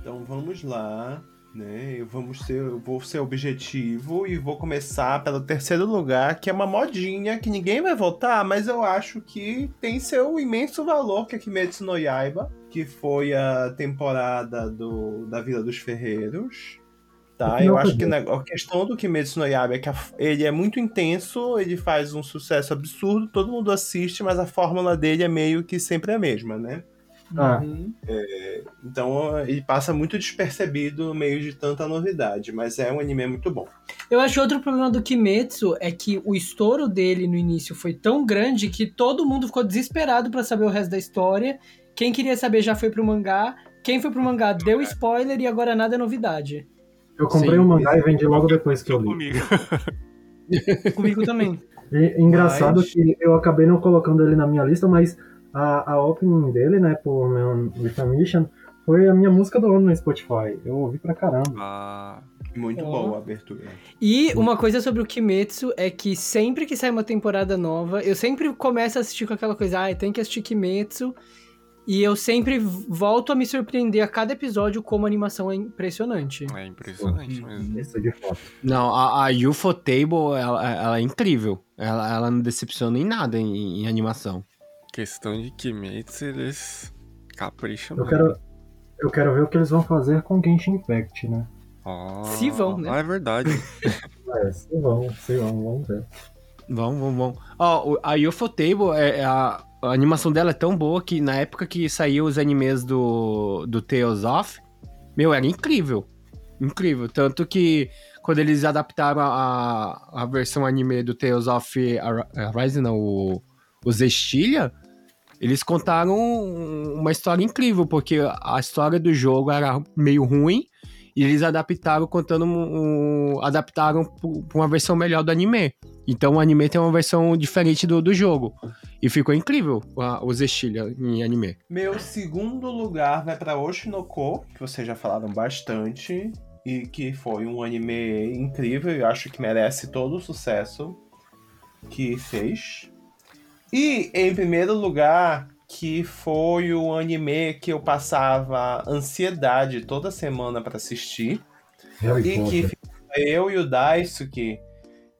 Então vamos lá, né? Eu, vamos ser, eu vou ser objetivo e vou começar pelo terceiro lugar, que é uma modinha que ninguém vai votar, mas eu acho que tem seu imenso valor, que é Kimetsu no Yaiba, que foi a temporada do, da Vila dos Ferreiros. Tá, eu acho que né, a questão do Kimetsu no Yaiba é que a- ele é muito intenso, ele faz um sucesso absurdo, todo mundo assiste, mas a fórmula dele é meio que sempre a mesma, né? Ah, Uhum. Então ele passa muito despercebido no meio de tanta novidade, mas é um anime muito bom. Eu acho outro problema do Kimetsu é que o estouro dele no início foi tão grande que todo mundo ficou desesperado pra saber o resto da história. Quem queria saber já foi pro mangá. Quem foi pro mangá deu spoiler e agora nada é novidade. eu comprei Sim. o mangá e vendi logo depois que eu li. Comigo. Comigo também. E, engraçado Mas- que eu acabei não colocando ele na minha lista, mas a, a opening dele, né, por meu With a Mission, foi a minha música do ano no Spotify. Eu ouvi pra caramba. Ah, Muito boa a abertura. E uma coisa sobre o Kimetsu é que sempre que sai uma temporada nova, eu sempre começo a assistir com aquela coisa, ah, tem que assistir Kimetsu. E eu sempre volto a me surpreender a cada episódio como a animação é impressionante. é impressionante Uhum. mesmo. Isso de fato. Não, a, a UFO Table, ela, ela é incrível. Ela, ela não decepciona em nada em, em animação. Questão de Kimetsu, eles capricham. Eu quero, eu quero ver o que eles vão fazer com Genshin Impact, né? Ah, Se vão, né? Ah, é verdade. É, se vão, se vão, vamos ver. Vamos, vamos, vamos. Ó, o- a UFO Table, é, é a, a animação dela é tão boa que na época que saiu os animes do, do Tales of, meu, era incrível. Incrível. Tanto que quando eles adaptaram a, a versão anime do Tales of Arise, não, o, o Zestilia, eles contaram uma história incrível, porque a história do jogo era meio ruim, e eles adaptaram contando um, adaptaram para uma versão melhor do anime. Então o anime tem uma versão diferente do, do jogo. E ficou incrível a, o Zestilia em anime. Meu segundo lugar vai pra Oshinoko, que vocês já falaram bastante. E que foi um anime incrível e acho que merece todo o sucesso que fez. E em primeiro lugar, que foi o anime que eu passava ansiedade toda semana para assistir. Harry e Potter. que eu e o Daisuke,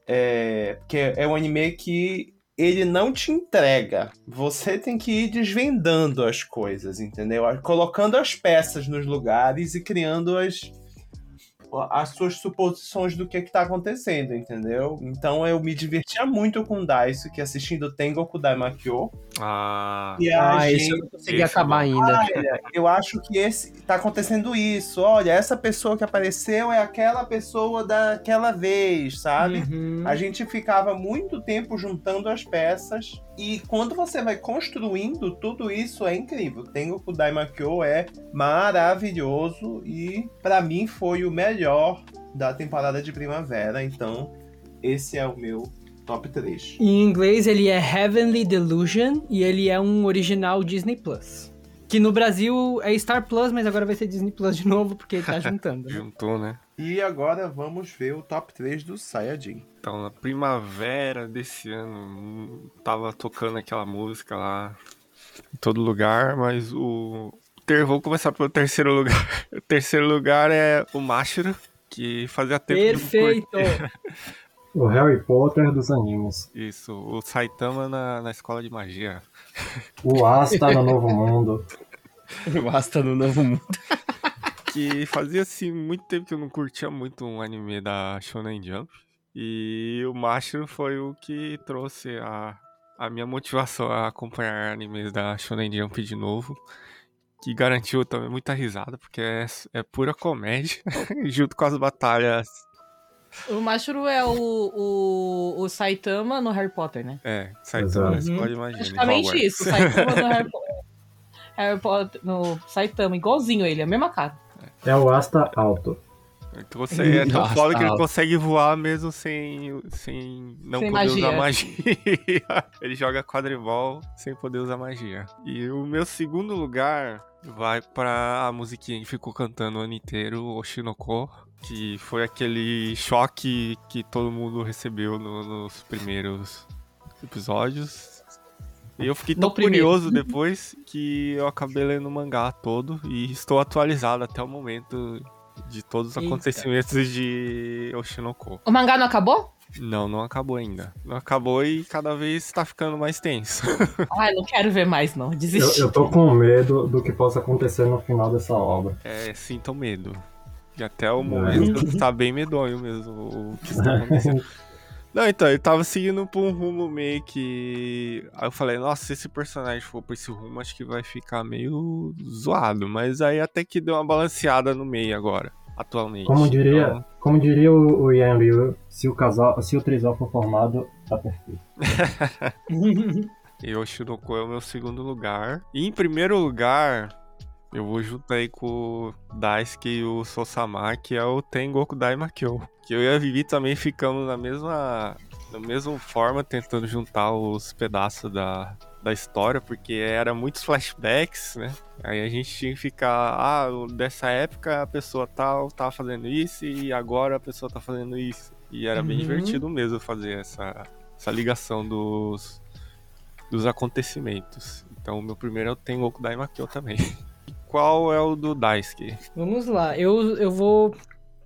é, que é um anime que ele não te entrega. Você tem que ir desvendando as coisas, entendeu? Colocando as peças nos lugares e criando as as suas suposições do que que tá acontecendo, entendeu? Então eu me divertia muito com o Daisuke assistindo Tengoku Daimakyo. Ah, E a Ah, esse gente eu não consegui esse acabar não- ainda. Olha, eu acho que esse tá acontecendo isso. Olha, essa pessoa que apareceu é aquela pessoa daquela vez, sabe? Uhum. A gente ficava muito tempo juntando as peças e quando você vai construindo tudo isso é incrível. Tengoku Daimakyo é maravilhoso e pra mim foi o melhor da temporada de primavera, então esse é o meu top 3. Em inglês ele é Heavenly Delusion e ele é um original Disney Plus. Que no Brasil é Star Plus, mas agora vai ser Disney Plus de novo, porque ele tá juntando. né? juntou, né? E agora vamos ver o top 3 do Saiyajin. Então, na primavera desse ano, tava tocando aquela música lá em todo lugar, mas o. ter- Vou começar pelo terceiro lugar. O terceiro lugar é o Mashiro, que fazia tempo Perfeito! O Harry Potter dos animes. Isso, o Saitama na, na escola de magia. O Asta no Novo Mundo. Basta no novo mundo. Que fazia assim muito tempo que eu não curtia muito um anime da Shonen Jump. E o Mashiro foi o que trouxe a, a minha motivação a acompanhar animes da Shonen Jump de novo. Que garantiu também muita risada, porque é, é pura comédia, junto com as batalhas. O Mashuru é o, o, o Saitama no Harry Potter, né? É, Saitama na Exato. escola de magia. em Praticamente isso, o Saitama no Harry Potter. Harry Potter no Saitama, igualzinho ele, a mesma cara. É o Asta alto. Então você é tão foda que ele consegue voar mesmo sem, sem não Sem poder usar magia. magia. ele joga quadribol sem poder usar magia. E o meu segundo lugar vai pra a musiquinha que ficou cantando o ano inteiro, Oshinoko. Que foi aquele choque que todo mundo recebeu no- nos primeiros episódios. E eu fiquei No tão primeiro. curioso depois que eu acabei lendo o mangá todo e estou atualizado até o momento de todos os Eita. acontecimentos de Oshinoko. O mangá não acabou? Não, não acabou ainda. Não acabou e cada vez tá ficando mais tenso. Ai, não quero ver mais, não. Eu, Desisti. eu tô com medo do que possa acontecer no final dessa obra. É, sinto medo. E até o momento tá bem medonho mesmo o que está acontecendo. Não, então, ele tava seguindo por um rumo meio que. Aí eu falei, nossa, se esse personagem for por esse rumo, acho que vai ficar meio zoado. Mas aí até que deu uma balanceada no meio agora, atualmente. Como diria, Então, como diria o, o Ian Liu, se o casal, se o trisal for formado, tá perfeito. E o Shinoko é o meu segundo lugar. E em primeiro lugar, eu vou junto aí com o Daisuke e o Sosama, que é o Tengoku Daimakyo. Que eu e a Vivi também ficamos na mesma, na mesma forma, tentando juntar os pedaços da, da história, porque era muitos flashbacks, né? Aí a gente tinha que ficar, ah, dessa época a pessoa tal tava fazendo isso e agora a pessoa tá fazendo isso. E era bem Uhum. divertido mesmo fazer essa, essa ligação dos, dos acontecimentos. Então o meu primeiro é o Tengoku Daimakyo também. Qual é o do Daisuke? Vamos lá, eu, eu vou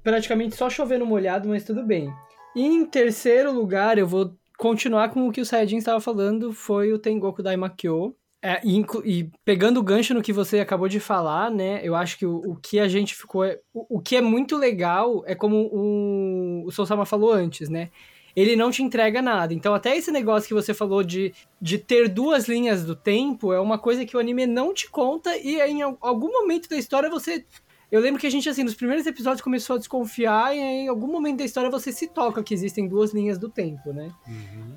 praticamente só chover no molhado, mas tudo bem. Em terceiro lugar, eu vou continuar com o que o Sayajin estava falando, foi o Tengoku Daimakyo. É, e, e pegando o gancho no que você acabou de falar, né, eu acho que o, o que a gente ficou... é- O, o que é muito legal é como o, o Sousama falou antes, né? Ele não te entrega nada. Então, até esse negócio que você falou de, de ter duas linhas do tempo é uma coisa que o anime não te conta e em al- algum momento da história você Eu lembro que a gente, assim, nos primeiros episódios começou a desconfiar e aí, em algum momento da história você se toca que existem duas linhas do tempo, né?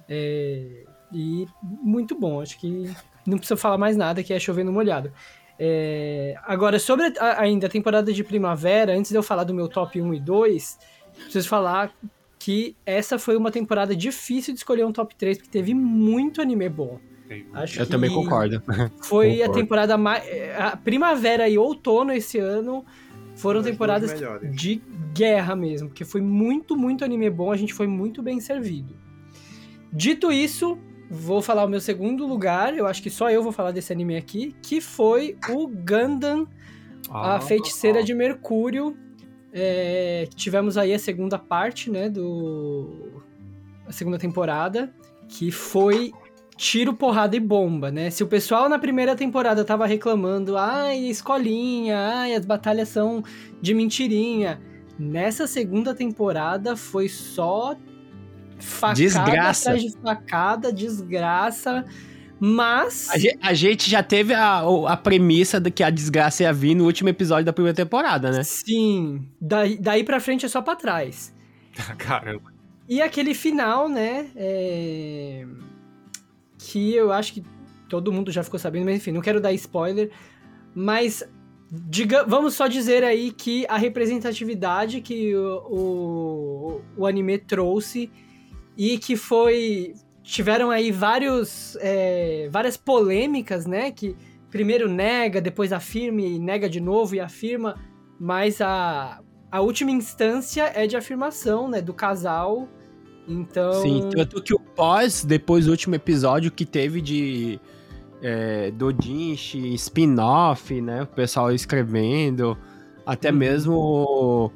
É, e muito bom, acho que não precisa falar mais nada, que é chovendo molhado. É, agora, sobre a- ainda a temporada de primavera, antes de eu falar do meu top 1 e 2, preciso falar que essa foi uma temporada difícil de escolher um top 3, porque teve muito anime bom. Acho Eu que também concordo. Foi a Concordo. temporada mais. A primavera e outono esse ano foram temporadas de guerra mesmo, porque foi muito, muito anime bom, a gente foi muito bem servido. Dito isso, vou falar o meu segundo lugar, eu acho que só eu vou falar desse anime aqui, que foi o Gundam, Ah, a Feiticeira de Mercúrio. É, tivemos aí a segunda parte, né, do... a segunda temporada, que foi tiro, porrada e bomba, né? Se o pessoal na primeira temporada tava reclamando, ai, escolinha, ai, as batalhas são de mentirinha. Nessa segunda temporada foi só facada Desgraça. atrás de facada, desgraça, mas... A ge- a gente já teve a, a premissa de que a desgraça ia vir no último episódio da primeira temporada, né? Sim, daí, daí pra frente é só pra trás. Caramba. E aquele final, né? é, Que eu acho que todo mundo já ficou sabendo, mas enfim, não quero dar spoiler. Mas diga, vamos só dizer aí que a representatividade que o, o, o anime trouxe e que foi. Tiveram aí vários, é, várias polêmicas, né? Que primeiro nega, depois afirma e nega de novo e afirma, mas a, a última instância é de afirmação, né? Do casal. Então. Sim, tanto que o pós, depois do último episódio que teve de é, Dojinshi, spin-off, né? O pessoal escrevendo, até Uhum. mesmo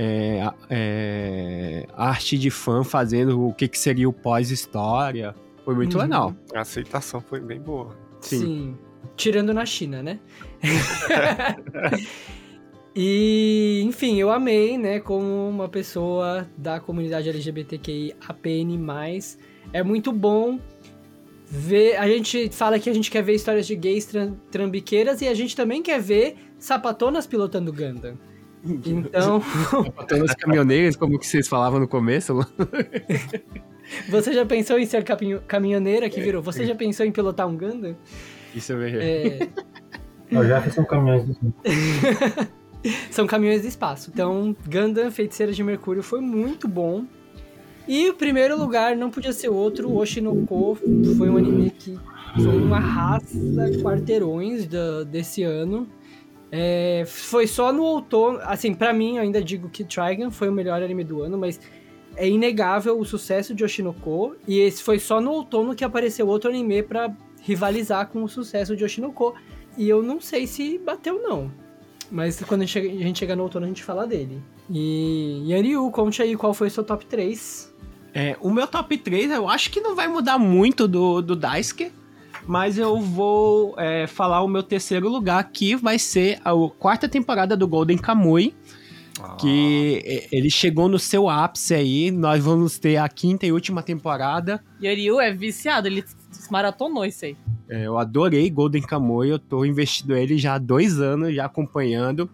é, é, arte de fã fazendo o que, que seria o pós-história. Foi muito Uhum. legal. A aceitação foi bem boa. Sim. Sim. Tirando na China, né? e, enfim, eu amei, né? Como uma pessoa da comunidade LGBTQI APN+. É muito bom ver... A gente fala que a gente quer ver histórias de gays tram- trambiqueiras e a gente também quer ver sapatonas pilotando Gundam. Então, Botando os caminhoneiros, como que vocês falavam no começo. você já pensou em ser caminho- caminhoneira que virou? Você já pensou em pilotar um Gundam? Isso é verdade. É, Eu já fiz um caminhões do São caminhões do espaço. Então, Gundam, Feiticeira de Mercúrio, foi muito bom. E o primeiro lugar não podia ser outro, Oshinoko. Foi um anime que foi uma raça quarteirões da- desse ano. É, foi só no outono. Assim, pra mim, eu ainda digo que Trigun foi o melhor anime do ano, mas é inegável o sucesso de Oshinoko. E esse foi só no outono que apareceu outro anime pra rivalizar com o sucesso de Oshinoko. E eu não sei se bateu, não. Mas quando a gente, chega, chegar no outono, a gente fala dele. E Yanryu, conte aí qual foi o seu top 3. É, o meu top 3, eu acho que não vai mudar muito do, do Daisuke, mas eu vou é, falar o meu terceiro lugar, que vai ser a quarta temporada do Golden Kamuy, que é, ele chegou no seu ápice aí, nós vamos ter a quinta e última temporada. Yoryu é viciado, ele maratonou isso aí. É, eu adorei Golden Kamuy, eu tô investindo ele já há dois anos, já acompanhando.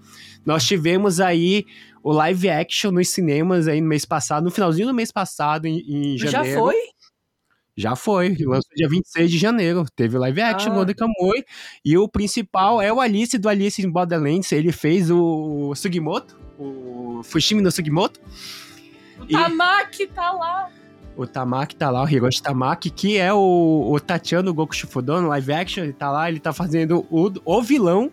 Nós tivemos aí o live action nos cinemas aí no mês passado, no finalzinho do mês passado, em, em janeiro. Já foi? Já foi, lançou dia 26 de janeiro. Teve live action Ah. Golden Kamuy. E o principal é o Alice do Alice in Borderlands. Ele fez o Sugimoto, o Fushimi no Sugimoto. O E- Tamaki tá lá. O Tamaki tá lá, o Hiroshi Tamaki, que é o, o Tatiano Goku Shifudan no live action. Ele tá lá, ele tá fazendo o, o vilão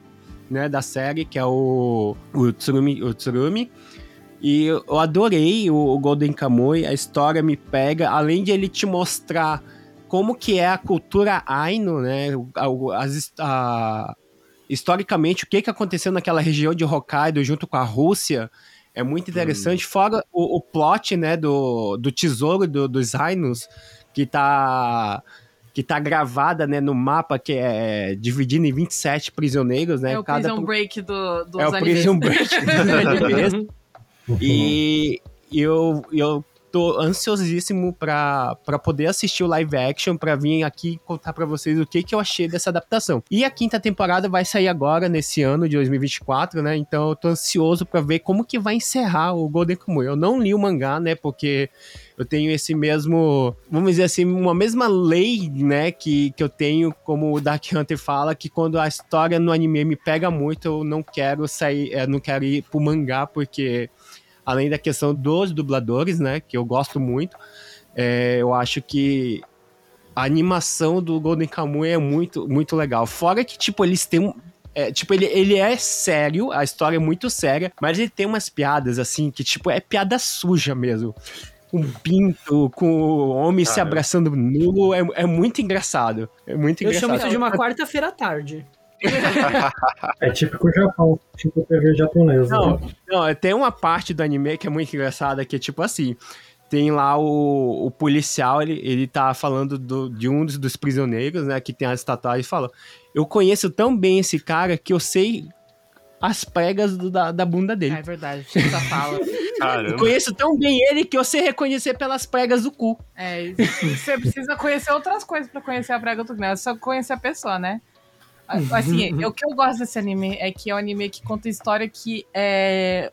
né, da série, que é o, o, Tsurumi, o Tsurumi. E eu adorei o, Golden Kamuy, a história me pega, além de ele te mostrar como que é a cultura Aino, né, as a- historicamente o que, que aconteceu naquela região de Hokkaido junto com a Rússia, é muito interessante, fora o, o plot, né, do, do tesouro do- dos Ainos, que tá que tá gravada, né, no mapa que é dividido em 27 prisioneiros, né? é o cada Prison Break do, dos é o animes. Prison Break dos animes. E eu, eu tô ansiosíssimo pra poder assistir o live action, pra vir aqui contar pra vocês o que, que eu achei dessa adaptação. E a quinta temporada vai sair agora, nesse ano de 2024, né? Então eu tô ansioso pra ver como que vai encerrar o Golden Kamuy. Eu não li o mangá, né? Porque eu tenho esse mesmo, vamos dizer assim, uma mesma lei, né, que, que eu tenho, como o Dark Hunter fala, que quando a história no anime me pega muito, eu não quero sair, eu não quero ir pro mangá, porque além da questão dos dubladores, né, que eu gosto muito, é, eu acho que a animação do Golden Kamuy é muito, muito legal. Fora que, tipo, eles têm um, é, tipo, ele, ele é sério, a história é muito séria, mas ele tem umas piadas, assim, que, tipo, é piada suja mesmo. Com pinto, com o homem se abraçando nu, é, é muito engraçado. É muito Eu engraçado. chamo isso de uma quarta-feira à tarde. É típico Japão, tipo TV japonesa. Não, né? não, tem uma parte do anime que é muito engraçada, que é tipo assim. Tem lá o, o policial, ele, ele tá falando do- de um dos, dos prisioneiros, né? Que tem as tatuagens e fala: Eu conheço tão bem esse cara que eu sei as pregas do- da, da bunda dele. É verdade, essa fala. Eu Caramba. conheço tão bem ele que eu sei reconhecer pelas pregas do cu. É, isso. você precisa conhecer outras coisas pra conhecer a Braga do Não é só conhecer a pessoa, né? Assim, o que eu gosto desse anime é que é um anime que conta história que é.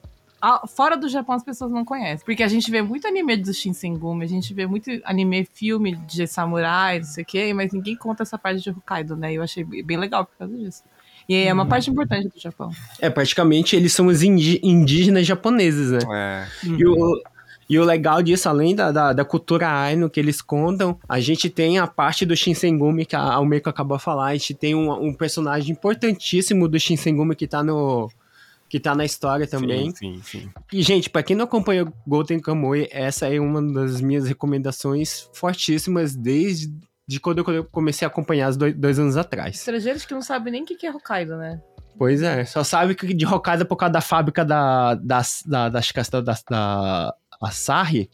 Fora do Japão as pessoas não conhecem. Porque a gente vê muito anime do Shinsengumi, a gente vê muito anime, filme de samurai, não sei o quê, mas ninguém conta essa parte de Hokkaido, né? E eu achei bem legal por causa disso. E é uma parte importante do Japão. É, praticamente eles são os indígenas japoneses, né? É. E o, e o legal disso, além da, da, da cultura Aino que eles contam, a gente tem a parte do Shinsengumi, que a Almeco acabou de falar, a gente tem um, um personagem importantíssimo do Shinsengumi que tá no... Que tá na história também. Sim, sim, sim. E, gente, pra quem não acompanha o Golden Kamuy, essa é uma das minhas recomendações fortíssimas desde de quando eu comecei a acompanhar os dois, dois anos atrás. Estrangeiros que não sabem nem o que que é Hokkaido, né? Pois é, só sabe que de Hokkaido é por causa da fábrica da, da, da, das castas da, da Asahi,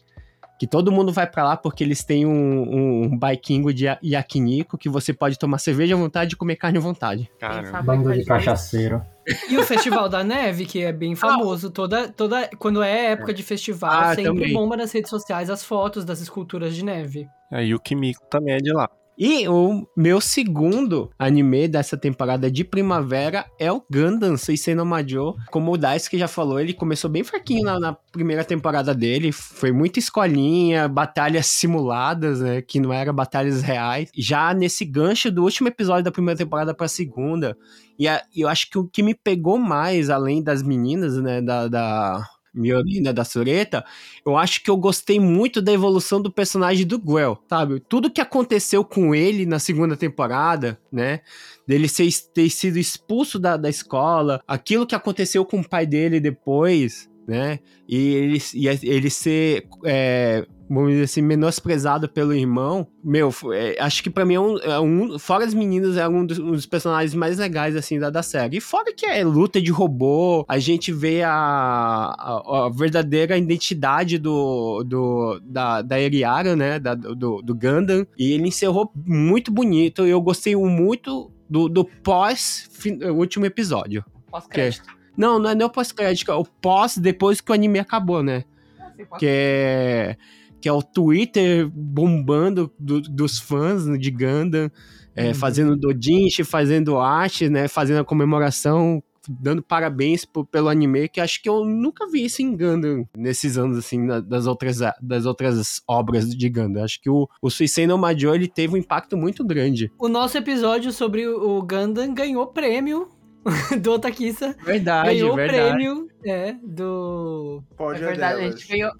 que todo mundo vai pra lá porque eles têm um, um baikingo de ya- yakiniku que você pode tomar cerveja à vontade e comer carne à vontade. Caramba. Bando de cachaceiro. E o Festival da Neve, que é bem famoso, toda, toda, quando é época de festival, Ah, sempre também. bomba nas redes sociais as fotos das esculturas de neve. É, e o Kimiko também é de lá. E o meu segundo anime dessa temporada de primavera é o Gundam Seisei no Majo. Como o Daisuke já falou, ele começou bem fraquinho na, na primeira temporada dele. Foi muita escolinha, batalhas simuladas, né? Que não eram batalhas reais. Já nesse gancho do último episódio da primeira temporada pra segunda. E a- eu acho que o que me pegou mais, além das meninas, né? Da... da Miorina da Sureta, eu acho que eu gostei muito da evolução do personagem do Guel, sabe? Tudo que aconteceu com ele na segunda temporada, né? Dele ser, ter sido expulso da, da escola, aquilo que aconteceu com o pai dele depois, né? E ele, e ele ser, é, vamos dizer assim, menosprezado pelo irmão. Meu, é, acho que pra mim é um, é um- Fora as meninas, é um dos, um dos personagens mais legais, assim, da, da série. E fora que é luta de robô, a gente vê a, a, a verdadeira identidade do, do, da, da Eriara, né? Da, do, do Gundam. E ele encerrou muito bonito. Eu gostei muito do, do pós-último episódio. Pós-crédito. Não, não é nem o pós-crédito, é o pós depois que o anime acabou, né? Assim, pós- Que é, que é o Twitter bombando do- dos fãs de Gundam, é, fazendo dodinshi, fazendo arte, né? Fazendo a comemoração, dando parabéns pelo anime, que acho que eu nunca vi isso em Gundam nesses anos, assim, na- das outras, das outras obras de Gundam. Acho que o, o Suicide no Majo, ele teve um impacto muito grande. O nosso episódio sobre o o Gundam ganhou prêmio do Otakissa. Verdade, ganhou o verdade. prêmio é, do. Pode É verdade, a gente ganhou.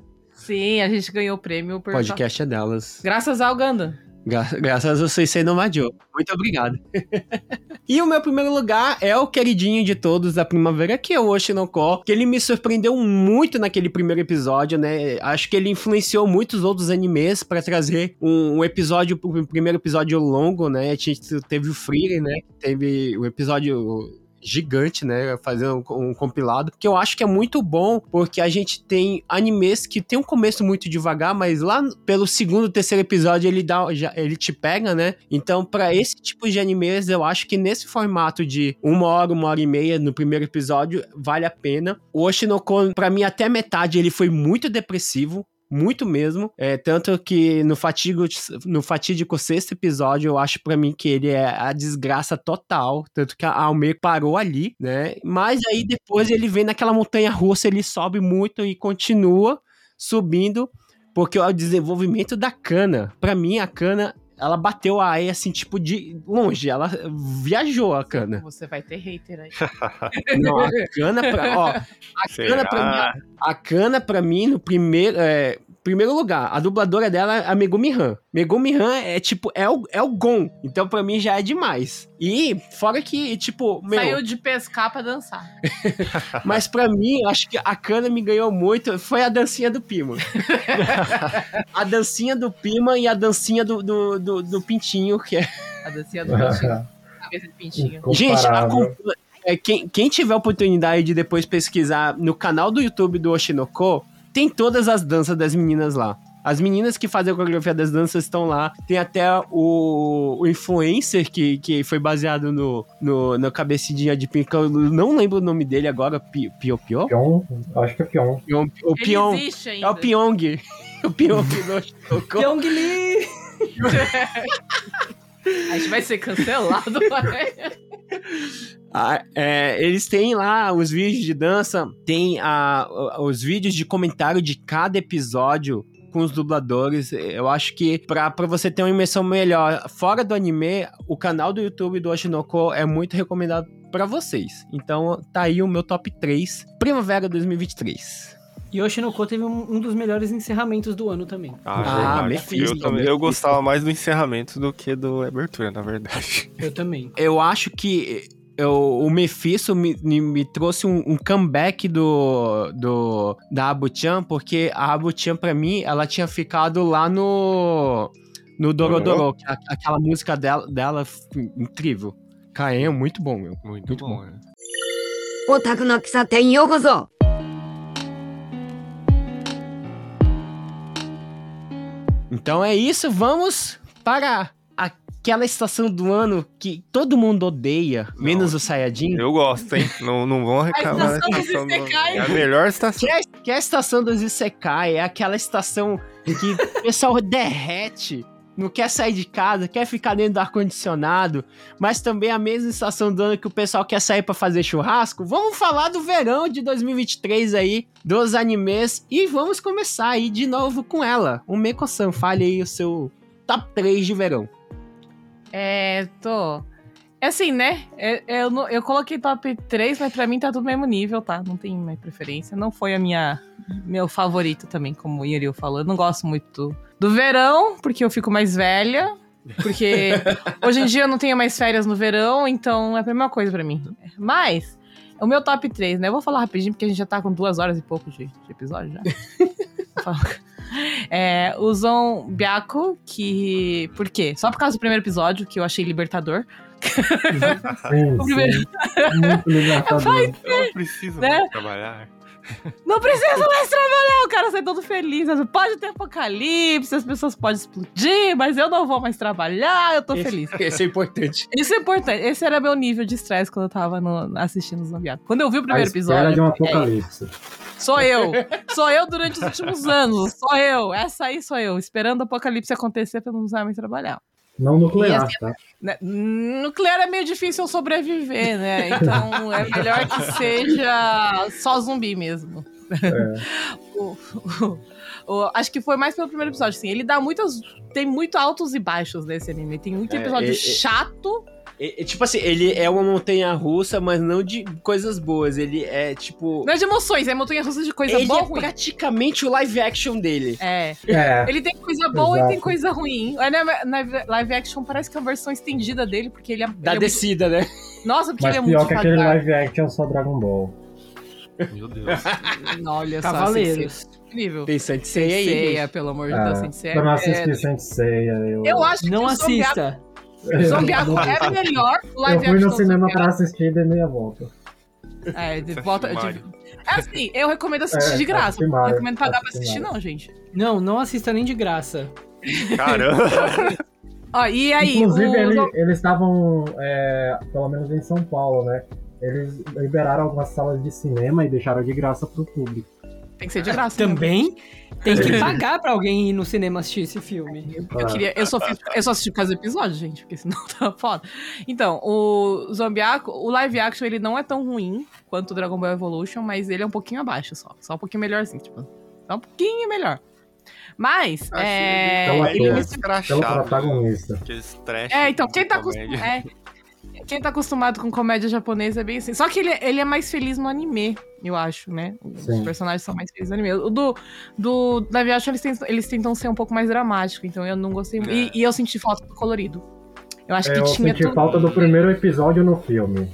Sim, a gente ganhou o prêmio por. Podcast é delas. Graças ao Ganda. Gra- graças a vocês no Madio. Muito obrigado. e o meu primeiro lugar é o queridinho de todos da primavera, que é o Oshinoko, que ele me surpreendeu muito naquele primeiro episódio, né? Acho que ele influenciou muitos outros animes pra trazer um, um episódio, um primeiro episódio longo, né? A gente teve o Free, né? Teve o episódio gigante, né? Fazendo um, um compilado, que eu acho que é muito bom, porque a gente tem animes que tem um começo muito devagar, mas lá pelo segundo, terceiro episódio ele dá, já, ele te pega, né? Então, pra esse tipo de animes, eu acho que nesse formato de uma hora, uma hora e meia no primeiro episódio, vale a pena. O Oshinoko, pra mim, até metade ele foi muito depressivo. Muito mesmo. É, tanto que no, fatigo, no fatídico sexto episódio, eu acho pra mim que ele é a desgraça total. Tanto que a Almeida parou ali, né? Mas aí depois ele vem naquela montanha russa, ele sobe muito e continua subindo. Porque é o desenvolvimento da cana. Pra mim, a cana ela bateu a Ai assim, tipo, de longe. Ela viajou a cana. Você vai ter hater aí. Não, a cana pra. Ó, a Será? cana pra mim. A cana pra mim, no primeiro. É, primeiro lugar, a dubladora dela é a Megumi Han. Megumi Han é tipo, é o, é o Gon. Então pra mim já é demais. E fora que, tipo, meu. Saiu de pescar pra dançar. Mas pra mim, acho que a cana me ganhou muito. Foi a dancinha do Pima. a dancinha do Pima e a dancinha do, do, do, do Pintinho, que é. A dancinha do pintinho. Cabeça de pintinho. Gente, acompa- é, quem, quem tiver oportunidade de depois pesquisar no canal do YouTube do Oshinoko, tem todas as danças das meninas lá. As meninas que fazem a coreografia das danças estão lá. Tem até o, o influencer que, que foi baseado no, no, no cabecidinha de Pink. Eu não lembro o nome dele agora. Pi- Pio Pio? Pion, acho que é Pion. Pion- O Ele Pion. existe ainda. É o Pyong. O Pyong. Pyong Lee! A gente vai ser cancelado. Ah, é, eles têm lá os vídeos de dança, tem a, os vídeos de comentário de cada episódio com os dubladores. Eu acho que pra você ter uma imersão melhor fora do anime, o canal do YouTube do Oshinoko é muito recomendado pra vocês. Então tá aí o meu top 3, Primavera 2023. E Yoshinoko teve um, um, dos melhores encerramentos do ano também. Ah, ah Mephisto. Eu, também, eu gostava mais do encerramento do que do abertura, na verdade. Eu também. Eu acho que eu, o Mephisto me, me trouxe um, um, comeback do, do da Abu-chan, porque a Abu-chan, pra mim, ela tinha ficado lá no no Dorodoro, uhum. aquela música dela, dela incrível. Caen é muito bom, meu. Muito, muito bom. bom. É. Otaku no Kisaten! Então é isso, vamos para aquela estação do ano que todo mundo odeia, menos o Sayajin. Eu gosto, hein? Não, não vão reclamar da estação dos estação do... Isekai. É a melhor estação. Que é, que é a estação dos Isekai, é aquela estação que o pessoal derrete, não quer sair de casa, quer ficar dentro do ar-condicionado, mas também a mesma estação do ano que o pessoal quer sair pra fazer churrasco. Vamos falar do verão de 2023 aí, dos animes, e vamos começar aí de novo com ela. O Meko-san, fale aí o seu top 3 de verão. É, tô. É assim, né? É- é, eu, não- eu coloquei top 3, mas pra mim tá no mesmo nível, tá? Não tem minha preferência. Não foi a minha meu favorito também, como o Yuri falou. Eu não gosto muito do, do verão, porque eu fico mais velha. Porque hoje em dia eu não tenho mais férias no verão, então é a mesma coisa pra mim. Mas, o meu top 3, né? Eu vou falar rapidinho, porque a gente já tá com duas horas e pouco de, de episódio já. É, o Zon Byaku, que. Por quê? Só por causa do primeiro episódio, que eu achei libertador. Sim, O primeiro- sim. Muito libertador. Eu não preciso Né? mais trabalhar. Não precisa mais trabalhar, o cara sai todo feliz. Pode ter apocalipse, as pessoas podem explodir, mas eu não vou mais trabalhar, eu tô feliz. Esse é importante. Isso é importante. Esse era meu nível de estresse quando eu tava no- assistindo o Zombiaco. Quando eu vi o A primeiro espera de episódio. um é, apocalipse. sou eu. Sou eu durante os últimos anos. Sou eu. Essa aí sou eu. Esperando o apocalipse acontecer pra não precisar mais trabalhar. Não nuclear, assim, tá? Né, Nuclear é meio difícil eu sobreviver, né? Então é melhor que seja só zumbi mesmo. O- o- o- acho que foi mais pelo primeiro episódio, assim. Ele dá muitas. Tem muito altos e baixos nesse anime. Tem muito É, episódio é, é- chato. É, é, tipo assim, ele é uma montanha russa, mas não de coisas boas. Ele é tipo. Não é de emoções, é montanha russa de coisa ele boa é ou ruim. praticamente o live action dele. É. É, Ele tem coisa boa Exato. e tem coisa ruim. É, Na na live action parece que é uma versão estendida dele, porque ele é. Da ele é muito- descida, né? Nossa, porque mas ele é pior muito que aquele live action só Dragon Ball. Meu Deus. Olha só, Cavaleiros. Incrível. Tem Sensei aí. Senseiya, pelo amor de Deus, É, Sensei. eu não é- assisti Senseiya. Eu, Eu acho que Não Zombiaco, Zombiaco é melhor. O Eu live fui no cinema pra assistir e dei meia volta. É, de Assiste volta. de-. É assim, eu recomendo assistir É, de graça. assiste Não recomendo pagar pra assistir, não, gente. Não, não assista nem de graça. Caramba. Ó, e aí, Inclusive, o... ele- eles estavam, é, pelo menos em São Paulo, né? Eles liberaram algumas salas de cinema e deixaram de graça pro público. Tem que ser de graça. né? Também tem que pagar pra alguém ir no cinema assistir esse filme. Eu queria. Eu só, fiz, eu só assisti por causa do episódio, gente, porque senão tá foda. Então, o Zombiaco, o live action, ele não é tão ruim quanto o Dragon Ball Evolution, mas ele é um pouquinho abaixo só. Só um pouquinho melhorzinho, tipo. Só um pouquinho melhor. Mas, Achei é. ele protagonista. Aqueles trash. É, então, quem tá, comédia. é, quem tá acostumado com comédia japonesa é bem assim. Só que ele, ele é mais feliz no anime, eu acho, né? Os Sim. personagens são mais felizes no anime. O do, do live action, eles tentam, eles tentam ser um pouco mais dramáticos, então eu não gostei muito. E, e eu senti falta do colorido. Eu acho É, que eu tinha senti tudo. falta do primeiro episódio no filme.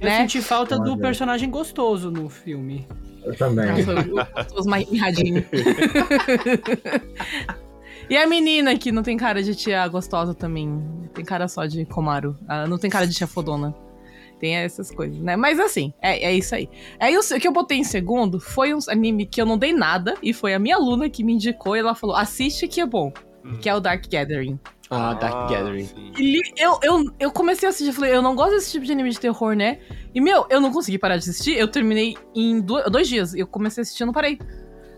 Eu Né? senti falta do Olha. personagem gostoso no filme. Eu também. Nossa, os mais mirradinhos. E a menina que não tem cara de tia gostosa também. Tem cara só de Komaru. Ela não tem cara de tia fodona. Tem essas coisas, né? Mas assim, é, é isso aí. Aí o o que eu botei em segundo foi um anime que eu não dei nada. E foi a minha aluna que me indicou. E ela falou: assiste que é bom. Hum. Que é o Dark Gathering. Ah, Dark Gathering. Ele- eu, eu, eu comecei a assistir, eu falei, eu não gosto desse tipo de anime de terror, né? E, meu, eu não consegui parar de assistir, eu terminei em do- dois dias. Eu comecei a assistir e não parei.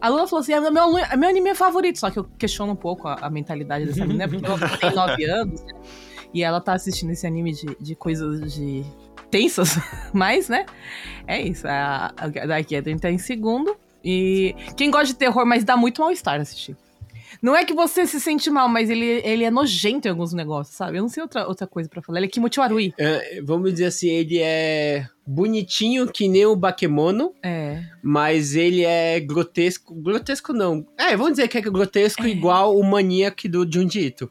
A Luna falou assim: é meu, é meu anime favorito. Só que eu questiono um pouco a, a mentalidade dessa menina, porque ela tem nove anos, né? E ela tá assistindo esse anime de, de coisas de tensas, mas, né? É isso. A, a Dark Gathering tá em segundo. E quem gosta de terror, mas dá muito mal-estar assistir. Não é que você se sente mal, mas ele, ele é nojento em alguns negócios, sabe? Eu não sei outra, outra coisa pra falar. Ele é Kimochi Warui. É, vamos dizer assim, ele é bonitinho que nem o Bakemono, É. mas ele é grotesco. Grotesco não. É, vamos dizer que é grotesco igual o Maniac do Junji Ito.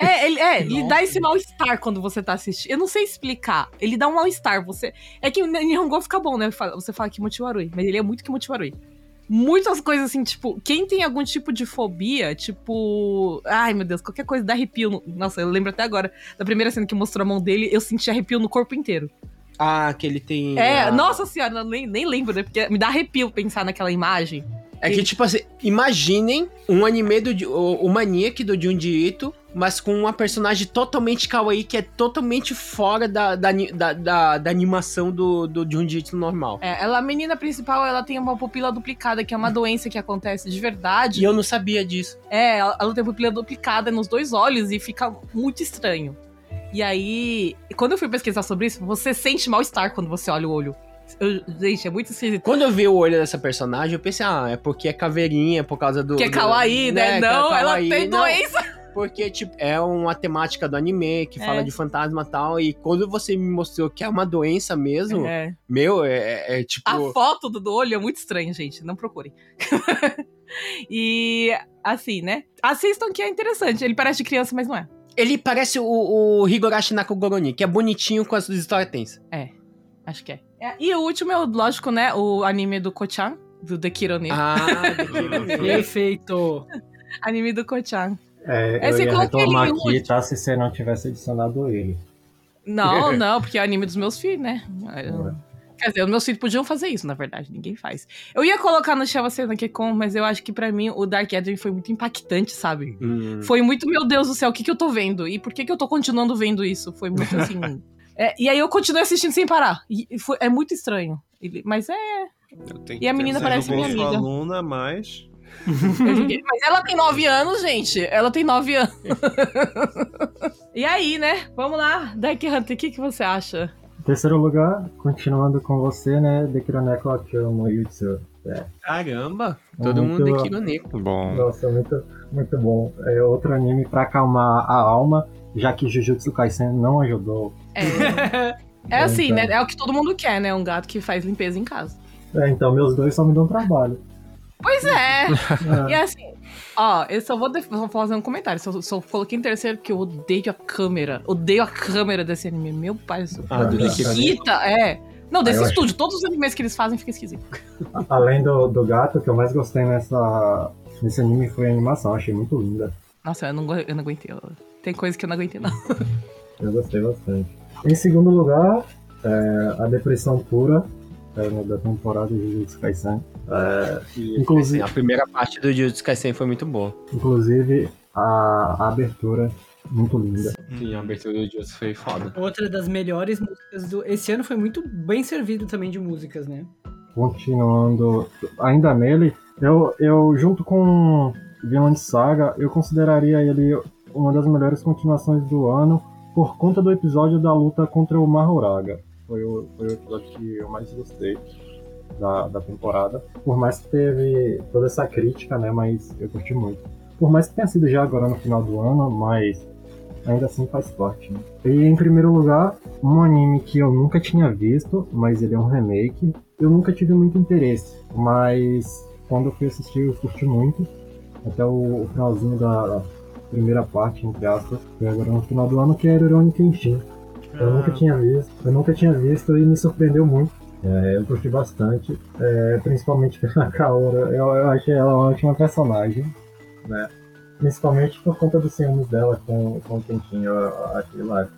É, ele, é, ele dá esse mal-estar quando você tá assistindo. Eu não sei explicar. Ele dá um mal-estar. Você... É que o Nihongo fica bom, né? Fala- Você fala Kimochi Warui, mas ele é muito Kimochi Warui. Muitas coisas assim, tipo, quem tem algum tipo de fobia, tipo. Ai, meu Deus, qualquer coisa dá arrepio. no- Nossa, eu lembro até agora da primeira cena que mostrou a mão dele, eu senti arrepio no corpo inteiro. Ah, que ele tem. É, ah, nossa senhora, nem, nem lembro, né? Porque me dá arrepio pensar naquela imagem. É que, tipo assim, imaginem um anime do o, o Maniac do Junji Ito, mas com uma personagem totalmente kawaii, que é totalmente fora da, da, da, da- da animação do, do Junji Ito normal. É, ela, a menina principal, ela tem uma pupila duplicada, que é uma doença que acontece de verdade. E eu não sabia disso. É, ela, ela tem pupila duplicada nos dois olhos e fica muito estranho. E aí, quando eu fui pesquisar sobre isso, você sente mal-estar quando você olha o olho. Eu- gente, é muito esquisito. Quando eu vi o olho dessa personagem, eu pensei, ah, é porque é caveirinha, por causa do. Que é do- kawaii, né? que é Não, ela kawaii. tem Não, doença. Porque, tipo, é uma temática do anime que fala É. de fantasma e tal. E quando você me mostrou que é uma doença mesmo, É. meu, é, é- é tipo. A foto do, olho é muito estranha, gente. Não procurem. e assim, né? Assistam que é interessante. Ele parece de criança, mas não é. Ele parece o, o Higurashi Nakogoroni, que é bonitinho com as histórias tensas. Acho que é. É, E o último é, o, lógico, né? O anime do Kochan, do The Kirone. Ah, daquele. Perfeito. Anime do Kochan. É, É, eu você ia reclamar aqui, tá? Se você não tivesse adicionado ele. Não, não, porque é o anime dos meus filhos, né? Eu- Quer dizer, os meus filhos podiam fazer isso, na verdade. Ninguém faz. Eu ia colocar no Shava Cena com, mas eu acho que pra mim o Dark Gathering foi muito impactante, sabe? Hum. Foi muito, meu Deus do céu, o que, que eu tô vendo? E por que, que eu tô continuando vendo isso? Foi muito assim. É, e aí eu continuei assistindo sem parar. E foi- é muito estranho. Ele- mas é. Eu tenho E a menina parece minha amiga. aluna, mas... mas ela tem nove anos, gente. Ela tem nove anos. e aí, né? Vamos lá, Dark Hunter, o que, que você acha? Em terceiro lugar, continuando com você, né? Dekironeko Akio no Yutsu. Caramba, todo Muito- mundo Nico. Bom. Nossa, muito, muito bom. É outro anime pra acalmar a alma, já que Jujutsu Kaisen não ajudou. É. É assim, Então. né? É o que todo mundo quer, né? Um gato que faz limpeza em casa. É, então meus dois só me dão trabalho. Pois é. É. E assim, ó, eu só vou, vou fazer um comentário. Só, só coloquei em terceiro porque eu odeio a câmera. Odeio a câmera desse anime. Meu pai céu. Ah, do. Esquisita, é. Não, desse Ah, eu acho- estúdio. Todos os animes que eles fazem ficam esquisitos. Além do, do gato, o que eu mais gostei nessa, nesse anime foi a animação, achei muito linda. Nossa, eu não, eu não aguentei. Tem coisa que eu não aguentei, não. Eu gostei bastante. Em segundo lugar, é, a depressão pura é, da temporada de Jujutsu Kaisen. É, inclusive, A primeira parte do Jujutsu Kaisen foi muito boa. inclusive a, a abertura muito linda. Sim, a abertura do Jujutsu foi foda. Outra das melhores músicas do. Esse ano foi muito bem servido também de músicas, né? continuando ainda nele, eu, eu junto com Vinland Saga, eu consideraria ele uma das melhores continuações do ano por conta do episódio da luta contra o Mahoraga. Foi o, foi o episódio que eu mais gostei da, da temporada. Por mais que teve toda essa crítica, né? Mas eu curti muito. Por mais que tenha sido já agora no final do ano, mas ainda assim faz parte. Né? E em primeiro lugar, um anime que eu nunca tinha visto, mas ele é um remake. Eu nunca tive muito interesse, mas quando eu fui assistir eu curti muito. Até o, o finalzinho da primeira parte, entre aspas, foi agora no final do ano, que era Rurouni Kenshin. Eu nunca tinha visto, eu nunca tinha visto e me surpreendeu muito. É, eu curti bastante, é, principalmente pela Kaora. Eu, eu achei ela uma ótima personagem, né? Principalmente por conta dos ciúmes dela com, com o Kenshin, eu, eu achei lá.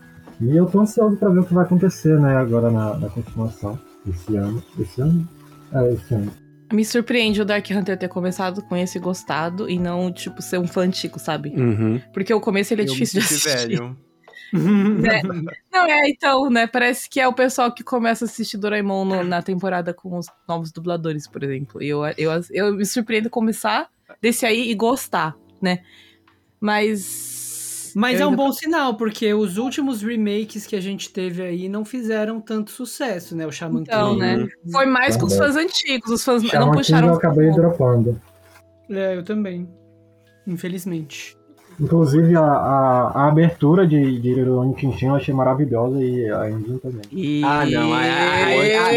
E eu tô ansioso pra ver o que vai acontecer, né, agora na, na continuação. Esse ano. Esse ano? É, esse ano. Me surpreende o Dark Hunter ter começado com esse gostado e não, tipo, ser um fã antigo, sabe? Uhum. Porque o começo ele é Eu difícil de assistir. velho. né? Não, é, então, né? Parece que é o pessoal que começa a assistir Doraemon no- na temporada com os novos dubladores, por exemplo. E eu, eu, eu me surpreendo começar desse aí e gostar, né? Mas. Mas eu é um bom sinal, porque os últimos remakes que a gente teve aí não fizeram tanto sucesso, né? O Shaman Então, King. né? Foi mais com os Também. fãs antigos, os fãs não Shaman King puxaram. eu acabei dropando. É, eu também. Infelizmente. Inclusive a, a, a abertura de, de Rurouni Kenshin eu achei maravilhosa e a engine também. E... Ah, não, ai, ai, ai,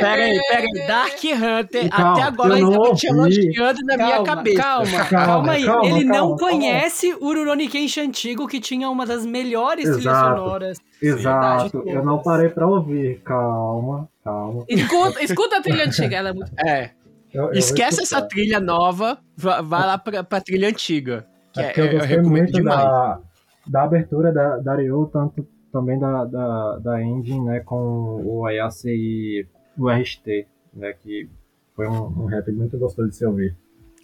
Peraí, peraí, peraí. Dark Hunter, Calma, até agora eu ainda não tinha ouvi. elogiando na minha cabeça. Calma, calma, Calma, aí. calma, Ele não calma, calma. conhece o Rurouni Kenshin antigo, que tinha uma das melhores trilhas Exato. sonoras. Exato, eu não parei pra ouvir. Calma, calma. Escuta, escuta a trilha antiga, ela é muito. É, Eu- eu esquece essa trilha nova, va- vai lá pra, pra trilha antiga. Que É é, porque eu eu, gostei recomendo muito demais. da, da abertura da, da Ryu, tanto também da, da, da engine, né, com o Ayase e o RST, né, que foi um, um rap muito gostoso de se ouvir.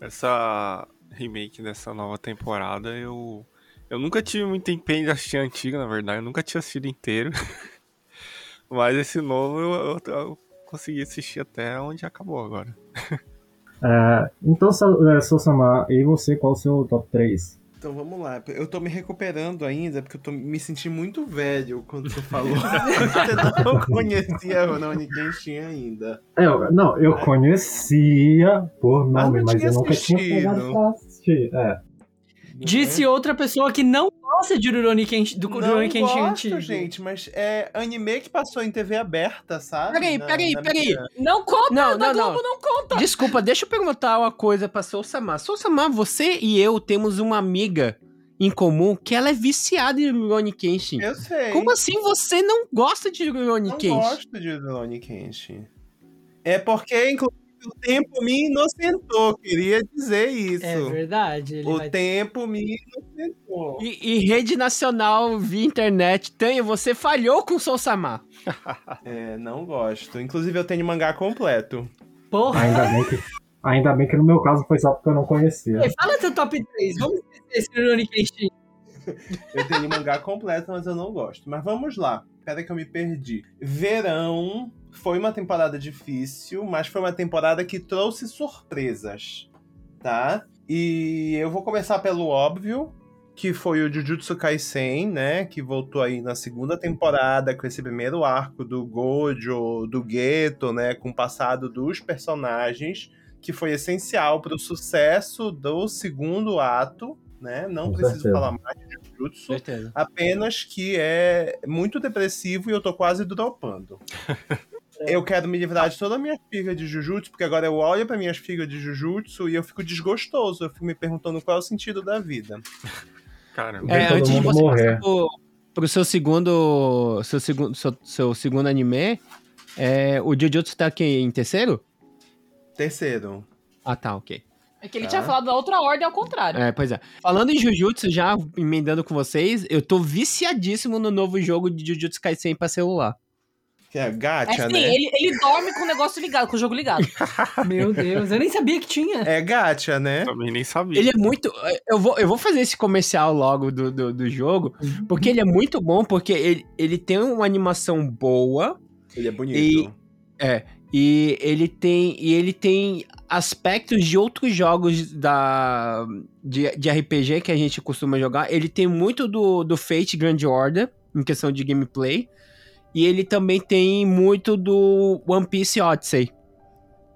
Essa remake dessa nova temporada, eu. Eu nunca tive muito empenho de assistir a antiga, na verdade. Eu nunca tinha assistido inteiro. Mas esse novo eu, eu- eu consegui assistir até onde acabou agora. É, então, é, Sousama, e você, qual o seu top 3? Então vamos lá. Eu tô me recuperando ainda, porque eu tô me sentindo muito velho quando você falou. eu não conhecia Rurouni Kenshin ainda. É, eu- não, eu conhecia por Mas nome, mas, tinha eu nunca tinha pegado pra assistir. É. Disse outra pessoa que não gosta de Rurouni Kenshin, do não Rurouni Kenshin gosto, antigo. gente, mas é anime que passou em TV aberta, sabe? Peraí, Na- peraí, na peraí. minha- Não conta, Não, da não, Globo não, conta. Desculpa, deixa eu perguntar uma coisa pra Sousama. Sousama, você e eu temos uma amiga em comum que ela é viciada em Rurouni Kenshin. Eu sei. Como assim você não gosta de Rurouni não Kenshin? gosto de Rurouni Kenshin. É porque, inclusive, o tempo me inocentou. Queria dizer isso. É verdade. Ele o vai... tempo me inocentou. E, e rede nacional via internet, Tanha, você falhou com Sousama. É, não gosto. Inclusive, eu tenho mangá completo. Porra. Ainda bem, que, ainda bem que no meu caso foi só porque eu não conhecia. Ei, Fala teu top 3. Vamos esquecer esse Rurouni Kenshin. Eu tenho mangá completo, mas eu não gosto. Mas vamos lá. Pera que eu me perdi. Verão foi uma temporada difícil, mas foi uma temporada que trouxe surpresas, tá? E eu vou começar pelo óbvio, que foi o Jujutsu Kaisen, né? Que voltou aí na segunda temporada com esse primeiro arco do Gojo, do Geto, né? Com o passado dos personagens, que foi essencial para o sucesso do segundo ato, né? Não Com preciso certeza. falar mais de Jujutsu. Certeza. Apenas que é muito depressivo e eu tô quase dropando. Eu quero me livrar de toda a minha figa de Jujutsu, porque agora eu olho para minhas figas de Jujutsu e eu fico desgostoso. Eu fico me perguntando qual é o sentido da vida. Caramba. É, antes de você morrer. passar pro, pro seu segundo. Seu segundo, seu, seu segundo anime, é, o Jujutsu tá aqui em terceiro? Terceiro. Ah, tá, ok. É que ele Tá. tinha falado da outra ordem ao contrário. É, pois é. Falando em Jujutsu, já emendando com vocês, eu tô viciadíssimo no novo jogo de Jujutsu Kaisen pra celular. Que é É gacha, assim, né? ele, ele dorme com o negócio ligado, com o jogo ligado. Meu Deus, eu nem sabia que tinha. É gacha, né? Também nem sabia. Ele é muito. Eu vou, eu vou fazer esse comercial logo do, do, do jogo, porque ele é muito bom, porque ele, ele tem uma animação boa, Ele é bonito. É. E ele tem, e ele tem aspectos de outros jogos da, de, de RPG que a gente costuma jogar. Ele tem muito do, do Fate Grand Order, em questão de gameplay. E ele também tem muito do One Piece Odyssey.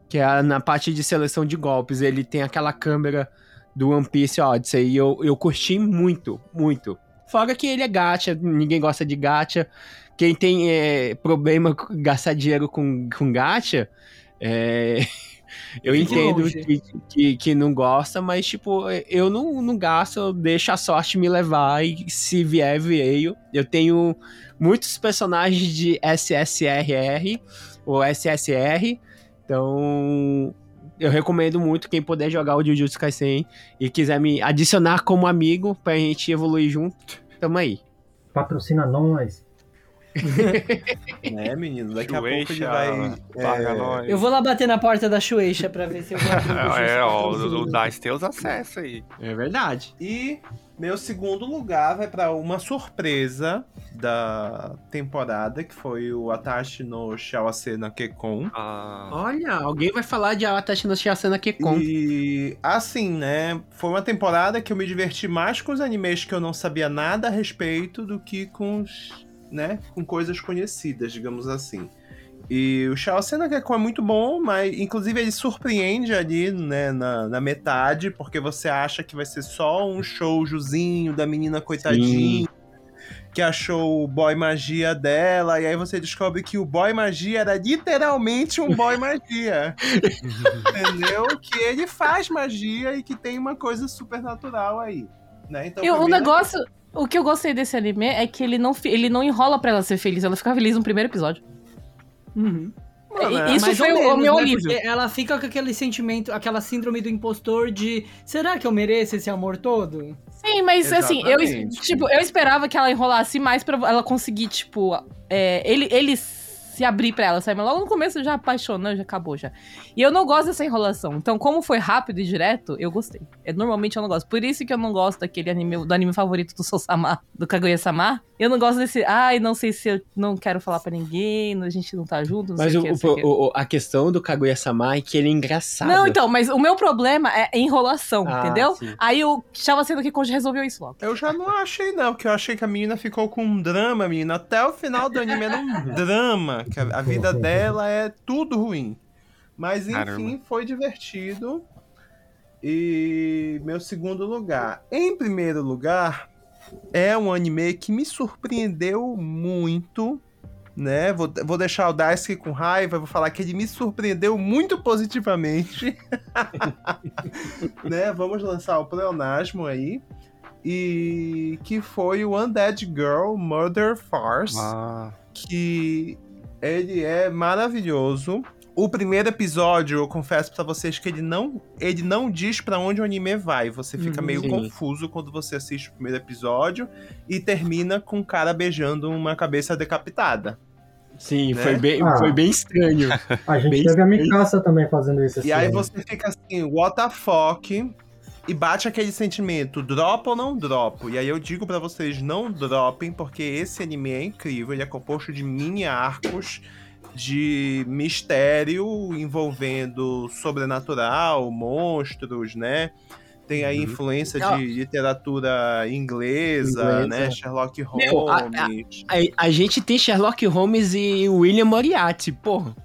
Que é na parte de seleção de golpes. Ele tem aquela câmera do One Piece Odyssey. E eu, eu curti muito, muito. Fora que ele é gacha, ninguém gosta de gacha. Quem tem é, problema com gastar dinheiro com, com gacha, é, eu Fique entendo que, que, que não gosta, mas tipo, eu não, não gasto, eu deixo a sorte me levar e se vier, veio. Eu tenho muitos personagens de SSRR ou SSR, então eu recomendo muito quem puder jogar o Jujutsu Kaisen e quiser me adicionar como amigo pra gente evoluir junto, tamo aí. Patrocina nós. Né, menino? Daqui a pouco ele vai. paga é, nós. Eu vou lá bater na porta da Shueisha pra ver se eu vou Jujutsu É, ó, o, Dice tem os acessos aí. É verdade. E meu segundo lugar vai pra uma surpresa da temporada, que foi o Atashi no Shawase na Kekon. Ah, Olha, alguém vai falar de Atashi no Shiasana Kekon. E assim, né? Foi uma temporada que eu me diverti mais com os animes que eu não sabia nada a respeito do que com os, né, com coisas conhecidas, digamos assim. E o Shao Sena Gekon é muito bom, mas inclusive ele surpreende ali, né, na, na metade, porque você acha que vai ser só um showzinho da menina coitadinha, que achou o boy magia dela, e aí você descobre que o boy magia era literalmente um boy magia. Entendeu? Que ele faz magia e que tem uma coisa supernatural aí. Né? Então, E o negócio. O que eu gostei desse anime é que ele não, ele não enrola pra ela ser feliz, ela fica feliz no primeiro episódio. Uhum. Mano, E- Isso foi menos, o meu né? alívio. Ela fica com aquele sentimento, aquela síndrome do impostor de será que eu mereço esse amor todo? Sim, mas assim, eu, Exatamente. tipo, eu esperava que ela enrolasse mais pra ela conseguir, tipo, é, ele, ele se abrir pra ela, sabe? Mas logo no começo já apaixonou, já acabou já. E eu não gosto dessa enrolação. Então, como foi rápido e direto, eu gostei. É, normalmente eu não gosto. Por isso que eu não gosto daquele anime, do anime favorito do Sousama, do Kaguya-sama. Eu não gosto desse, ai, não sei se eu não quero falar pra ninguém, a gente não tá junto, não Mas sei o, que, sei o o- a questão do Kaguya-sama é que ele é engraçado. Não, então, mas o meu problema é enrolação, Ah, entendeu? sim. Aí o Chava sendo que resolveu isso logo. Eu já não achei, não, porque eu achei que a menina ficou com um drama, menina. Até o final do anime era um drama, que a, a vida dela é tudo ruim. Mas enfim, Caramba. foi divertido. E meu segundo lugar. Em primeiro lugar, é um anime que me surpreendeu muito. Né? Vou, vou deixar o Daisuke com raiva, vou falar que ele me surpreendeu muito positivamente. né? Vamos lançar o pleonasmo aí. E que foi o Undead Girl Murder Farce ah, que ele é maravilhoso. O primeiro episódio, eu confesso pra vocês que ele não, ele não diz pra onde o anime vai. Você fica Uhum. meio Sim. confuso quando você assiste o primeiro episódio e termina com um cara beijando uma cabeça decapitada. Sim, né? foi, bem, Ah. foi bem estranho. A gente Bem teve a Mikasa também fazendo isso. E aí ano. você fica assim, what the fuck? E bate aquele sentimento, dropa ou não dropo? E aí eu digo pra vocês, não dropem, porque esse anime é incrível. Ele é composto de mini arcos de mistério envolvendo sobrenatural, monstros, né? Tem aí influência Ah. de literatura inglesa, Inglesa. né? Sherlock Meu, a- Holmes. A, a gente tem Sherlock Holmes e William Moriarty, porra.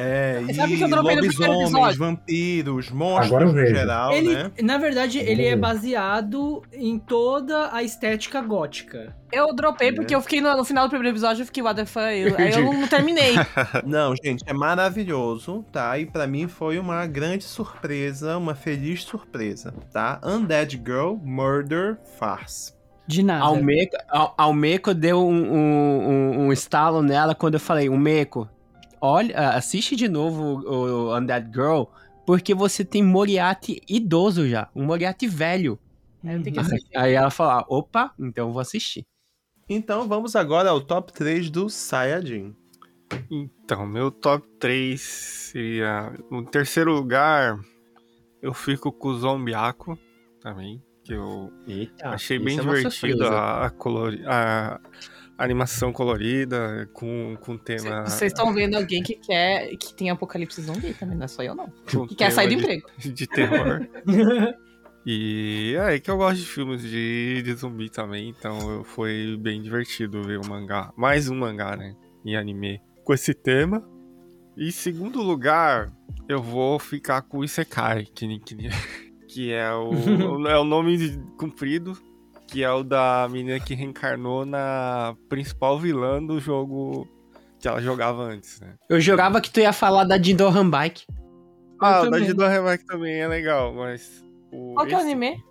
É, e Sabe que eu dropei no primeiro lobisomens, episódio? vampiros, monstros no geral, ele, né? na verdade, ele é baseado em toda a estética gótica. Eu dropei porque eu fiquei no, no final do primeiro episódio, eu fiquei, what the fuck? Eu- Aí eu não terminei. Não, gente, é maravilhoso, tá? E pra mim foi uma grande surpresa, uma feliz surpresa, tá? Undead Girl Murder Farce. De nada. Almeco, Al- Almeco deu um, um, um- um estalo nela quando eu falei, Almeco, olha, assiste de novo o, o Undead Girl, porque você tem Moriarty idoso já, um Moriarty velho. Uhum. Aí ela falou, ah, opa, então eu vou assistir. Então vamos agora ao top 3 do Saiyajin. então, meu top 3 seria. No terceiro lugar, eu fico com o Zombiaco também. que eu Eita, achei bem é divertido a, a, colori- a animação colorida com, com tema. Vocês estão vendo alguém que quer que tem apocalipse zumbi também, não é só eu não. com Que quer sair do de- emprego. de terror. E é aí que eu gosto de filmes de, de zumbi também, então foi bem divertido ver o mangá. Mais um mangá, né? Em anime. Com esse tema. E em segundo lugar, eu vou ficar com o Isekai, que, que, que é, o, é o nome de- comprido, que é o da menina que reencarnou na principal vilã do jogo que ela jogava antes, né? Eu jurava que tu ia falar da Jindohan Bike. Ah, o da Remake também é legal, mas. O, Qual que é o anime?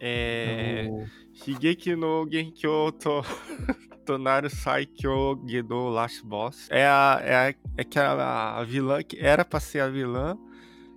É. Shigeki no Genkyo to, Tonaru Saikyo Gedo Last Boss. É, a, é, a, é que a, a vilã, que era pra ser a vilã,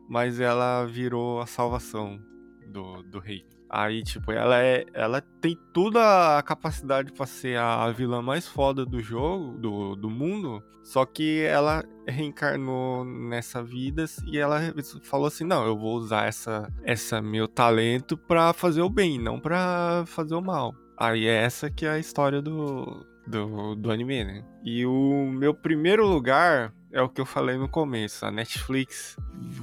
mas ela virou a salvação do, do rei. Aí, tipo, ela é. Ela tem toda a capacidade pra ser a, vilã mais foda do jogo, do, do mundo. Só que ela reencarnou nessa vida e ela falou assim: não, eu vou usar essa, essa meu talento pra fazer o bem, não pra fazer o mal. Aí é essa que é a história do, do, do anime, né? E o meu primeiro lugar é o que eu falei no começo. A Netflix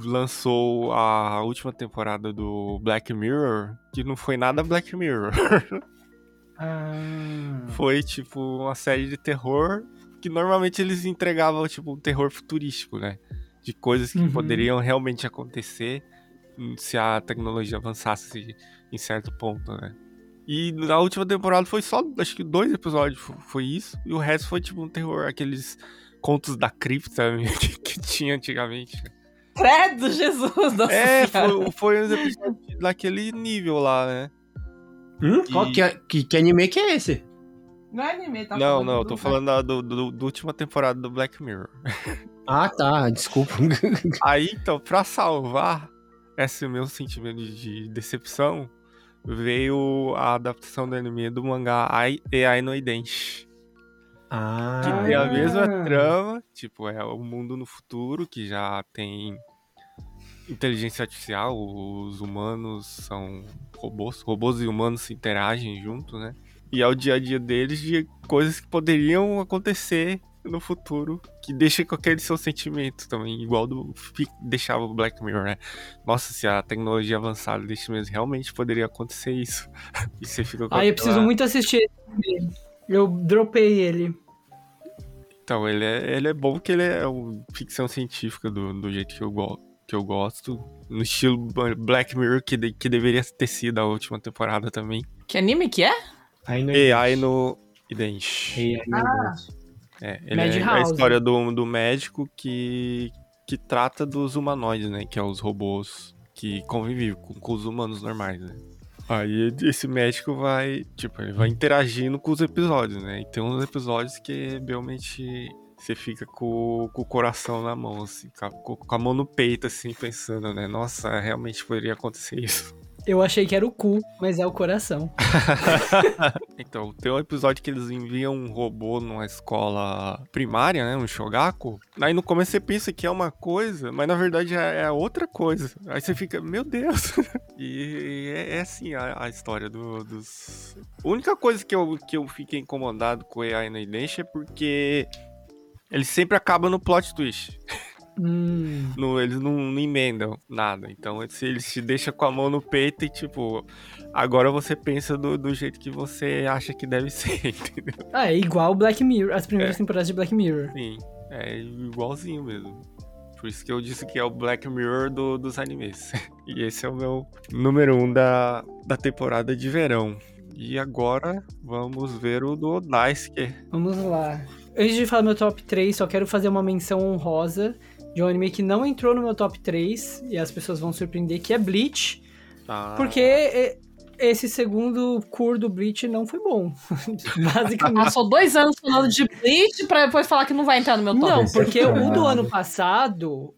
lançou a última temporada do Black Mirror, que não foi nada Black Mirror. Ah. foi tipo uma série de terror que normalmente eles entregavam tipo um terror futurístico, né? De coisas que Uhum. poderiam realmente acontecer se a tecnologia avançasse em certo ponto, né? E na última temporada foi só, acho que dois episódios fo- foi isso, e o resto foi tipo um terror, aqueles contos da cripta que, que tinha antigamente. Credo, Jesus! Nossa É, foi, foi uns episódios daquele nível lá, né? Hum? E- Qual que, é, que, que anime que é esse? Não é anime, tá não, falando não, eu do- tô falando da do, do, do última temporada do Black Mirror. Ah, tá, desculpa. Aí, então, pra salvar esse meu sentimento de decepção, veio a adaptação do anime do mangá Ai AI no Idenshi. Ah, Que tem a Ah. mesma trama, tipo, é o mundo no futuro, que já tem inteligência artificial, os humanos são robôs, robôs e humanos se interagem junto, né? E é o dia a dia deles de coisas que poderiam acontecer no futuro, que deixa com aquele seu sentimento também, igual do deixava o Black Mirror, né? Nossa, se a tecnologia avançada desse mesmo, realmente poderia acontecer isso. e você fica com Ah, eu aquela- preciso muito assistir esse. Eu dropei ele. Então, ele é, ele é bom que ele é uma ficção científica do, do jeito que eu, go que eu gosto. No estilo Black Mirror, que, de- que deveria ter sido a última temporada também. Que anime que é? aí no AI no Idenshi. AI no É, ele é a história do, do médico que, que trata dos humanoides, né? Que é os robôs que convivem com, com os humanos normais, né? Aí esse médico vai, tipo, ele vai interagindo com os episódios, né? E tem uns episódios que realmente você fica com, com o coração na mão, assim, com, com a mão no peito, assim, pensando, né? Nossa, realmente poderia acontecer isso. Eu achei que era o cu, mas é o coração. Então, tem um episódio que eles enviam um robô numa escola primária, né? Um Shogaku. Aí no começo você pensa que é uma coisa, mas na verdade é é outra coisa. Aí você fica, meu Deus. e é, é assim a, a história do- dos. A única coisa que eu, que eu fiquei incomodado com o AI na é porque ele sempre acaba no plot twist. Hum. No- eles não, não emendam nada. Então eles, eles te deixam com a mão no peito e, tipo, agora você pensa do, do jeito que você acha que deve ser, entendeu? Ah, é igual Black Mirror, as primeiras É. temporadas de Black Mirror. Sim, é igualzinho mesmo. Por isso que eu disse que é o Black Mirror do- dos animes. E esse é o meu número um da, da temporada de verão. E agora vamos ver o do Daisuke. Vamos lá. Antes de falar meu top 3, só quero fazer uma menção honrosa de um anime que não entrou no meu top 3, e as pessoas vão surpreender, que é Bleach. Ah, Porque esse segundo cur do Bleach não foi bom. Basicamente. Passou dois anos falando de Bleach pra depois falar que não vai entrar no meu top. Não, porque o do ano passado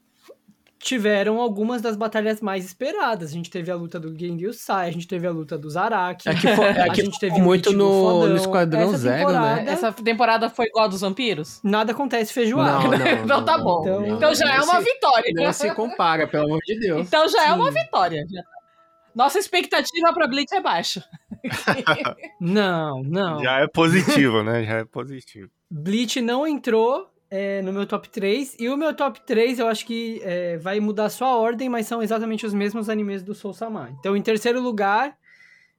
tiveram algumas das batalhas mais esperadas. A gente teve a luta do Genryusai, Sai, a gente teve a luta do Zaraki. É que, fo- é a que gente teve muito no, no Esquadrão Essa Zero, temporada- né? Essa temporada foi igual a dos vampiros? Nada acontece feijoada. Não, não, então tá não, bom. Então- Então já é Não uma se- vitória. Não se compara, pelo amor de Deus. Então já é uma Sim. vitória. Nossa expectativa pra Bleach é baixa. Não, não. Já é positivo, né? Já é positivo. Bleach não entrou é, no meu top 3. E o meu top 3 eu acho que é, vai mudar só a ordem, mas são exatamente os mesmos animes do Soul Sama. Então, em terceiro lugar,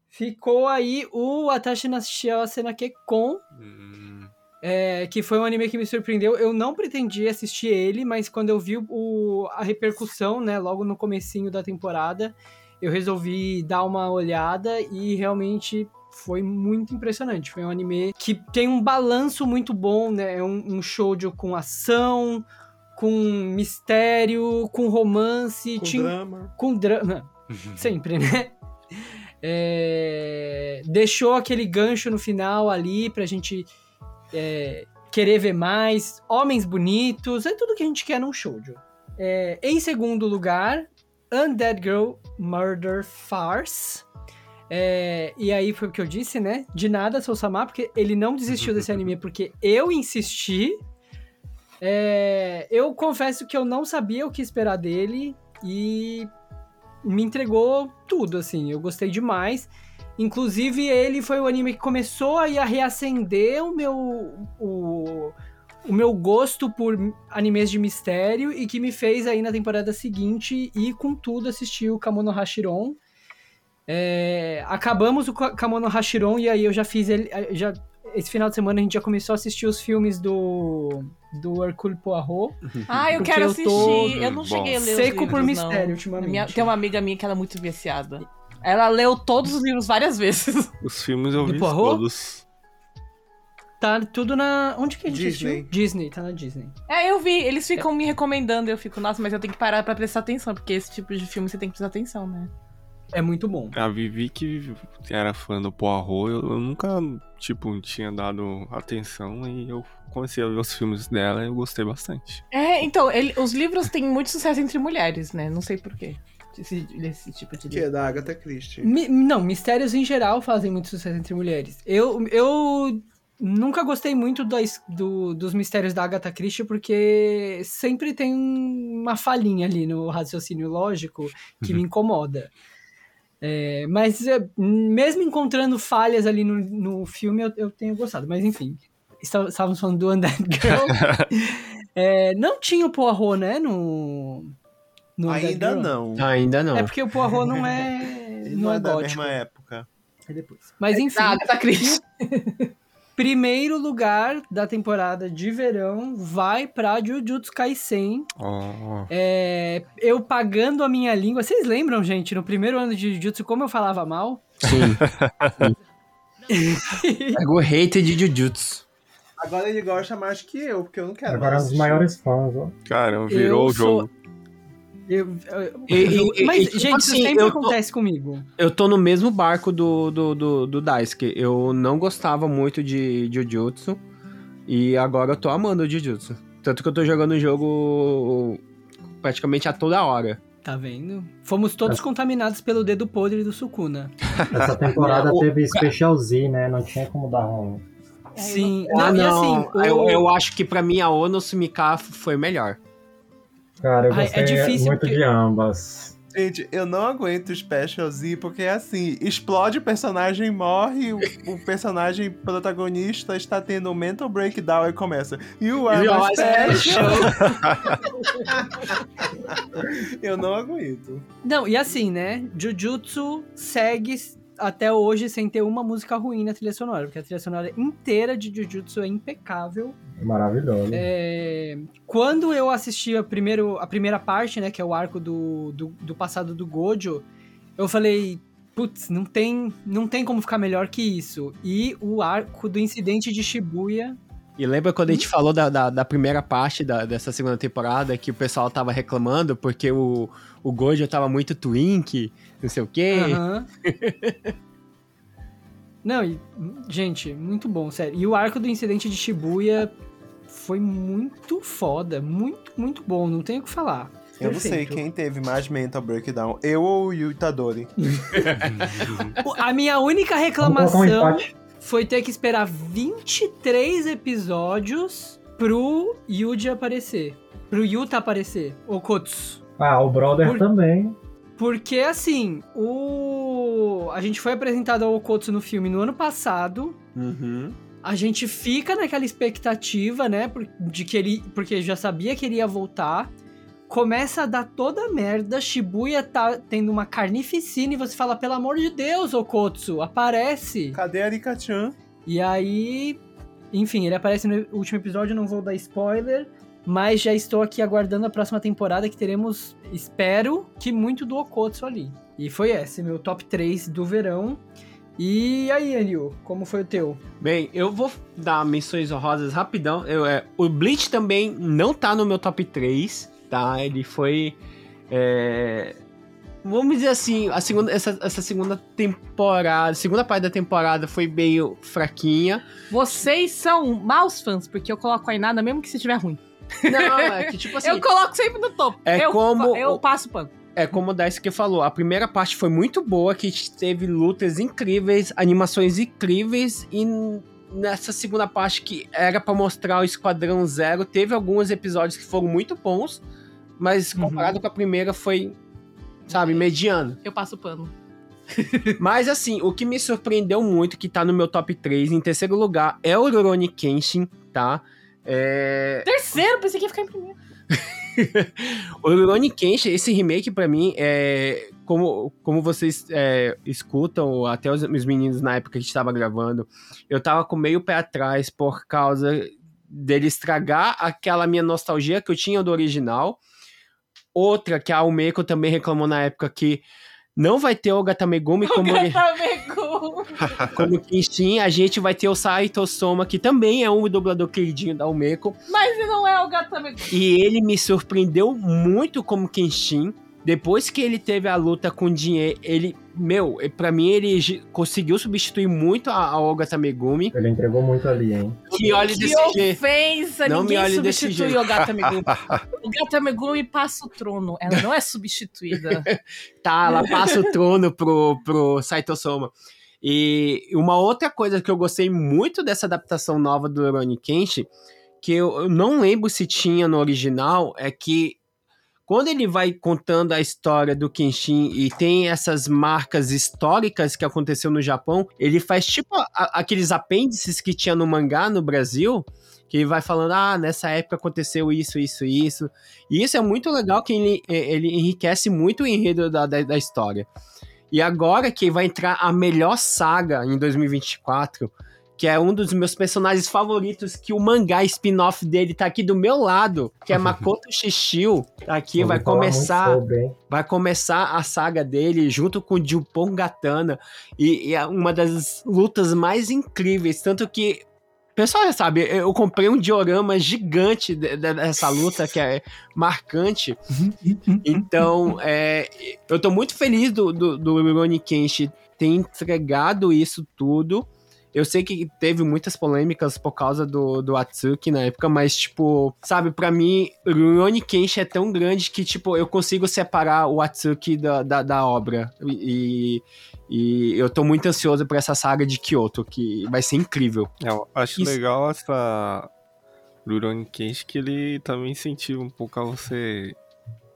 ficou aí o Atashi na Shiawase na Kekon, Hum, é, que foi um anime que me surpreendeu. Eu não pretendia assistir ele, mas quando eu vi o, a repercussão, né, logo no comecinho da temporada, eu resolvi dar uma olhada e realmente foi muito impressionante. Foi um anime que tem um balanço muito bom, né? É um, um shoujo com ação, com mistério, com romance, Com tinha- drama. com drama. Sempre, né? É, Deixou aquele gancho no final ali pra gente é, querer ver mais. Homens bonitos, é tudo que a gente quer num shoujo. É, em segundo lugar, Undead Girl Murder Farce. É, e aí foi o que eu disse, né? De nada, Sou Samar, porque ele não desistiu desse anime porque eu insisti. É, eu confesso que eu não sabia o que esperar dele e me entregou tudo, assim. Eu gostei demais. Inclusive, ele foi o anime que começou aí a reacender o meu, o, o meu gosto por animes de mistério e que me fez aí na temporada seguinte e com tudo assistir o Kamono Hashiron. É, acabamos o Ka- Kamono Hashiron e aí eu já fiz ele. eh, Já, esse final de semana a gente já começou a assistir os filmes do, do Hercule Poirot. Ah, eu quero eu assistir. tô Eu não Bom. cheguei a ler os Seco por livros, mistério, não. ultimamente. Minha- tem uma amiga minha que ela é muito viciada. Ela leu todos os livros várias vezes. Os filmes eu Do vi Poirot? todos. Tá tudo na. Onde que a gente Disney. assistiu? Disney, tá na Disney. É, eu vi. Eles ficam me recomendando. Eu fico, nossa, mas eu tenho que parar pra prestar atenção, porque esse tipo de filme você tem que prestar atenção, né? É muito bom. A Vivi que era fã do Poirot, eu, eu nunca, tipo, tinha dado atenção e eu comecei a ver os filmes dela e eu gostei bastante. É, então, ele- os livros têm muito sucesso entre mulheres, né? Não sei porquê. Esse, esse tipo de Que livro. é da Agatha Christie. Mi- não, mistérios em geral fazem muito sucesso entre mulheres. Eu, eu nunca gostei muito das- do- dos mistérios da Agatha Christie, porque sempre tem uma falhinha ali no raciocínio lógico que me incomoda. É, mas é, mesmo encontrando falhas ali no, no filme, eu, eu tenho gostado. Mas enfim, está- estávamos falando do Undead Girl. É, não tinha o Poirot, né, no... no Ainda Girl. não. Ainda não. É porque o Poirot não é, Ele não é da gótico. mesma época. É depois. Mas enfim, Ah, Agatha Christie. Primeiro lugar da temporada de verão vai pra Jujutsu Kaisen. Ó, É, eu pagando a minha língua. Vocês lembram, gente, no primeiro ano de Jujutsu, como eu falava mal? Sim. Pega o hater de Jujutsu. Agora ele gosta mais que eu, porque eu não quero Agora assistir. maiores fãs, ó. cara, virou Eu o sou- jogo. Eu- eu- E- mas, e, tipo gente, assim, isso sempre eu tô- acontece comigo. Eu tô no mesmo barco do, do, do, do Daisuke. Eu não gostava muito de Jujutsu. E agora eu tô amando o Jujutsu. Tanto que eu tô jogando o jogo praticamente a toda hora. Tá vendo? Fomos todos contaminados pelo dedo podre do Sukuna. Essa temporada Não, o- teve Special Z, né? Não tinha como dar ruim. Sim. Ah, Não, não. assim, o- eu, eu acho que pra mim a Ono Sumika foi melhor. Cara, eu Ai, é gostei difícil muito porque- de ambas. Gente, eu não aguento o Special Z, porque é assim, explode o personagem, morre, o, o personagem protagonista está tendo um mental breakdown e começa. You are You my special. eu não aguento. Não, e assim, né? Jujutsu segue até hoje sem ter uma música ruim na trilha sonora, porque a trilha sonora inteira de Jujutsu é impecável. Maravilhoso. É, Quando eu assisti a, primeiro, a primeira parte, né, que é o arco do, do, do passado do Gojo, eu falei, putz, não tem, não tem como ficar melhor que isso. E o arco do incidente de Shibuya E lembra quando a gente falou da, da, da primeira parte da- dessa segunda temporada que o pessoal tava reclamando porque o, o Gojo tava muito twink, não sei o quê. Aham. Não, e, gente, muito bom, sério. E o arco do incidente de Shibuya foi muito foda, muito, muito bom, não tenho o que falar. Eu não sei quem teve mais mental breakdown, eu ou o Yu Itadori. A minha única um reclamação. Foi ter que esperar 23 episódios pro Yuji aparecer. Pro Yuta aparecer. Ou Kotsu. Ah, o Brother Por- também. Porque, assim, o... a gente foi apresentado ao Okotsu no filme no ano passado. Uhum. A gente fica naquela expectativa, né? De que ele. Porque já sabia que ele ia voltar. Começa a dar toda a merda. Shibuya tá tendo uma carnificina e você fala: pelo amor de Deus, Okotsu, aparece. Cadê a Arika-chan? E aí. Enfim, ele aparece no último episódio, não vou dar spoiler. Mas já estou aqui aguardando a próxima temporada que teremos, espero, que muito do Okotsu ali. E foi esse, meu top 3 do verão. E aí, Enio, como foi o teu? Bem, eu vou dar menções honrosas rapidão. Eu, é, o Bleach também não tá no meu top 3, tá? Ele foi. é, vamos dizer assim, a segunda, essa, essa segunda temporada, segunda parte da temporada foi meio fraquinha. Vocês são maus fãs, porque eu coloco a Inada mesmo que se tiver ruim. Não, é que tipo assim. eu coloco sempre no topo. É eu, como Eu o- passo pano. É como o Daisuke falou, a primeira parte foi muito boa, que teve lutas incríveis, animações incríveis, e nessa segunda parte que era pra mostrar o Esquadrão Zero, teve alguns episódios que foram muito bons, mas Uhum. comparado com a primeira foi, sabe, mediano. Eu passo pano. Mas assim, o que me surpreendeu muito, que tá no meu top 3, em terceiro lugar, é o Rurouni Kenshin, tá? É... Terceiro, pensei que ia ficar em primeiro. O Rurouni Kenshin, esse remake pra mim, é como, como vocês é, escutam, até os, os meninos na época que a gente tava gravando, eu tava com meio pé atrás por causa dele estragar aquela minha nostalgia que eu tinha do original. Outra que a Almeco também reclamou na época que não vai ter o Gatamegumi como, ori- Gatamegu. como Kenshin, a gente vai ter o Saito Soma, que também é um dublador queridinho da Almeco. Mas não é o Gatamegu. E ele me surpreendeu muito como Kenshin. Depois que ele teve a luta com o Jinhe, ele, meu, pra mim ele conseguiu substituir muito a, a Olga Tamegumi. Ele entregou muito ali, hein? Que olhe Que desse jeito. ofensa! Não me Ninguém olhe desse substitui jeito. o Gatamegumi. o Gatamegumi passa o trono. Ela não é substituída. Tá, ela passa o trono pro, pro Saito Soma. E uma outra coisa que eu gostei muito dessa adaptação nova do Rurouni Kenshin, que eu, eu não lembro se tinha no original, é que quando ele vai contando a história do Kenshin e tem essas marcas históricas que aconteceu no Japão, ele faz tipo a- aqueles apêndices que tinha no mangá no Brasil, que ele vai falando, ah, nessa época aconteceu isso, isso, isso. E isso é muito legal, que ele, ele enriquece muito o enredo da, da, da história. E agora que vai entrar a melhor saga em 2024, que é um dos meus personagens favoritos, que o mangá spin-off dele tá aqui do meu lado, que é Makoto Shishio, tá aqui, vai começar sobre, vai começar a saga dele junto com o Jupon Gatana e, e é uma das lutas mais incríveis, tanto que pessoal já sabe, eu comprei um diorama gigante de- de- dessa luta que é marcante. Então, é, eu tô muito feliz do, do, do Rurouni Kenshin ter entregado isso tudo. Eu sei que teve muitas polêmicas por causa do, do Atsuki na época, mas, tipo, sabe, pra mim, Rurouni Kenshin é tão grande que, tipo, eu consigo separar o Atsuki da, da, da obra. E, e eu tô muito ansioso pra essa saga de Kyoto, que vai ser incrível. É, Eu acho Isso- legal essa Rurouni Kenshin que ele também incentiva um pouco a você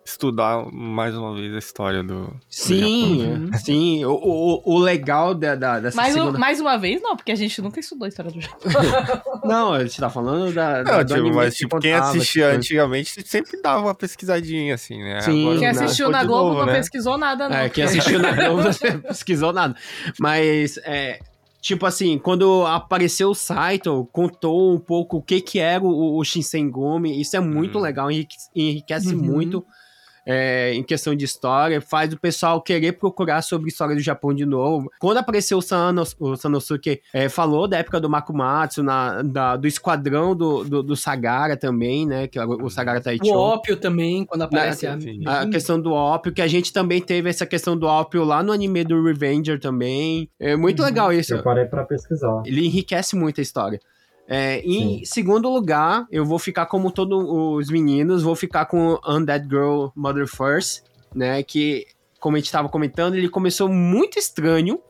estudar mais uma vez a história do. do Sim, Japão. é, sim. O, o, o legal da, da, dessa Mas, segunda... mais uma vez, não, porque a gente nunca estudou a história do Japão. Não, a gente tá falando da. da- Não, do tipo, anime mas que tipo, quem contava, assistia tipo, antigamente sempre dava uma pesquisadinha, assim, né? Sim. Agora Quem assistiu na de Globo novo, não né? pesquisou nada, não. É, quem assistiu na Globo não pesquisou nada. Mas, é, tipo assim, quando apareceu o Saito, contou um pouco o que que era o, o Shinsengumi, isso é muito Hum. legal, enrique- enriquece Uhum. muito é, em questão de história, faz o pessoal querer procurar sobre a história do Japão de novo. Quando apareceu o, Sanos, o Sanosuke, é, falou da época do Makumatsu, na, da- do esquadrão do, do, do Sagara também, né, que é o, o Sagara O Taichou. ópio também, quando aparece a... sim. A questão do ópio, que a gente também teve essa questão do ópio lá no anime do Revenger também. É muito Uhum. legal isso. Eu parei pra pesquisar. Ele enriquece muito a história. É, em segundo lugar, eu vou ficar como todos os meninos, vou ficar com Undead Girl Mother First, né? Que, como a gente tava comentando, ele começou muito estranho,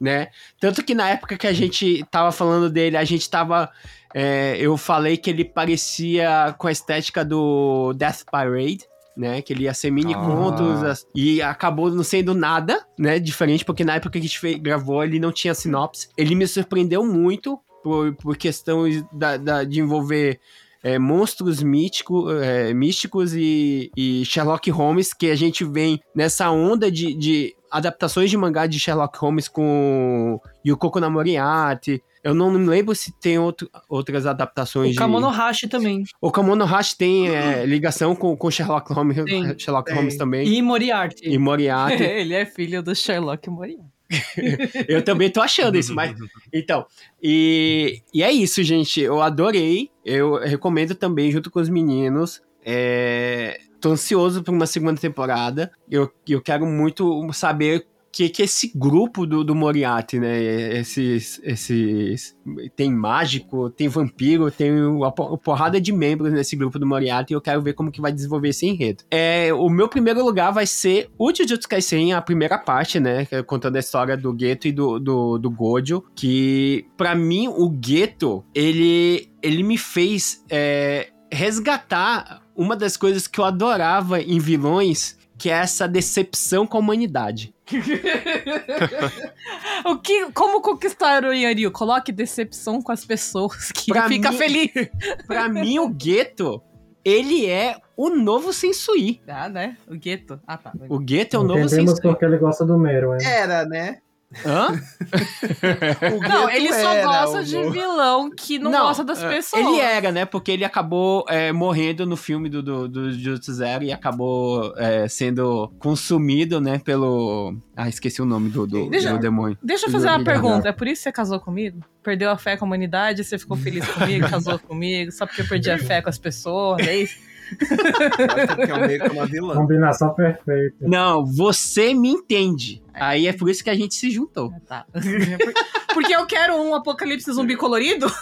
né? Tanto que na época que a gente tava falando dele, a gente tava. é, eu falei que ele parecia com a estética do Death Parade, né? Que ele ia ser mini Ah. contos e acabou não sendo nada, né? Diferente, porque na época que a gente gravou ele não tinha sinopse. Ele me surpreendeu muito por, por questões da, da- de envolver é, monstros mítico, é, místicos e, e Sherlock Holmes, que a gente vem nessa onda de, de adaptações de mangá de Sherlock Holmes com Yukoko na Moriarty. Eu não me lembro se tem outro, outras adaptações O de... Kamonohashi também. O Kamono Hashi tem é, ligação com, com Sherlock Holmes, Tem, Sherlock tem. Holmes também. E Moriarty. E Moriarty. Ele é filho do Sherlock Moriarty. Eu também tô achando isso, mas. Então, e, e é isso, gente. Eu adorei. Eu recomendo também, junto com os meninos. É, tô ansioso por uma segunda temporada. Eu, eu quero muito saber que, que esse grupo do, do Moriarty, né? Esses, esses. Tem mágico, tem vampiro, tem uma po- uma porrada de membros nesse grupo do Moriarty. E eu quero ver como que vai desenvolver esse enredo. É, o meu primeiro lugar vai ser o Jujutsu Kaisen, a primeira parte, né? é Contando a história do Geto e do, do, do Gojo. Que, pra mim, o Geto, ele, ele me fez é, resgatar uma das coisas que eu adorava em vilões, que é essa decepção com a humanidade. O que, como conquistar o Yanryu? Coloque decepção com as pessoas que Pra fica mim- feliz. Pra mim, o Geto, ele é o novo Sensui. Ah, né? O gueto. Ah, tá. O Geto é o novo Entendemos Sensui. porque ele gosta do Mero, hein? Era, né? Hã? O Não, ele só gosta o de vilão que não, gosta das é, pessoas. Ele era, né? Porque ele acabou é, morrendo no filme do, do, do Jujutsu Zero e acabou é, sendo consumido, né? Pelo. Ah, esqueci o nome do, do, Deixa- do demônio. Deixa eu fazer uma pergunta. É por isso que você casou comigo? Perdeu a fé com a humanidade, você ficou feliz comigo, casou comigo, só porque eu perdi a fé com as pessoas, é isso? Porque é meio que uma vilã. Combinação perfeita. Não, você me entende. Aí é por isso que a gente se juntou. Tá. Porque eu quero um apocalipse zumbi colorido?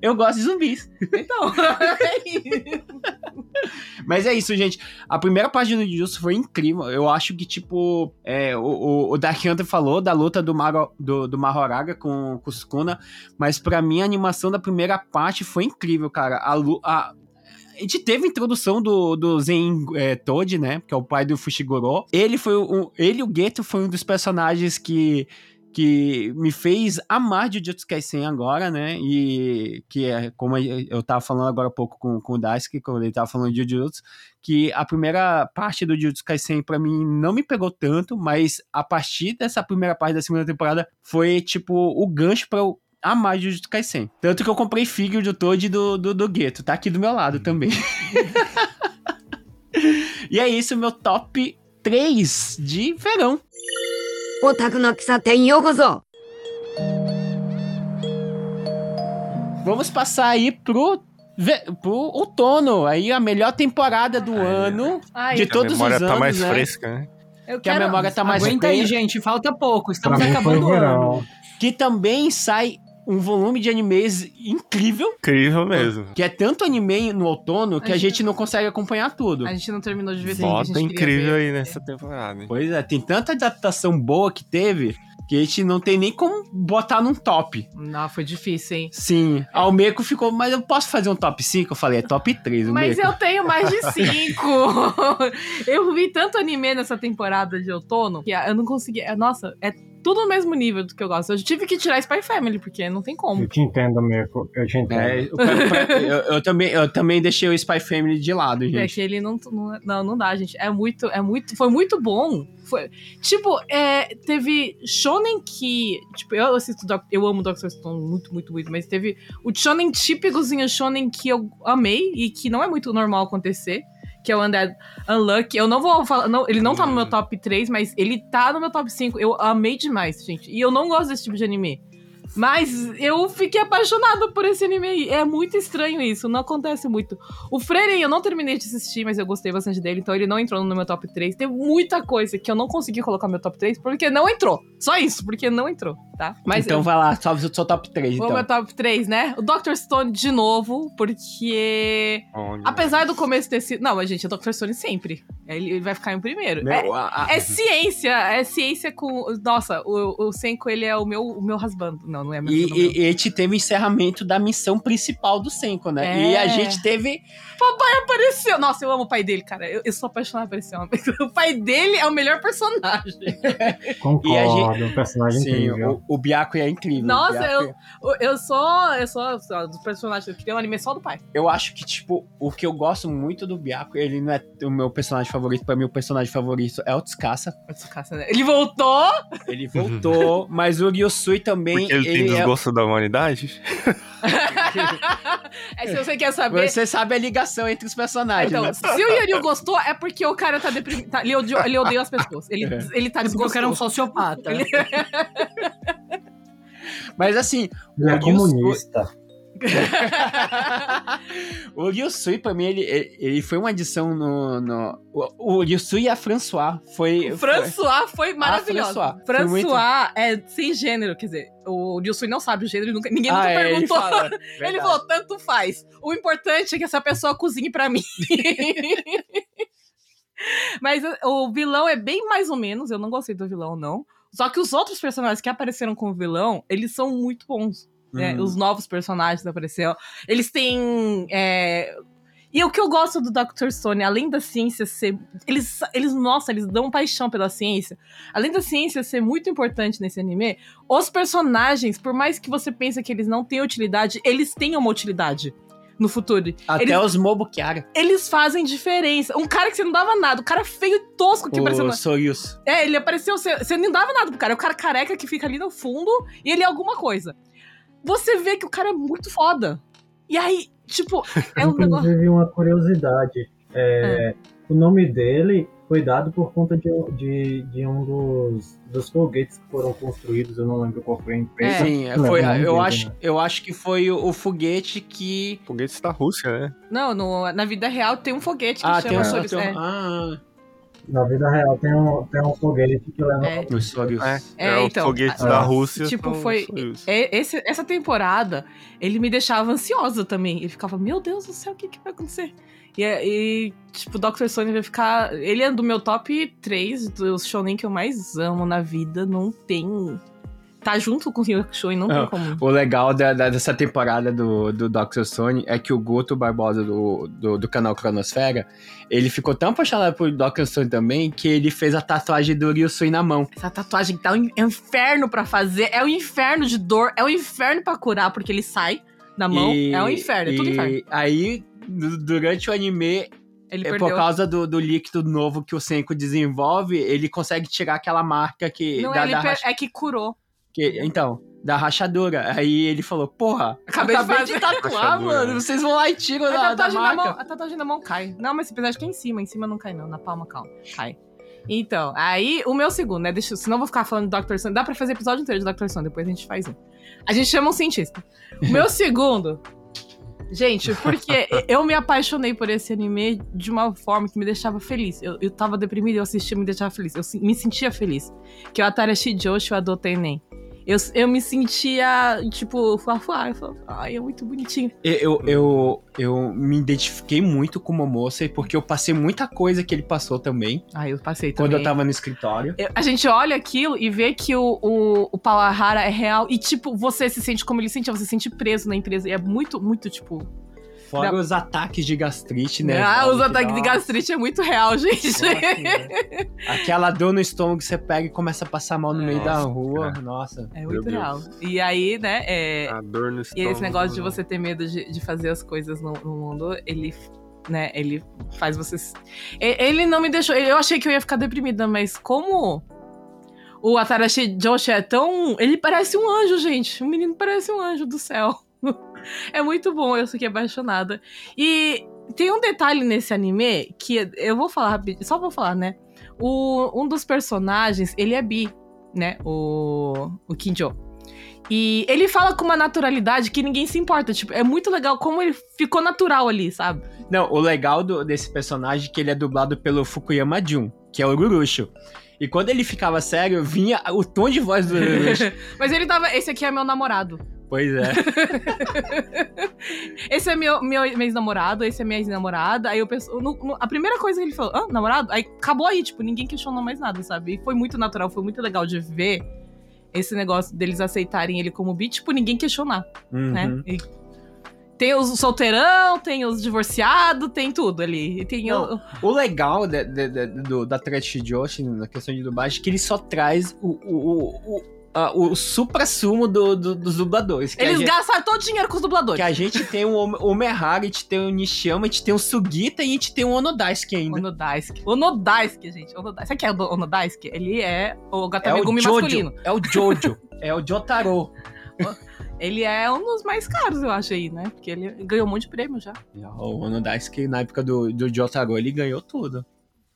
Eu gosto de zumbis. Então. Mas é isso, gente. A primeira parte do Jujutsu foi incrível. Eu acho que, tipo, é, o, o, Dark Hunter falou da luta do, Maro, do, do Mahoraga com, o Sukuna, mas pra mim a animação da primeira parte foi incrível, cara. A, a, a gente teve a introdução do, do Zen é, Toad, né? Que é o pai do Fushiguro. Ele foi um, ele o Geto foi um dos personagens que que me fez amar Jujutsu Kaisen agora, né? E que é como eu tava falando agora há pouco com, com o Daisuke, quando ele tava falando de Jujutsu, que a primeira parte do Jujutsu Kaisen pra mim não me pegou tanto, mas a partir dessa primeira parte da segunda temporada foi tipo o gancho pra eu a mais Jujutsu Kaisen. Tanto que eu comprei figure do Toad do, do, do Gueto, tá aqui do meu lado hum. também. e é isso, meu top 3 de verão. Otaku no Kisaten Yokozo. Vamos passar aí pro pro outono, aí a melhor temporada do Ai, ano, Ai, de todos os anos. A memória tá mais né? fresca, né? Eu que quero... a memória tá mais Aguenta aí, gente, falta pouco, estamos acabando o ano. Que também sai um volume de animes incrível, Incrível mesmo. que é tanto anime no outono que a gente não consegue acompanhar tudo. A gente não terminou de ver tudo a gente queria incrível ver. aí nessa temporada. hein? Pois é, tem tanta adaptação boa que teve que a gente não tem nem como botar num top. Não, foi difícil, hein? Sim, a Almeco ficou, mas eu posso fazer um top 5? Eu falei, é top 3, Mas eu tenho mais de cinco. eu vi tanto anime nessa temporada de outono que eu não consegui. é, Nossa, é tudo no mesmo nível do que eu gosto. Eu tive que tirar Spy Family, porque não tem como. Eu te entendo, Meco. Eu te entendo. É, eu, eu- eu também, eu também deixei o Spy Family de lado, É gente. que ele não, não. Não, não dá, gente. É muito. É muito. Foi muito bom. Foi, tipo, é, teve Shonen que. Tipo, eu assisto. Eu amo Doctor Stone muito, muito, muito. Mas teve o Shonen típicozinho Shonen que eu amei e que não é muito normal acontecer. Que é o Undead Unlucky. Eu não vou falar. não, ele não tá no meu top 3, mas ele tá no meu top 5. Eu amei demais, gente. E eu não gosto desse tipo de anime. Mas eu fiquei apaixonada por esse anime aí. É muito estranho isso, não acontece muito. O Freire eu não terminei de assistir, mas eu gostei bastante dele, então ele não entrou no meu top 3. Tem muita coisa que eu não consegui colocar no meu top 3 porque não entrou. Só isso, porque não entrou. tá? Mas então eu, vai lá, salve o seu top 3, vou então. meu top 3, né? O Dr. Stone de novo, porque Onde? apesar do começo ter sido... Não, mas gente, é Dr. Stone sempre. Ele, vai ficar em primeiro. É, Meu, a- é ciência, é ciência com... Nossa, o, o Senko, ele é o meu, o meu rasbando. Não, não é. E, não é e, e a gente teve o encerramento da missão principal do Senko, né? É. E a gente teve. Papai apareceu. Nossa, eu amo o pai dele, cara. Eu, eu sou apaixonada por esse homem. O pai dele é o melhor personagem. Concordo, E a gente- um personagem Sim, incrível. o, o Byaku é incrível. Nossa, eu, eu sou. Eu sou lá, dos personagens. Eu queria um anime só do pai. Eu acho que, tipo, o que eu gosto muito do Byaku, ele não é o meu personagem favorito. Pra mim, o personagem favorito é o Tsukasa. O Tsukasa, né? Ele voltou. Ele voltou, mas o Ryusui também. Porque ele, tem ele é... desgosto da humanidade? É, se você quer saber. Você sabe a ligação entre os personagens. Então, né? se o Yuri gostou, é porque o cara tá deprimido. tá- ele, odeia, ele odeia as pessoas. Ele, É. ele tá É porque eu quero um desgostoso. sociopata. Ele- Mas assim, Ele é o comunista. o Ryusui, pra mim, ele, ele, ele foi uma adição no. no o, o Ryusui e a François foi. François foi maravilhoso. François. François, Foi muito- é sem gênero, quer dizer, o Yusui não sabe o gênero, nunca- ninguém Ah, nunca é, ele perguntou. fala, Ele verdade. falou, tanto faz. O importante é que essa pessoa cozinhe pra mim. Mas o vilão é bem mais ou menos. Eu não gostei do vilão, não. Só que os outros personagens que apareceram com o vilão, eles são muito bons. Né? Hum. Os novos personagens apareceram. Eles têm. é, E o que eu gosto do Dr. Stone, além da ciência ser. Eles, eles, nossa, eles dão paixão pela ciência. Além da ciência ser muito importante nesse anime, os personagens, por mais que você pense que eles não têm utilidade, eles têm uma utilidade no futuro. Até eles- os Mobukiara. Eles fazem diferença. Um cara que você não dava nada, o cara feio e tosco que apareceu. O no- Soyuz. É, ele apareceu, você, você não dava nada pro cara. É o cara careca que fica ali no fundo e ele é alguma coisa. Você vê que o cara é muito foda. E aí, tipo, é um negócio. Inclusive, uma curiosidade. É, O nome dele foi dado por conta de, de, de um dos, dos foguetes que foram construídos. Eu não lembro qual foi a empresa. Sim, que leva foi, eu, dele, acho, né? eu acho que foi o, o foguete que. Foguetes da Rússia, né? Não, no- na vida real tem um foguete que Ah, chama tem um- É. Ah, Na vida real tem um, tem um foguete que leva. É. o Soyuz. É, É, é, então, foguetes da Rússia. tipo, foi-. É, esse- essa temporada, ele me deixava ansiosa também. Ele ficava, meu Deus do céu, o que, que vai acontecer? E, e, tipo, o Dr. Stone vai ficar. Ele é do meu top 3 dos shonen que eu mais amo na vida. Não tem. Tá junto com o Hyokusho e não tem Ah, como. O legal da- da- dessa temporada do, do Dr. Stone é que o Guto Barbosa do, do, do canal Cronosfera, ele ficou tão apaixonado por Dr. Stone também que ele fez a tatuagem do Ryusui na mão. Essa tatuagem tá um inferno pra fazer. É um inferno de dor. É um inferno pra curar, porque ele sai na mão. E- é um inferno, é tudo e inferno. Aí, du- durante o anime, Ele é, por causa do, do líquido novo que o Senko desenvolve, ele consegue tirar aquela marca que. Não, da, da é que curou. Que- então, da rachadura. Aí ele falou, porra, Acabei de acabei de, fazer. tatuar, Rachadura. mano. Vocês vão lá e tiram A da, da tatuagem, na mão, marca. a tatuagem na mão cai. Não, mas apesar de que é em cima. Em cima não cai, não. Na palma, calma. Cai. Então, aí o meu segundo, né? Deixa, senão eu vou ficar falando do Dr. Stone. Dá pra fazer episódio inteiro de Dr. Stone, depois a gente faz um. A gente chama um cientista. O meu segundo. Gente, porque eu me apaixonei por esse anime de uma forma que me deixava feliz. Eu, eu tava deprimida eu assistia e me deixava feliz. Eu me sentia feliz. Que é o Atarashi Joshi Adotei Nen. Eu, eu me sentia, tipo, fuá, eu falava, ai, é muito bonitinho. Eu, eu, eu me identifiquei muito com o Momosa, porque eu passei muita coisa que ele passou também, Ai, eu passei também. quando eu tava no escritório. Eu- A gente olha aquilo e vê que o, o, o Pawahara é real. E, tipo, você se sente como ele sentia, você se sente preso na empresa. E é muito, muito, tipo. Fora Não. os ataques de gastrite, né? ah, os que ataques de gastrite é muito real, gente. Nossa, velho. Aquela dor no estômago que você pega e começa a passar mal no meio da Nossa, rua. cara. Nossa. É muito real. E aí, né, é, A dor no e estômago. esse negócio de você ter medo de, de fazer as coisas no, no mundo, ele. Né, ele faz você. s- E- Ele não me deixou. Eu achei que eu ia ficar deprimida, mas como o Atarashi Joshi é tão. Ele parece um anjo, gente. O menino parece um anjo do céu. É muito bom, eu fiquei apaixonada. E tem um detalhe nesse anime que eu vou falar rapidinho, só vou falar, né? O, um dos personagens, ele é bi, né? O, o Kinjo. E ele fala com uma naturalidade que ninguém se importa. Tipo, é muito legal como ele ficou natural ali, sabe? Não, o legal do- desse personagem é que ele é dublado pelo Fukuyama Jun. que é o Ururucho. E quando ele ficava sério, vinha o tom de voz do Ururucho. Mas ele tava. Esse aqui é meu namorado. Pois é. Esse é meu, meu, meu ex-namorado, esse é minha ex-namorada. Aí eu penso. no- no- a primeira coisa que ele falou, ah, namorado? Aí acabou aí, tipo, ninguém questionou mais nada, sabe? E foi muito natural, foi muito legal de ver esse negócio deles aceitarem ele como bi, tipo, ninguém questionar, né? Uhum. E tem os solteirão, tem os divorciados, tem tudo ali. E tem o- Não. O legal de- de- de- do, da Trash Josh, na questão de dublagem, é que ele só traz o, o, o, o, a- o supra-sumo do, do- dos dubladores. Que Eles gente- gastaram todo o dinheiro com os dubladores. Que a gente tem o Ome- Omehara, a gente tem o Nishiyama, a gente tem o Sugita e a gente tem o Onodaisuke ainda. Onodaisuke. Onodaisuke, gente. Onodaisuke. Sabe quem é o Onodaisuke? Ele é o É o Gatomegumi Jojo, masculino. é o Jojo, é o Jotaro. Ele é um dos mais caros, eu acho, aí, né? Porque ele ganhou um monte de prêmio já. O Onodaisuke, na época do, do Jotaro, ele ganhou tudo.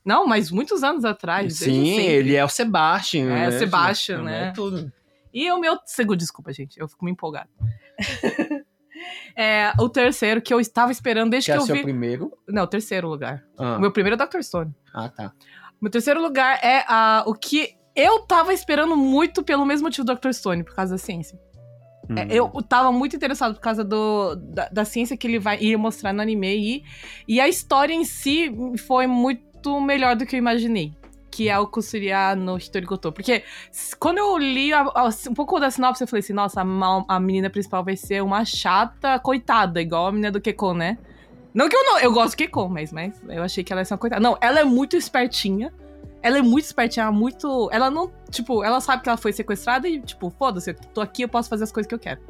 Não, mas muitos anos atrás. Sim, ele é o Sebastian. É, né? o Sebastian, né? É tudo. E o meu segundo, desculpa, gente, eu fico me empolgado. é, o terceiro que eu estava esperando desde Que que, é o eu vi. primeiro. Não, o terceiro lugar. Ah, O meu primeiro é Dr. Stone. ah, tá. O meu terceiro lugar é a, o que eu tava esperando muito pelo mesmo motivo do Dr. Stone, por causa da ciência. É, Hum. eu tava muito interessado por causa do, da, da ciência que ele vai ir mostrar no anime e, e a história em si foi muito melhor do que eu imaginei. Que é o Kusuriya no Hitori Goto. Porque quando eu li a- a- um pouco da sinopse, eu falei assim, nossa, a, a menina principal vai ser uma chata coitada, igual a menina do Kekon, né? Não que eu não, eu gosto do Kekon, mas, mas eu achei que ela ia ser uma coitada. Não, ela é muito espertinha. Ela é muito espertinha, é muito. Ela não. Tipo, ela sabe que ela foi sequestrada e, tipo, foda-se, eu tô aqui, eu posso fazer as coisas que eu quero.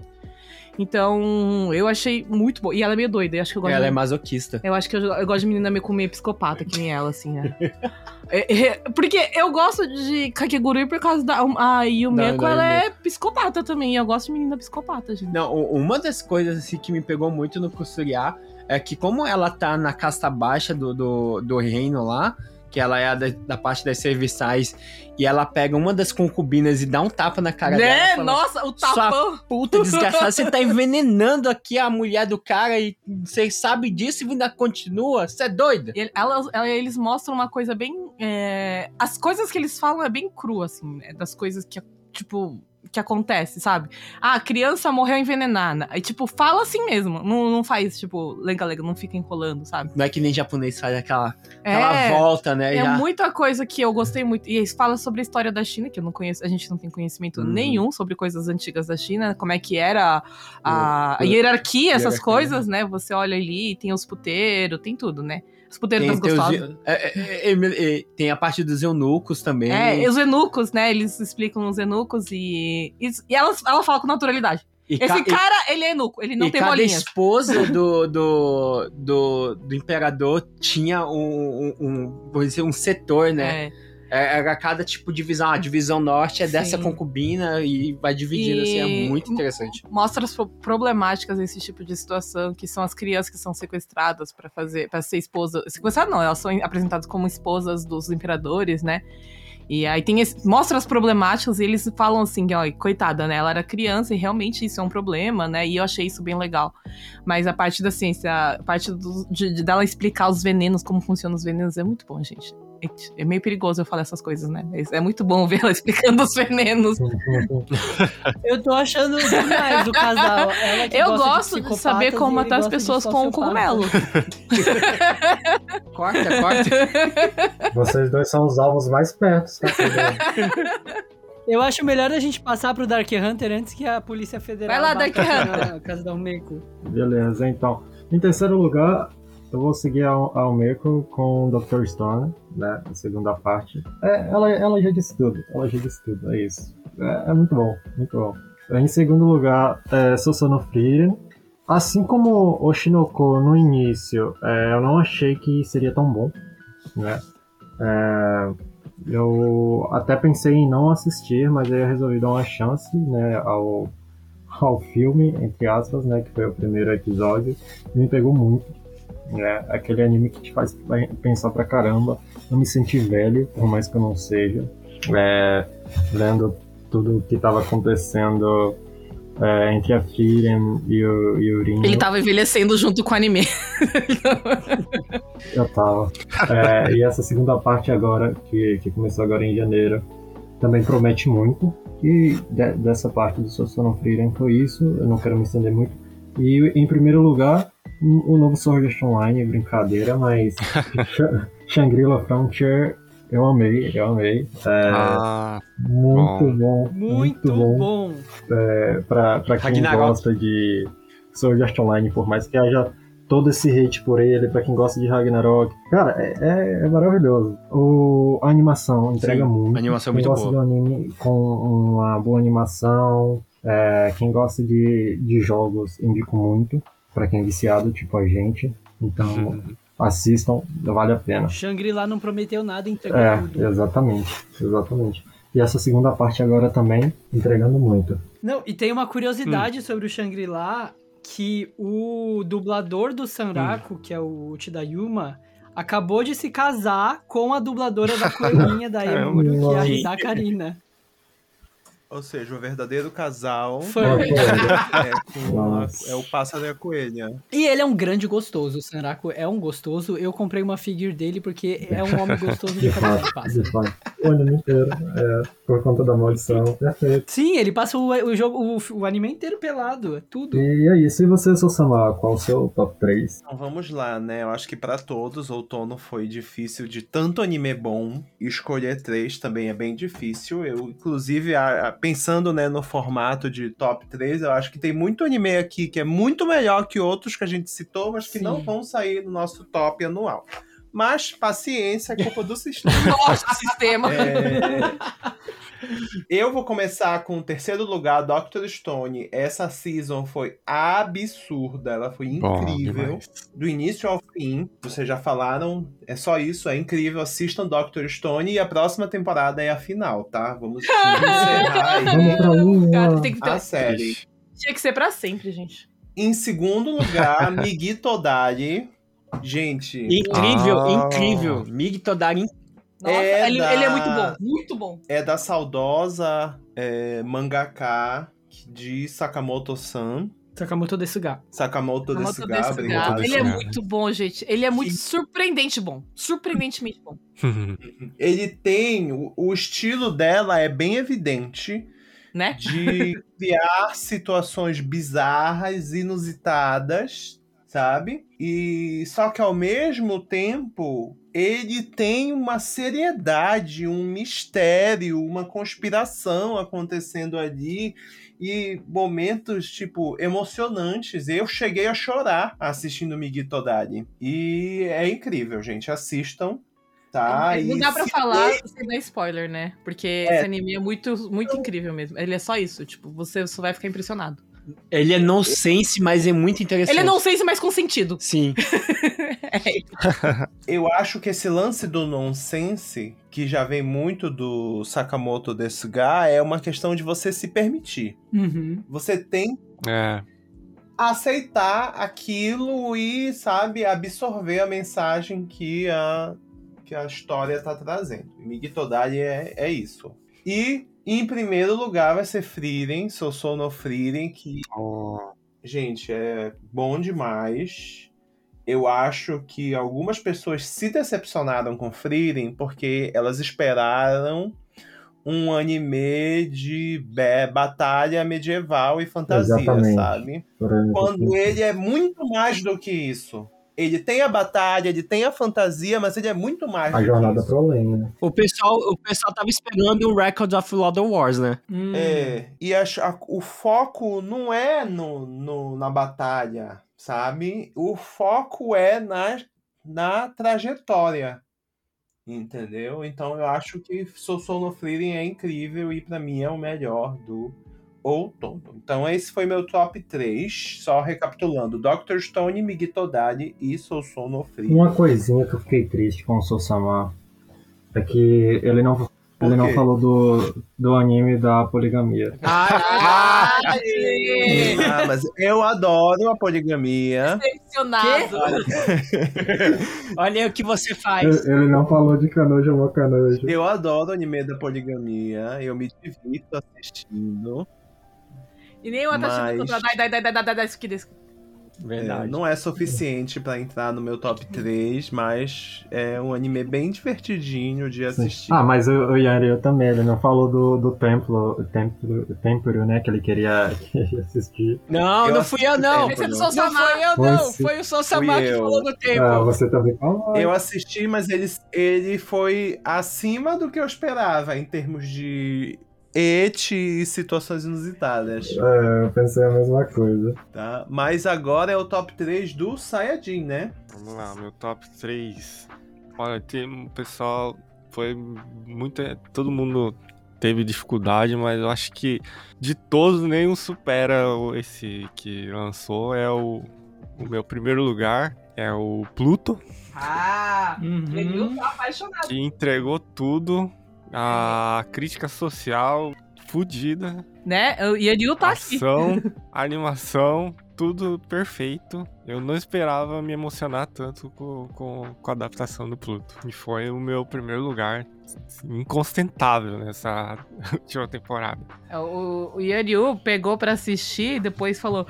Então, eu achei muito bom. E ela é meio doida, eu acho que eu gosto Ela de... é masoquista. Eu acho que eu, eu gosto de menina meio com meio psicopata, que nem ela, assim, né? É, é, porque eu gosto de Kakegurui por causa da. A Yumeko, Da- da ela é psicopata também. Eu gosto de menina psicopata, gente. Não, uma das coisas assim, que me pegou muito no Kusuriya é que como ela tá na casta baixa do, do, do reino lá, que ela é da, da parte das serviçais, e ela pega uma das concubinas e dá um tapa na cara dela. né? fala, Nossa, o tapão. Puta desgraçada, você tá envenenando aqui a mulher do cara e você sabe disso e ainda continua? Você é doida? Ele- elas- ela- eles mostram uma coisa bem. é, As coisas que eles falam é bem cru, assim, né? Das coisas que, tipo, que acontece, sabe? Ah, a criança morreu envenenada. Aí, tipo, fala assim mesmo. Não, não faz, tipo, lenga-lenga, não fica enrolando, sabe? Não é que nem japonês faz aquela, aquela É. volta, né? É já. muita coisa que eu gostei muito. E eles falam sobre a história da China, que eu não conheço, a gente não tem conhecimento Uhum. nenhum sobre coisas antigas da China, como é que era a, a hierarquia, essas hierarquia, coisas, né? Você olha ali, tem os puteiros, tem tudo, né? Os puteiros das Tem, tem, os- gostosas. é, é, é, tem a parte dos eunucos também. É, os eunucos, né? Eles explicam os eunucos e. E, e ela, ela fala com naturalidade. E Esse ca- cara, ele é eunuco, ele não e tem cada bolinhas. esposa do, do, do, do imperador tinha um, um, um, um setor, né? É. É, Era cada tipo de divisão. A divisão norte é dessa Sim. concubina e vai dividindo, assim, é E- muito interessante. Mostra as pro- problemáticas desse tipo de situação, que são as crianças que são sequestradas pra fazer, para ser esposa. Sequestradas não, elas são apresentadas como esposas dos imperadores, né? E aí tem esse, mostra as problemáticas e eles falam assim, ó, coitada, né? Ela era criança e realmente isso é um problema, né? E eu achei isso bem legal. Mas a parte da ciência, a parte do- de, de dela explicar os venenos, como funcionam os venenos, é muito bom, gente. É- meio perigoso eu falar essas coisas, né? É muito bom ver ela explicando os venenos. Eu tô achando demais o casal. Ela que Eu gosta gosto de, psicopatas saber como matar as de pessoas com sociopatas. cogumelo. Corta, corta. Vocês dois são os alvos mais perto, tá? Eu acho melhor a gente passar pro Dark Hunter antes que a Polícia Federal. Vai lá, Dark Hunter. casa da. Beleza, então. Em terceiro lugar, eu vou seguir a, a Umeko com o Dr. Stone, né? A segunda parte. É, ela, ela já disse tudo. Ela já disse tudo, é isso. É, é muito bom, muito bom. Em segundo lugar, é Sosono Frieren. Assim como o Shinoko no início, é, eu não achei que seria tão bom, né? É, eu até pensei em não assistir, mas aí eu resolvi dar uma chance, né, ao, ao filme, entre aspas, né, que foi o primeiro episódio, me pegou muito. Né, aquele anime que te faz pensar pra caramba. Eu me senti velho, por mais que eu não seja, é, vendo tudo o que estava acontecendo é, entre a Frieren e o, e o. Ele tava envelhecendo junto com o anime. Eu tava. É, e essa segunda parte agora, que, que começou agora em janeiro, também promete muito. E de- dessa parte do Sosono Frieren foi isso, eu não quero me estender muito. E em primeiro lugar, o novo Sword Art Online, brincadeira, mas Sh- Shangri-La Frontier eu amei, eu amei. É, Ah, muito bom, muito, Muito bom. bom. É, pra, pra quem Ragnarok. gosta de Sword Art Online, por mais que haja todo esse hate por ele, pra quem gosta de Ragnarok. Cara, é, é- é maravilhoso. O, a animação entrega Sim, muito. a animação é quem muito gosta boa. de um anime com uma boa animação, é, quem gosta de, de jogos, indico muito. Pra quem é viciado, tipo a gente. Então, assistam, vale a pena. Shangri-La não prometeu nada, entregou É, tudo. exatamente, exatamente. E essa segunda parte agora também, entregando muito. Não, e tem uma curiosidade Hum. sobre o Shangri-La, que o dublador do Hum. Sanraku, que é o Chidayuma, acabou de se casar com a dubladora da coelhinha da. Emuro, que é a Karina. Ou seja, o verdadeiro casal Foi. é, com a- Nossa. é o pássaro e a coelha. E ele é um grande gostoso, o Sanraku é um gostoso. Eu comprei uma figure dele porque é um homem gostoso de cabeça de fato, pássaro. de fato. O anime inteiro, é, por conta da maldição, perfeito. Sim, ele passa o, o jogo, o, o anime inteiro pelado, é tudo. E é isso, e você, Sosama, qual o seu top 3? Então vamos lá, né? Eu acho que pra todos, outono foi difícil de tanto anime bom. Escolher três também é bem difícil. Eu, inclusive, a- a- pensando né, no formato de top 3, eu acho que tem muito anime aqui que é muito melhor que outros que a gente citou, mas que Sim. não vão sair no nosso top anual. Mas paciência, é culpa do sistema. Nossa, sistema. É, Eu vou começar com o terceiro lugar, Doctor Stone. Essa season foi absurda, ela foi bom incrível. demais. Do início ao fim, vocês já falaram, é só isso, é incrível. Assistam Doctor Stone e a próxima temporada é a final, tá? Vamos encerrar aí Vamos pra tem que ter- a série. Tinha que ser pra sempre, gente. Em segundo lugar, Migi Todari. Gente, Incrível, Ah. incrível. Mig Todari Nossa, É ele, da- ele é muito bom, muito bom. é da saudosa é, mangaka de Sakamoto-san. Sakamoto Desuga. Sakamoto Sakamoto Desuga, obrigado. Ele é muito bom, gente. Ele é muito surpreendente bom. Surpreendentemente bom. Ele tem. O, o estilo dela é bem evidente Né? de criar situações bizarras, inusitadas, sabe? E só que ao mesmo tempo ele tem uma seriedade, um mistério, uma conspiração acontecendo ali e momentos tipo emocionantes. Eu cheguei a chorar assistindo Migi Todari e é incrível, gente. Assistam. Tá, não dá pra falar sem dar spoiler, né? Porque É. esse anime é muito, muito incrível mesmo. Ele é só isso, tipo, você só vai ficar impressionado. Ele é nonsense, mas é muito interessante. Ele é não sei se mais com sentido. Sim. Eu acho que esse lance do nonsense, que já vem muito do Sakamoto Desuga, é uma questão de você se permitir. Uhum. Você tem É. aceitar aquilo e, sabe, absorver a mensagem que a, que a história tá trazendo. E Migi Todari é, é isso. E, em primeiro lugar, vai ser Frieren, Sousou no Frieren, que Oh, Gente, é bom demais. Eu acho que algumas pessoas se decepcionaram com Frieren porque elas esperaram um anime de batalha medieval e fantasia, Exatamente. sabe? Quando ele é muito mais do que isso. Ele tem a batalha, ele tem a fantasia, mas ele é muito mais A jornada isso. pro além, né? O pessoal, o pessoal tava esperando um Record of Lord of Wars, né? Hum. É, e acho- a- o foco não é no, no- na batalha, sabe? O foco é na, na trajetória, entendeu? Então eu acho que Soul no Freedom é incrível e pra mim é o melhor do outono. Então esse foi meu top 3, só recapitulando. Dr. Stone, Migi Todari e Soul no Freedom. Uma coisinha que eu fiquei triste com o Sosama é que ele não, ele não falou do, do anime da poligamia. Ah, Ah, mas eu adoro a poligamia. Decepcionado. olha o que você faz. Ele não falou de Kanojo mo Kanojo. Eu adoro o anime da poligamia, eu me divirto assistindo. E nem o Atashi Mas- Contra Dai Dai Dai Dai Dai Dai Daisuke desu. Verdade. É, não é suficiente pra entrar no meu top 3, mas é um anime bem divertidinho de assistir. Ah, mas o, o Yari eu também, ele não falou do, do templo, templo, templo, né, que ele queria, queria assistir. Não, Eu não fui eu, não. Esse é não. Não Samar. foi eu, Foi não. sim. Foi o Sousama que falou do tempo. Ah, você também falou. Eu assisti, mas ele, ele foi acima do que eu esperava em termos de et e situações inusitadas, É, eu pensei a mesma coisa. tá? Mas agora é o top 3 do Sayajin, né? Vamos lá, meu top 3. Olha, tem um pessoal. Foi muito. Todo mundo teve dificuldade, mas eu acho que de todos nenhum supera o- esse que lançou. É o, o meu primeiro lugar. É o Pluto, Ah, Uhum. ele tá apaixonado. que entregou tudo. A crítica social fodida. Né? O Yanil tá aqui. Ação, animação, tudo perfeito. Eu não esperava me emocionar tanto com, com, com a adaptação do Pluto. E foi o meu primeiro lugar inconstentável nessa última temporada. É, O, o Yanil pegou pra assistir e depois falou: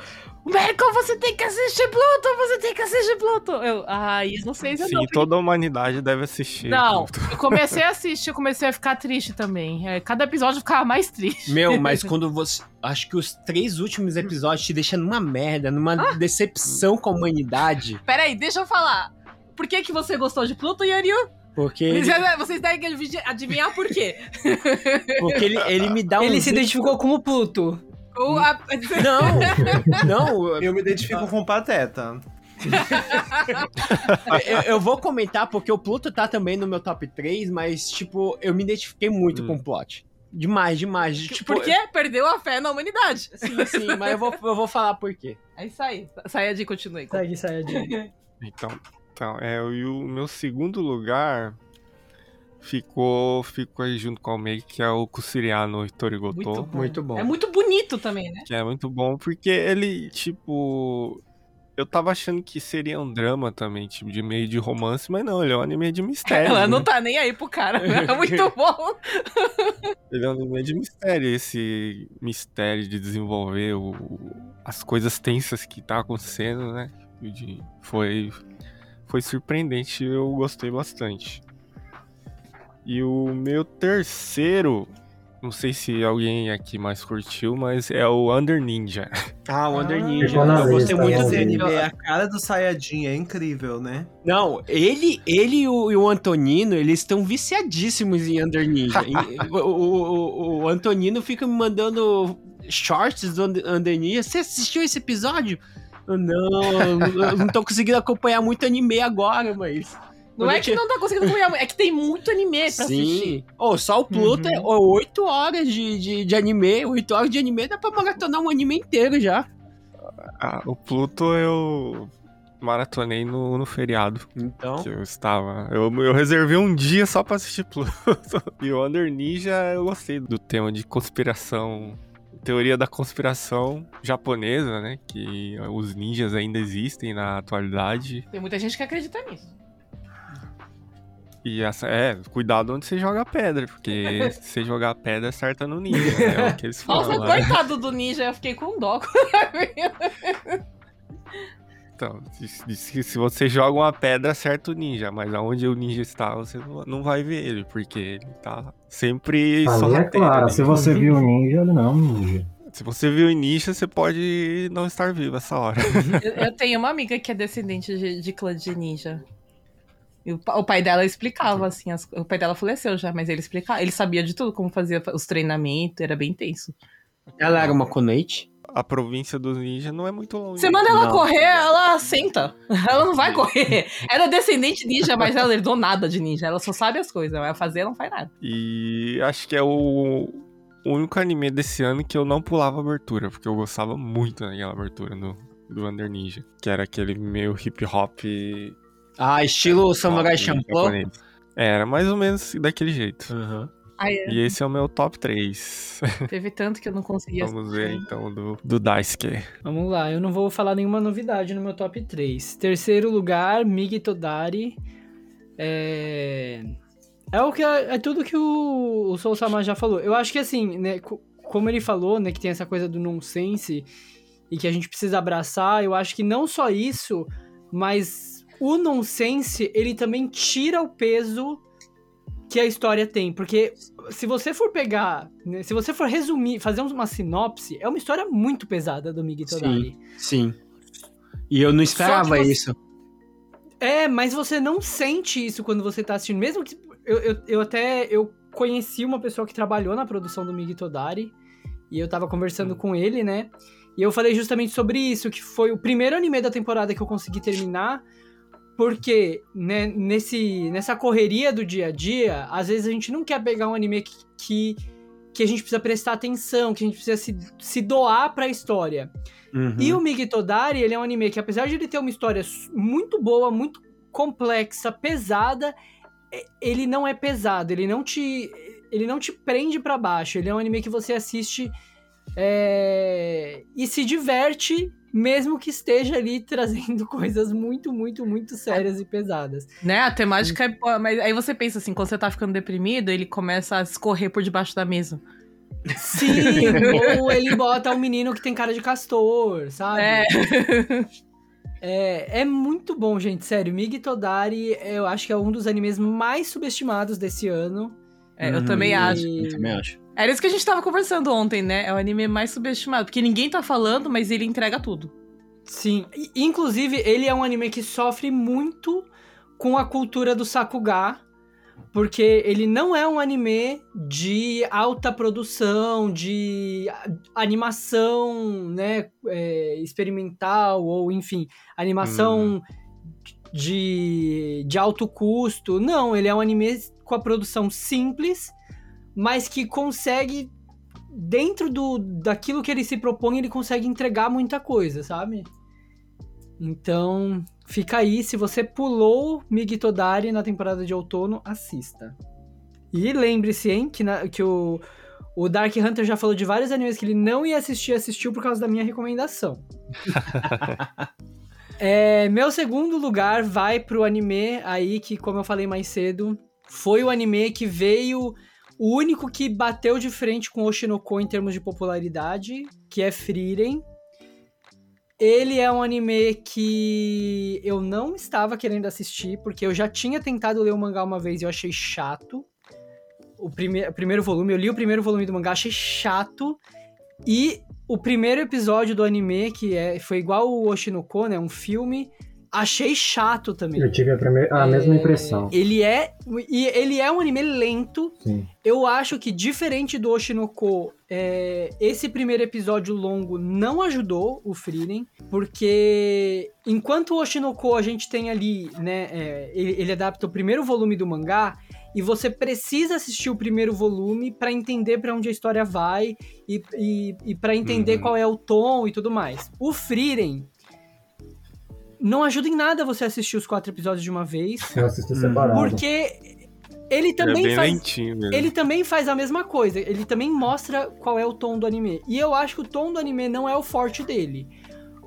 Michael, você tem que assistir Pluto, você tem que assistir Pluto. Eu, ai, eu não sei se eu Sim, não. toda a humanidade deve assistir. Não, Pluto. eu comecei a assistir, eu comecei a ficar triste também. É, cada episódio eu ficava mais triste. Meu, mas quando você. Acho que os três últimos episódios te deixam numa merda, numa Ah. decepção com a humanidade. Peraí, deixa eu falar. Por que, que você gostou de Pluto, Yanil? Porque ele, Vocês, vocês devem adivi- adivinhar por quê. porque ele, ele me dá um. Ele se identificou como Pluto. O- a- Não, não, Eu me identifico com o Pateta. eu, eu vou comentar porque o Pluto tá também no meu top 3, mas, tipo, eu me identifiquei muito Hum. com o plot. Demais, demais. Tipo, por quê? Perdeu a fé na humanidade. Sim, sim, mas eu vou, eu vou falar por quê. É isso aí. Saia de continue. Segue, Sayajin. Então, então é, e o meu segundo lugar ficou, ficou aí junto com o Almeida, que é o Kusiriano Hitorigoto. Muito bom. Muito bom. É muito bonito também, né? Que é muito bom, porque ele, tipo. Eu tava achando que seria um drama também, tipo, de meio de romance, mas não, ele é um anime de mistério. Ela não né? tá nem aí pro cara. É muito bom. Ele é um anime de mistério, esse mistério de desenvolver o- as coisas tensas que tá acontecendo, né? De- foi, foi surpreendente, eu gostei bastante. E o meu terceiro, não sei se alguém aqui mais curtiu, mas é o Under Ninja. Ah, o Under Ah, Ninja. Eu gostei muito desse anime. é a cara do Sayajin, é incrível, né? Não, ele, ele e o, e o Antonino, eles estão viciadíssimos em Under Ninja. O, o, o- Antonino fica me mandando shorts do Under Ninja. Você assistiu esse episódio? Eu, Não, eu não tô conseguindo acompanhar muito anime agora, mas. Não é que não tá conseguindo acompanhar, é que tem muito anime pra assistir. Sim. Oh, só o Pluto é 8 horas de, de, de anime. 8 horas de anime dá pra maratonar um anime inteiro já. Ah, o Pluto eu maratonei no, no feriado. Então. que eu estava. Eu, eu reservei um dia só pra assistir Pluto. e o Under Ninja eu gostei do tema de conspiração. Teoria da conspiração japonesa, né? Que os ninjas ainda existem na atualidade. Tem muita gente que acredita nisso. E essa é, cuidado onde você joga a pedra, porque se você jogar a pedra, acerta no ninja. né, É o que eles falam. Nossa, coitado do ninja, eu fiquei com dó. Então, se, se- se você joga uma pedra, acerta o ninja, mas aonde o ninja está, você não, não vai ver ele, porque ele tá sempre Ali é sorrateiro claro, se você viu o ninja, ele não é um ninja. Se você viu o ninja, você pode não estar vivo essa hora. Eu, eu tenho uma amiga que é descendente de, de clã de ninja. E o, o pai dela explicava, assim, as- o pai dela faleceu já, mas ele explicava, ele sabia de tudo, como fazia os treinamentos, era bem tenso. Ela era uma Konoichi? A província dos ninjas não é muito longe. Você manda ela Não. correr, ela senta. Ela não vai correr. Ela é descendente ninja, mas ela herdou nada de ninja. Ela só sabe as coisas. Vai fazer, ela não faz nada. E acho que é o único anime desse ano que eu não pulava abertura, porque eu gostava muito daquela abertura do, do Under Ninja, que era aquele meio hip hop. Ah, estilo Samurai rock Champloo? Era mais ou menos daquele jeito. Aham. Aí, é, E esse é o meu top 3. teve tanto que eu não conseguia. Vamos ver então do, do Daisuke. Vamos lá, eu não vou falar nenhuma novidade no meu top 3. Terceiro lugar, Migi Todari. É. É o que é, tudo que o, o Soul Sama já falou. Eu acho que assim, né, co- como ele falou, né, que tem essa coisa do nonsense e que a gente precisa abraçar, eu acho que não só isso, mas o nonsense, ele também tira o peso que a história tem, porque se você for pegar, né, se você for resumir, fazer uma sinopse, é uma história muito pesada do Migi Todari. Sim. E eu não esperava você- isso. É, mas você não sente isso quando você tá assistindo. Mesmo que. Eu, eu, eu até. Eu conheci uma pessoa que trabalhou na produção do Migi Todari. E eu tava conversando com ele, né? E eu falei justamente sobre isso, que foi o primeiro anime da temporada que eu consegui terminar. Porque, né, nesse, nessa correria do dia a dia, às vezes a gente não quer pegar um anime que, que, que a gente precisa prestar atenção, que a gente precisa se, se doar pra história. Uhum. E o Migi Todari, ele é um anime que, apesar de ele ter uma história muito boa, muito complexa, pesada, ele não é pesado, ele não te, ele não te prende pra baixo. Ele é um anime que você assiste é, e se diverte, mesmo que esteja ali trazendo coisas muito, muito, muito sérias e pesadas. Né? A temática é. boa, Mas aí você pensa assim, quando você tá ficando deprimido, ele começa a escorrer por debaixo da mesa. Sim, ou ele bota um menino que tem cara de castor, sabe? É. É, é muito bom, gente, sério. Migi Todari, eu acho que é um dos animes mais subestimados desse ano. É, eu Uhum. também E- acho. Eu também acho. Era isso que a gente tava conversando ontem, né? É o anime mais subestimado. Porque ninguém tá falando, mas ele entrega tudo. Sim, e- inclusive ele é um anime que sofre muito com a cultura do Sakuga, porque ele não é um anime de alta produção, de animação, né, é, experimental ou enfim, animação de, de alto custo. Não, ele é um anime com a produção simples, mas que consegue dentro do daquilo que ele se propõe, ele consegue entregar muita coisa, sabe? Então, fica aí, se você pulou Migi Todari na temporada de outono, assista. E lembre-se, hein, que, na- que o, o Dark Hunter já falou de vários animes que ele não ia assistir, assistiu por causa da minha recomendação. É, meu segundo lugar vai pro anime aí que, como eu falei mais cedo, foi o anime que veio o único que bateu de frente com Oshinoko em termos de popularidade, que é Frieren. Ele é um anime que eu não estava querendo assistir, porque eu já tinha tentado ler o mangá uma vez e eu achei chato. O, prime o primeiro volume, eu li o primeiro volume do mangá, achei chato. E o primeiro episódio do anime, que é, foi igual o Oshinoko, né? Um filme, achei chato também. Eu tive a, primeira, a mesma impressão. Ele é. E ele é um anime lento. Sim. Eu acho que, diferente do Oshinoko, é, esse primeiro episódio longo não ajudou o Frieren, porque enquanto o Oshinoko a gente tem ali, né? é, ele, ele adapta o primeiro volume do mangá. E você precisa assistir o primeiro volume pra entender pra onde a história vai e, e, e para entender Uhum. qual é o tom e tudo mais. O Frieren não ajuda em nada você assistir os quatro episódios de uma vez. Eu assisti separado. Porque ele é também bem faz. lentinho mesmo. Ele também faz a mesma coisa. Ele também mostra qual é o tom do anime. E eu acho que o tom do anime não é o forte dele.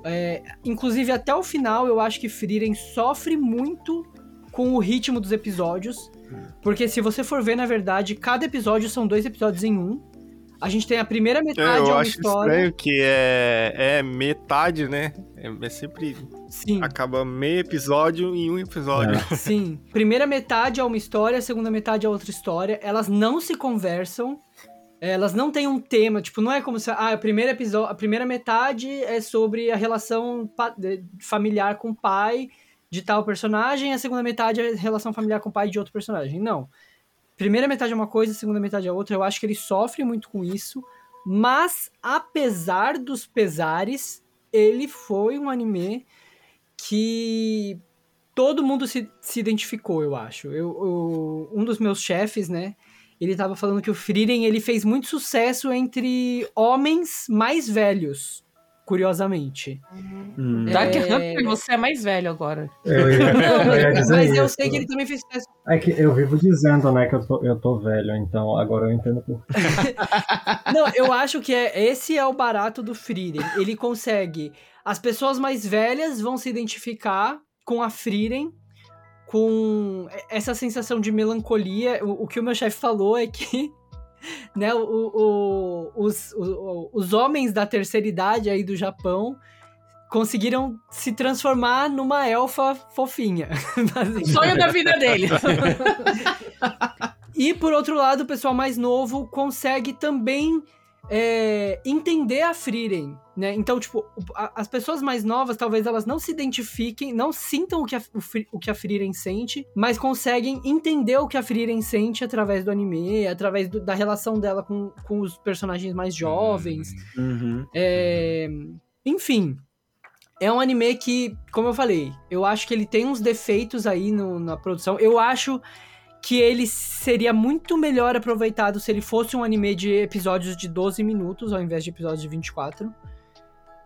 É, inclusive, até o final, eu acho que Frieren sofre muito com o ritmo dos episódios. Porque se você for ver, na verdade, cada episódio são dois episódios em um. A gente tem a primeira É, metade, é eu uma acho história. estranho que é, é metade, né? É, é sempre. Sim. Acaba meio episódio em um episódio. Sim. Primeira metade é uma história, a segunda metade é outra história. Elas não se conversam. Elas não têm um tema, tipo, não é como se. Ah, o primeiro episódio. A primeira metade é sobre a relação familiar com o pai de tal personagem, a segunda metade é a relação familiar com o pai de outro personagem. Não. Primeira metade é uma coisa, segunda metade é outra. Eu acho que ele sofre muito com isso. Mas, apesar dos pesares, ele foi um anime que todo mundo se, se identificou, eu acho. Eu, eu- um dos meus chefes, né? Ele tava falando que o Frieren, ele fez muito sucesso entre homens mais velhos, curiosamente. Hum. Dark É. Hunter, você é mais velho agora. Eu ia, Não, eu ia dizer mas eu isso. sei que ele também fez sucesso. É que eu vivo dizendo, né, que eu tô, eu tô velho, então agora eu entendo por quê. Não, eu acho que é, esse é o barato do Frieren. Ele consegue. As pessoas mais velhas vão se identificar com a Frieren, com essa sensação de melancolia. O, o que o meu chefe falou é que né, o, o- os, o- os homens da terceira idade aí do Japão conseguiram se transformar numa elfa fofinha. Sonho da vida dele. E por outro lado, o pessoal mais novo consegue também é, entender a Frieren, né? Então, tipo, a- as pessoas mais novas, talvez elas não se identifiquem, não sintam o que a, o, o que a Frieren sente, mas conseguem entender o que a Frieren sente através do anime, através do- da relação dela com, com os personagens mais jovens. Uhum. É, Enfim, é um anime que, como eu falei, eu acho que ele tem uns defeitos aí no- na produção. Eu acho que ele seria muito melhor aproveitado se ele fosse um anime de episódios de 12 minutos ao invés de episódios de 24.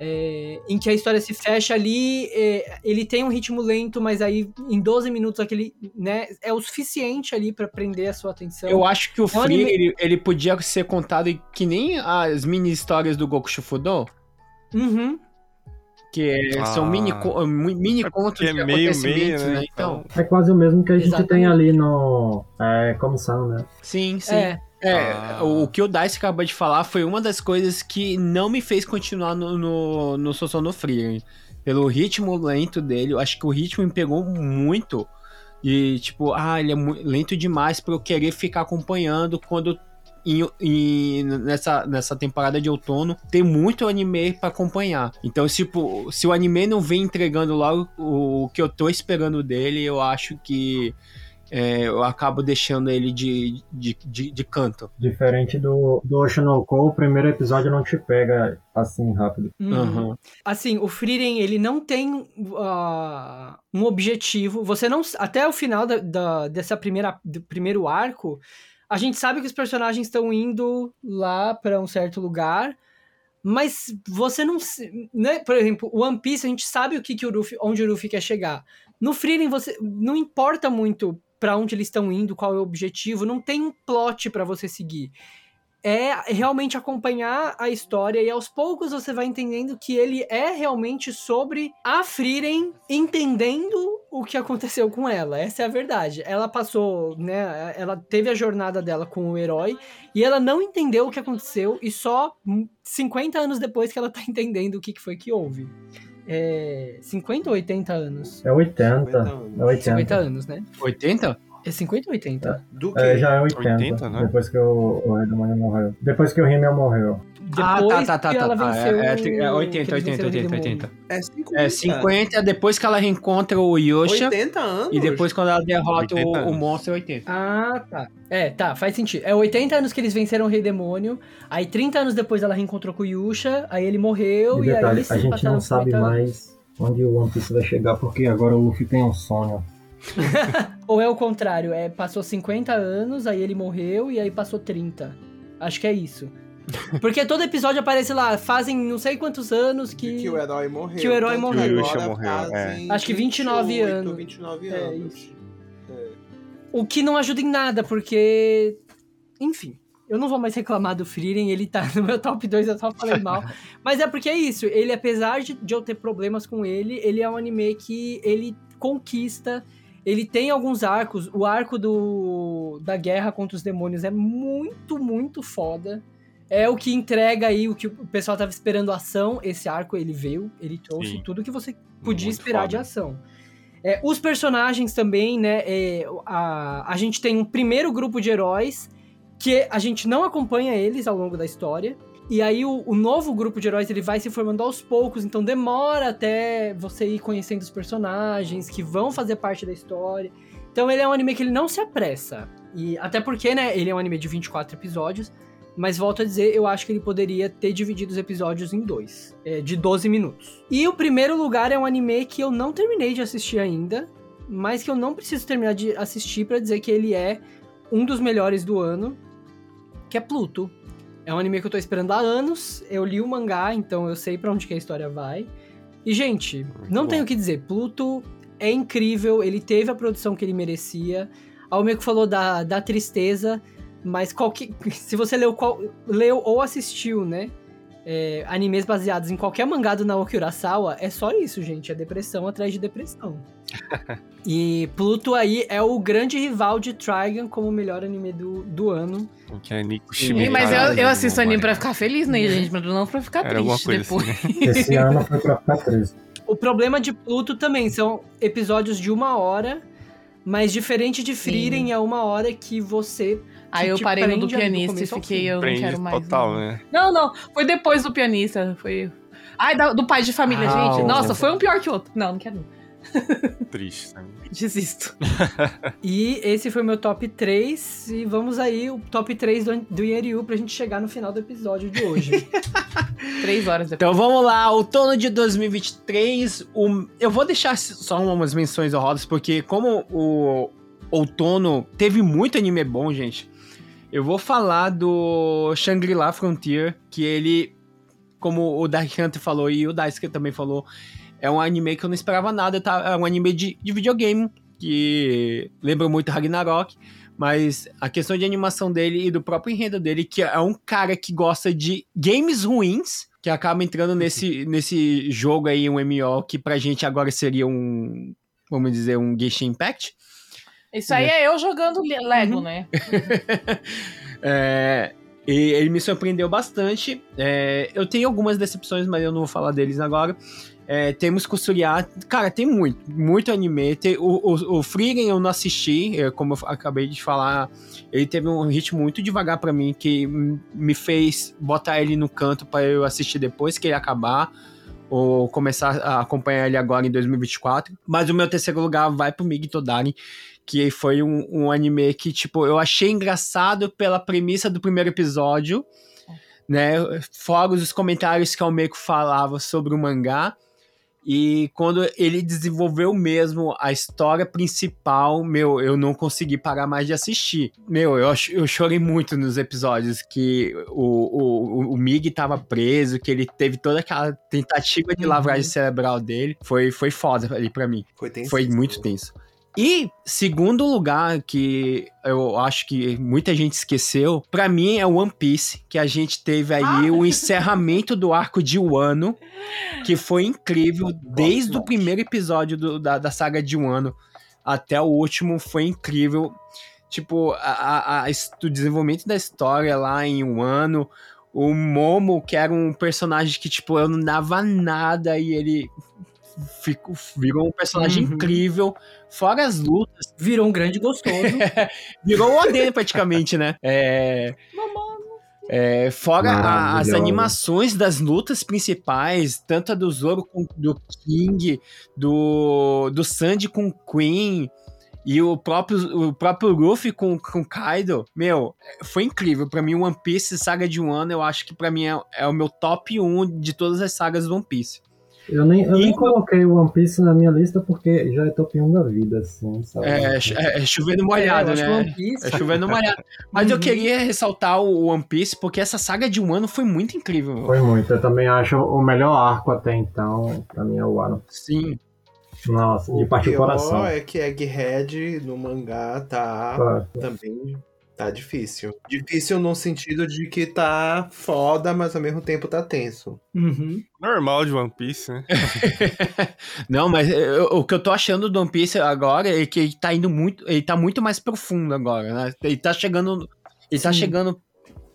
É, em que a história se fecha ali, é, ele tem um ritmo lento, mas aí em 12 minutos aquele, né, é o suficiente ali pra prender a sua atenção. Eu acho que o É um Free, anime- ele, ele podia ser contado que nem as mini histórias do Goku Shufudo, Uhum. Que é- são Ah. mini, co- mini contos Porque é de meio, acontecimentos, meio, né? né? Então, É quase o mesmo que a gente Exatamente. tem ali no é, Comissão, né? sim, sim. É, É, Ah. o que o Dice acabou de falar foi uma das coisas que não me fez continuar no, no, no Sosono Free. Pelo ritmo lento dele, eu acho que o ritmo me pegou muito. E tipo, ah, ele é lento demais pra eu querer ficar acompanhando quando. Em- em- nessa, nessa temporada de outono, tem muito anime pra acompanhar. Então, tipo, se o anime não vem entregando logo o, que eu tô esperando dele, eu acho que é, eu acabo deixando ele de, de, de, de canto. Diferente do, do Oshinoko, o primeiro episódio não te pega assim rápido. uhum. Aham. Assim, o Frieren, ele não tem ah, um objetivo. Você não. Até o final da, da- dessa primeira, do primeiro arco, a gente sabe que os personagens estão indo lá pra um certo lugar. Mas você não. Né? Por exemplo, o One Piece, a gente sabe o que, que o onde o Luffy quer chegar. No Frieren, você não importa muito pra onde eles estão indo, qual é o objetivo, não tem um plot pra você seguir é realmente acompanhar a história e aos poucos você vai entendendo que ele é realmente sobre a Frieren entendendo o que aconteceu com ela. Essa é a verdade. Ela passou, né, ela teve a jornada dela com o herói e ela não entendeu o que aconteceu e só 50 anos depois que ela tá entendendo o que que foi que houve. É 50 ou 80 anos? É 80. 50 anos. É 80. 50 anos, né? 80? É 50 ou 80? Do que? É, já é 80. 80, né? Depois que o, o Demônio morreu. Depois que o Himmel morreu. Ah, Depois tá, tá, tá, ela tá. venceu É, é, o- é que 80, eles 80, venceram o 80, demônio. 80. É 50. É 50 depois que ela reencontra o Yosha 80 anos? e depois quando ela derrota 80 o, o monstro é 80. Ah, tá. É, tá, faz sentido. É 80 anos que eles venceram o Rei Demônio, aí 30 anos depois ela reencontrou com o Yusha, aí ele morreu E e, aí detalhe, eles a gente não sabe 50 anos. mais onde o One Piece vai chegar, porque agora o Luffy tem um sonho. Ou é o contrário, é passou 50 anos, aí ele morreu e aí passou 30. Acho que é isso. Porque todo episódio aparece lá, fazem não sei quantos anos que. Que o herói morreu. que o herói morreu. que o Yusha morreu, fazem Acho que 29 28, anos. 29 É, anos. isso. O que não ajuda em nada, porque. Enfim. Eu não vou mais reclamar do Frieren, ele tá no meu top 2, eu só falei mal. Mas é porque é isso, ele, apesar de, de eu ter problemas com ele, ele é um anime que ele conquista. Ele tem alguns arcos. O arco do, da guerra contra os demônios é muito, muito foda. É o que entrega aí o que o pessoal tava esperando ação. Esse arco ele veio, ele trouxe Sim. tudo que você podia Muito esperar foda. de ação. É, os personagens também, né? é, a, a gente tem um primeiro grupo de heróis que a gente não acompanha eles ao longo da história. E aí o, o novo grupo de heróis ele vai se formando aos poucos, então demora até você ir conhecendo os personagens que vão fazer parte da história. Então ele é um anime que ele não se apressa. E até porque, né, ele é um anime de 24 episódios, mas volto a dizer, eu acho que ele poderia ter dividido os episódios em dois, é, de 12 minutos. E o primeiro lugar é um anime que eu não terminei de assistir ainda, mas que eu não preciso terminar de assistir pra dizer que ele é um dos melhores do ano, que é Pluto. É um anime que eu tô esperando há anos. Eu li o mangá, então eu sei pra onde que a história vai. E, gente, não bom. tenho o que dizer. Pluto é incrível, ele teve a produção que ele merecia. A Almeco falou da, da tristeza, mas qualquer, se você leu, qual- leu ou assistiu, né? é, animes baseados em qualquer mangá do Naoki Urasawa, é só isso, gente. É depressão atrás de depressão. E Pluto aí é o grande rival de Trigun como o melhor anime do, do ano. Que é Nico Sim. Mas eu, eu assisto mano. anime pra ficar feliz, né, gente? Mas não pra ficar Era triste coisa depois. assim, né? Esse ano foi pra ficar triste. O problema de Pluto também são episódios de uma hora, mas diferente de Frieren é uma hora que você. Aí eu parei no do pianista e fiquei, eu não quero mais. total, não. né? Não, não. Foi depois do pianista. Foi. Ai, da- do pai de família, Ah, gente. Nossa, foi um pior que o outro. Não, não quero. Triste. Sabe? Desisto. E esse foi o meu top 3. E vamos aí, o top 3 do, do Yenryu pra gente chegar no final do episódio de hoje. Três horas depois. Então vamos lá, outono de 2023. o- eu vou deixar só umas menções honrosas, porque como o outono teve muito anime bom, gente. Eu vou falar do Shangri-La Frontier, que ele, como o Dark Hunter falou e o Daisuke também falou, é um anime que eu não esperava nada, tá? É um anime de, de videogame, que lembra muito Ragnarok, mas a questão de animação dele e do próprio enredo dele, que é um cara que gosta de games ruins, que acaba entrando nesse, nesse jogo aí, um MMO, que pra gente agora seria um, vamos dizer, um Genshin Impact. Isso aí é eu jogando le- Lego, né? É, e ele me surpreendeu bastante. É, eu tenho algumas decepções, mas eu não vou falar deles agora. É, temos Costuriar. Cara, tem muito, muito anime. Tem, o, o, o Frieren eu não assisti, é, como eu acabei de falar. Ele teve um ritmo muito devagar pra mim, que me fez botar ele no canto pra eu assistir depois que ele acabar. Ou começar a acompanhar ele agora em 2024. Mas o meu terceiro lugar vai pro Mig Todari que foi um, um anime que, tipo, eu achei engraçado pela premissa do primeiro episódio, né? Fora os comentários que o Meiko falava sobre o mangá. E quando ele desenvolveu mesmo a história principal, meu, eu não consegui parar mais de assistir. Meu, eu, eu chorei muito nos episódios que o, o, o Mig tava preso, que ele teve toda aquela tentativa de Uhum. lavagem cerebral dele. Foi, foi foda ali pra mim. Foi tenso. Foi muito tenso. E segundo lugar que eu acho que muita gente esqueceu, pra mim é One Piece, que a gente teve aí o encerramento do arco de Wano, que foi incrível. Desde o primeiro episódio do- da, da saga de Wano até o último, foi incrível. Tipo, a, a- a o desenvolvimento da história lá em Wano, o Momo, que era um personagem que, tipo, eu não dava nada e ele ficou, virou um personagem Uhum. incrível. Fora as lutas, Virou um grande gostoso. virou o Oden praticamente, né? É, é, fora a- as animações das lutas principais, tanto a do Zoro com do King, do, do Sandy com o Queen e o próprio, o próprio Luffy com, com Kaido, meu, foi incrível. Pra mim, One Piece, Saga de um ano, eu acho que pra mim é, é o meu top 1 de todas as sagas do One Piece. Eu nem, eu E- nem coloquei o One Piece na minha lista porque já é top 1 da vida, assim, sabe? É, ch- é, é chovendo É, molhado, eu acho que né? One Piece- É chovendo molhado. Mas eu Uhum. queria ressaltar o One Piece, porque essa saga de um ano foi muito incrível. Foi muito. Eu também acho o melhor arco até então, pra mim é o Wano. Sim. Nossa, de O partir o pior coração. é que Egghead no mangá tá Claro. também tá difícil. Difícil no sentido de que tá foda, mas ao mesmo tempo tá tenso. Uhum. Normal de One Piece, né? Não, mas eu- o que eu tô achando do One Piece agora é que ele tá indo muito. Ele tá muito mais profundo agora, né? Ele tá chegando. Ele tá Sim. chegando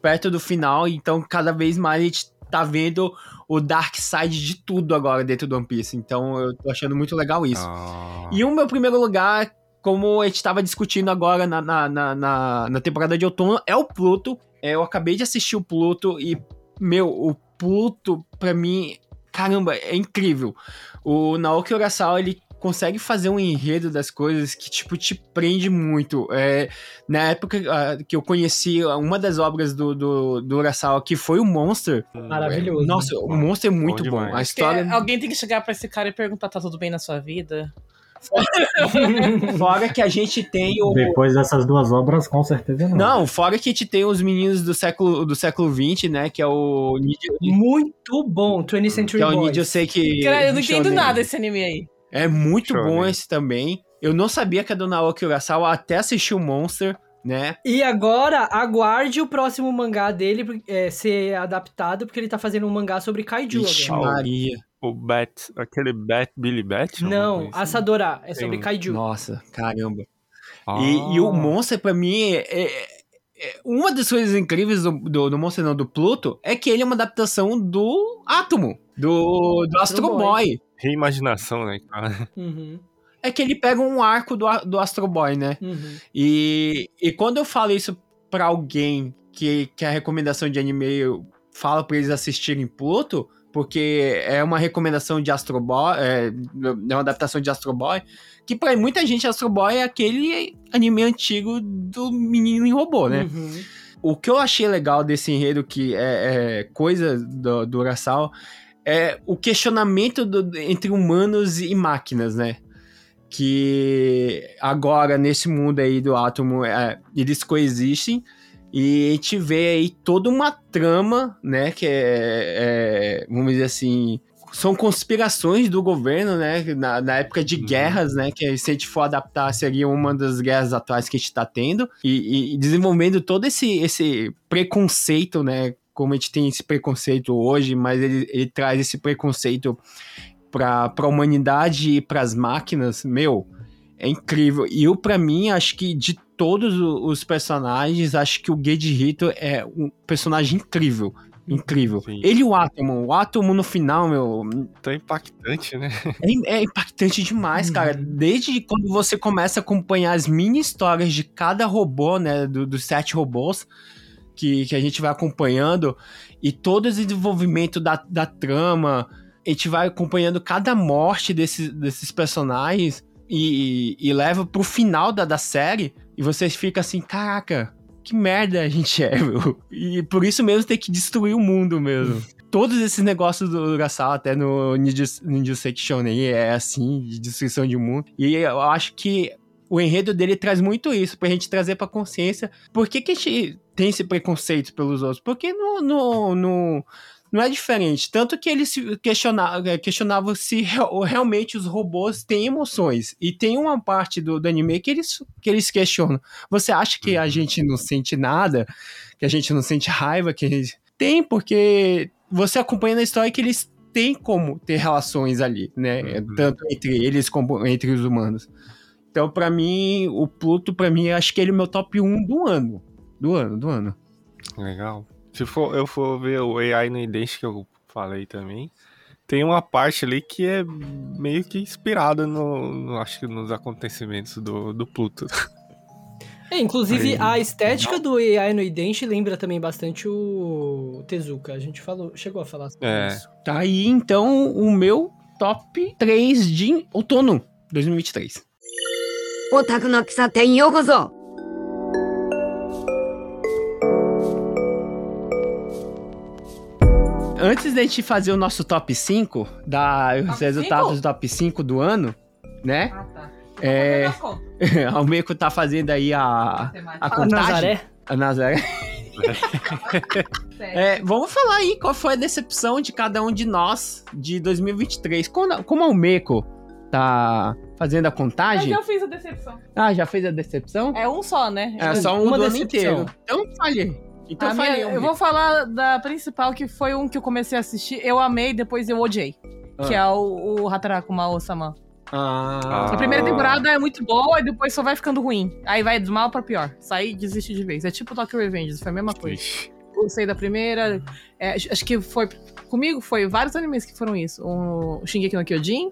perto do final, então cada vez mais a gente tá vendo o dark side de tudo agora dentro do One Piece. Então eu tô achando muito legal isso. Ah. E o meu primeiro lugar, como a gente tava discutindo agora na, na, na, na- na temporada de outono, é o Pluto. É, eu acabei de assistir o Pluto e, meu, o Pluto, pra mim, caramba, é incrível. O Naoki Urasawa, ele consegue fazer um enredo das coisas que, tipo, te prende muito. É, na época ah, que eu conheci uma das obras do, do, do Urasawa, que foi o Monster. Maravilhoso. Nossa, o Monster é muito Bom bom. A história... alguém tem que chegar pra esse cara e perguntar: tá tudo bem na sua vida? Fora que a gente tem o... Depois dessas duas obras, com certeza não. Não, fora que a gente tem os meninos do século, do século XX, né? Que é o Nidio, Muito bom, 20th Century que é o Boys. Nidio Seiki. Cara, eu não entendo nada desse anime aí. É muito Shonen. bom esse também. Eu não sabia que a Dona Naoki Urasawa até assistiu Monster. né? E agora, aguarde o próximo mangá dele é, ser adaptado, porque ele tá fazendo um mangá sobre Kaiju Ixi, agora. Maria. O Bat, aquele Bat, Billy Bat? Não, assim. Assadora, é sobre Sim. Kaiju. Nossa, caramba. Ah. E, e o Monster, pra mim, é, é- é- uma das coisas incríveis do, do, do Monster, não, do Pluto, é que ele é uma adaptação do Átomo, do, do Astro Astro Boy. Reimaginação, né, cara? Uhum, É que ele pega um arco do, do Astro Boy, né? uhum. E, e quando eu falo isso pra alguém que, que a recomendação de anime eu falo pra eles assistirem Pluto, porque é uma recomendação de Astro Boy, é, é uma adaptação de Astro Boy, que pra muita gente Astro Boy é aquele anime antigo do menino em robô, né? Uhum. O que eu achei legal desse enredo, que é, é coisa do, do Urasawa, é o questionamento do- entre humanos e máquinas, né? Que agora, nesse mundo aí do átomo, é, eles coexistem e a gente vê aí toda uma trama, né? Que é, é, vamos dizer assim, são conspirações do governo, né? Na, na época de Uhum. guerras, né? Que se a gente for adaptar, seria uma das guerras atuais que a gente tá tendo. E, e desenvolvendo todo esse, esse preconceito, né? Como a gente tem esse preconceito hoje, mas ele, ele traz esse preconceito pra, pra humanidade e pras máquinas, meu, é incrível. E eu, pra mim, acho que de todos o- os personagens, acho que o Gage Hito é um personagem incrível. Incrível. Sim. Ele e o Átomo. O Átomo no final, meu, Tão impactante, né? é, é impactante demais, cara. Desde quando você começa a acompanhar as mini histórias de cada robô, né? do- dos sete robôs que, que a gente vai acompanhando, e todo esse desenvolvimento da, da trama, a gente vai acompanhando cada morte desses, desses personagens e, e leva pro final da, da série, e você fica assim, caraca. Que merda a gente é, meu. E por isso mesmo tem que destruir o mundo mesmo todos esses negócios do Urasawa, até no Ninja, Ninja Section aí, é assim, de destruição de mundo. E eu acho que o enredo dele traz muito isso, pra gente trazer pra consciência. Por que, que a gente tem esse preconceito pelos outros? Porque no, no, no- não é diferente. Tanto que eles se questiona- questionavam se real- realmente os robôs têm emoções. E tem uma parte do, do anime que eles, que eles questionam. Você acha que a gente não sente nada? Que a gente não sente raiva? Que gente... Tem, porque você acompanha na história que eles têm como ter relações ali, né? Uhum. Tanto entre eles como entre os humanos. Então, pra mim, o Pluto, pra mim, acho que ele é o meu top 1 do ano. Do ano, do ano. Legal. Se for, eu for ver o AI no Idente que eu falei também, tem uma parte ali que é meio que inspirada no, no acho que nos acontecimentos do, do Pluto. É, inclusive Aí, a estética não. do AI no Idente lembra também bastante o Tezuka. A gente falou, chegou a falar sobre é. isso. Tá aí então o meu top 3 de outono 2023. Otaku no Kisaten yokozo. Antes da gente fazer o nosso top 5, dar os Top resultados cinco? do top 5 do ano, né? Ah, tá. É, Vou fazer as contas. o Meco tá fazendo aí a, a Matemática. A contagem. Nazaré? A Nazaré. É, vamos falar aí qual foi a decepção de cada um de nós de 2023. Como, como o Meco tá fazendo a Mas contagem. eu fiz a decepção. Ah, já fez a decepção? É um só, né? É só um uma do ano decepção. inteiro. Então falhei. Então A minha- eu vou falar da principal, que foi um que eu comecei a assistir, eu amei, depois eu odiei. Que Ah. é o, o Hataraku Mao-sama. Ah, A primeira temporada é muito boa e depois só vai ficando ruim. Aí vai do mal pra pior. Sai e desiste de vez. É tipo Tokyo Revengers, foi a mesma coisa. Ixi. Gostei da primeira. é, acho que foi. Comigo foi vários animes que foram isso. O Shingeki no Kyojin,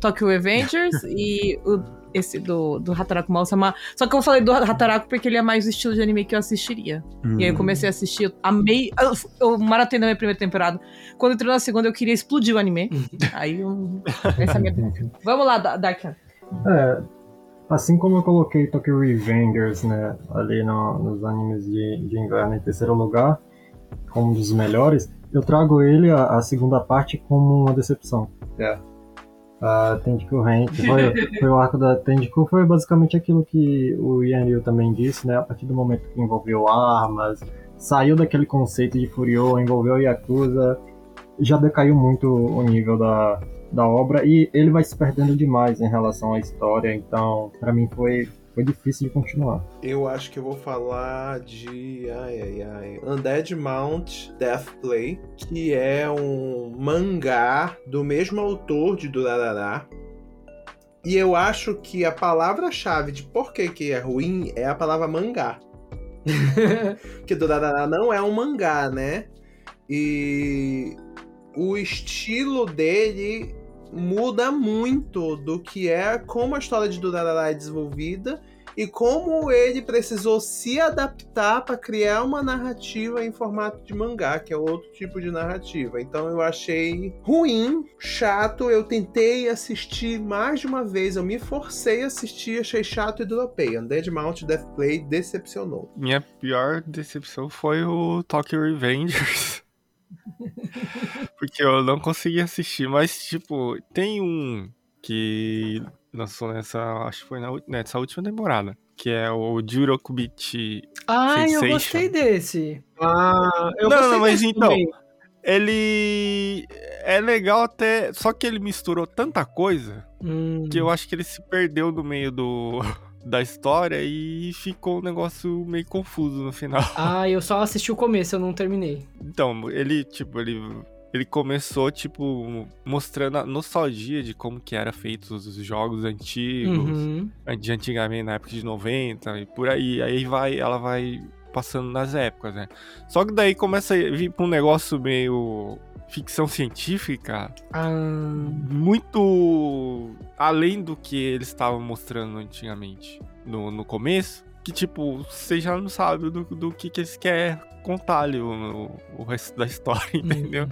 Tokyo Revengers e o, esse do, do Hataraku Mao-sama. Só que eu falei do Hataraku porque ele é mais o estilo de anime que eu assistiria. Hum. E aí eu comecei a assistir, eu amei. Eu, eu maratonei na minha primeira temporada. Quando entrou na segunda, eu queria explodir o anime. aí eu. Essa é a minha. Vamos lá, Da- Dark. É, assim como eu coloquei Tokyo Revengers, né, ali no- nos animes de, de inverno em terceiro lugar, como um dos melhores, eu trago ele, a, a segunda parte, como uma decepção. É. A Tendiku que foi, foi o arco da Tendiku, foi basicamente aquilo que o Ian Liu também disse, né, a partir do momento que envolveu armas, saiu daquele conceito de Furyo, envolveu Yakuza, já decaiu muito o nível da, da obra e ele vai se perdendo demais em relação à história, então pra mim foi foi difícil de continuar. Eu acho que eu vou falar de. Ai, ai, ai. Undead Mount Death Play, que é um mangá do mesmo autor de Durarará. E eu acho que a palavra-chave de por que, que é ruim é a palavra mangá. Porque Durarará não é um mangá, né? E o estilo dele muda muito do que é como a história de Durarara é desenvolvida e como ele precisou se adaptar para criar uma narrativa em formato de mangá, que é outro tipo de narrativa. Então eu achei ruim, chato. Eu tentei assistir mais de uma vez, eu me forcei a assistir, achei chato e dropei. Undead Mount Death Play decepcionou. Minha pior decepção foi o Tokyo Revengers. Porque eu não consegui assistir, mas, tipo, tem um que lançou nessa, acho que foi na, nessa última temporada, que é o Jurokubit Ai, eu gostei desse. Ah, eu Não, gostei não, mas desse então, também. ele é legal até, só que ele misturou tanta coisa Hum. que eu acho que ele se perdeu no meio do da história e ficou um negócio meio confuso no final. Ah, eu só assisti o começo, eu não terminei. Então, ele, tipo, ele, ele começou, tipo, mostrando a nostalgia de como que era feito os jogos antigos, Uhum. de antigamente, na época de 90 e por aí. Aí vai, ela vai passando nas épocas, né? Só que daí começa a vir pra um negócio meio ficção científica, Ah, muito além do que eles estavam mostrando antigamente no, no começo. Que, tipo, você já não sabe do, do que, que eles querem contar ali o, o resto da história, entendeu?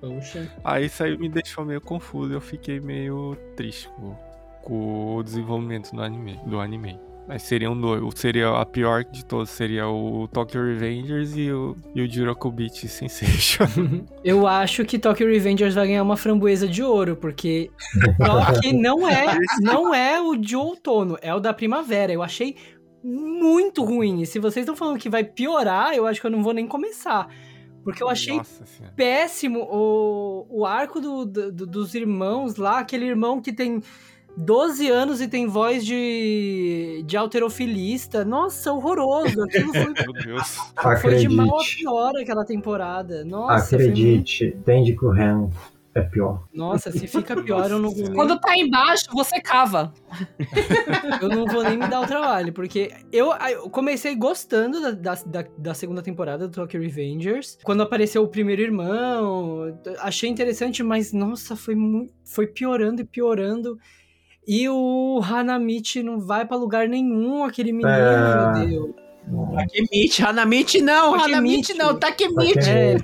poxa. Aí isso aí me deixou meio confuso, eu fiquei meio triste com, com o desenvolvimento do anime. Do anime. Mas seriam dois. Seria a pior de todos seria o Tokyo Revengers e o, e o Jurokubit Sensation. Eu acho que Tokyo Revengers vai ganhar uma framboesa de ouro, porque que não é, não é o de outono, é o da primavera. Eu achei muito ruim. E se vocês estão falando que vai piorar, eu acho que eu não vou nem começar. Porque eu achei péssimo o, o arco do, do- dos irmãos lá, aquele irmão que tem 12 anos e tem voz de, de alterofilista. Nossa, horroroso. Aquilo foi, Meu Deus. foi de mal a pior aquela temporada. Nossa, foi acredite, Denji Kuren é pior. Nossa, se fica pior, eu não vou nem, Quando tá embaixo, você cava. eu não vou nem me dar o trabalho, porque eu, eu comecei gostando da, da, da- da segunda temporada do Tokyo Revengers. Quando apareceu o primeiro irmão, achei interessante, mas nossa, foi, foi piorando e piorando. E o Hanamichi não vai pra lugar nenhum, aquele menino, É. meu Deus. Takemichi, Hanamichi não, Takemichi. Hanamichi não, Takemichi. É,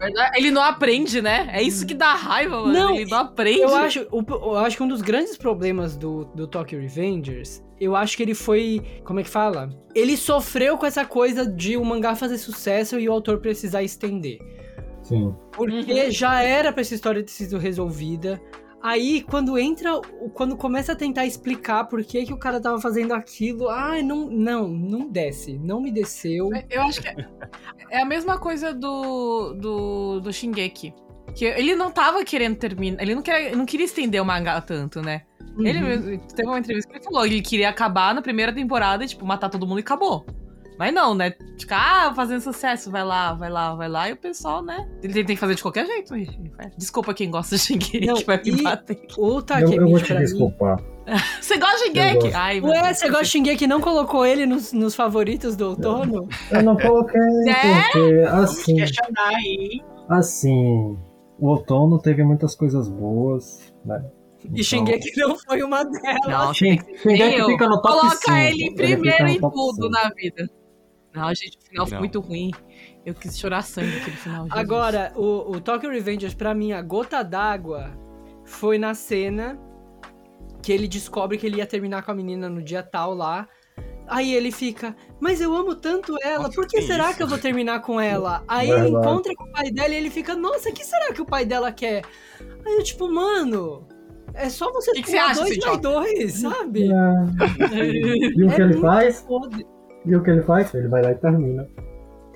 É. Ele não aprende, né? É isso que dá raiva, mano. Não, Ele não aprende. Eu acho, eu acho que um dos grandes problemas do, do Tokyo Revengers, eu acho que ele foi. Como é que fala? Ele sofreu com essa coisa de o mangá fazer sucesso e o autor precisar estender. Sim. Porque já era pra essa história ter sido resolvida. Aí, quando entra, quando começa a tentar explicar por que, que o cara tava fazendo aquilo, ai, não, não, não desce, não me desceu. Eu acho que é, é a mesma coisa do, do, do Shingeki. Que ele não tava querendo terminar. Ele não, quer, não queria estender o mangá tanto, né? Ele Uhum. mesmo- teve uma entrevista que ele falou, ele queria acabar na primeira temporada e, tipo, matar todo mundo e acabou. Mas não, né? Ficar ah, fazendo sucesso, vai lá, vai lá, vai lá, e o pessoal, né? Ele tem que fazer de qualquer jeito. gente. Desculpa quem gosta de Shingeki, Não, que vai me bater. O Eu, eu vou Takemichi, te desculpar. Você gosta de Shingeki? Ai, Ué, Deus. você gosta de Shingeki e não colocou ele nos, nos favoritos do outono? Eu não coloquei É? porque, assim, Questionar aí. assim, o outono teve muitas coisas boas, né? E Shingeki não foi uma delas. Não, Shin- Shingeki eu. fica no top Coloca 5. ele primeiro fica em tudo 5. na vida. Não, gente, o final foi muito ruim. Eu quis chorar sangue naquele final. Jesus. Agora, o, o Tokyo Revengers, pra mim, a gota d'água foi na cena que ele descobre que ele ia terminar com a menina no dia tal lá. Aí ele fica, mas eu amo tanto ela, Nossa, por que que será isso? que eu vou terminar com ela? Aí Vai ele encontra com o pai dela e ele fica, nossa, o que será que o pai dela quer? Aí eu, tipo, mano, é só você Que que você acha, dois mais dois, sabe? É. E o É que ele muito faz? podre. E o que ele faz? Ele vai lá e termina.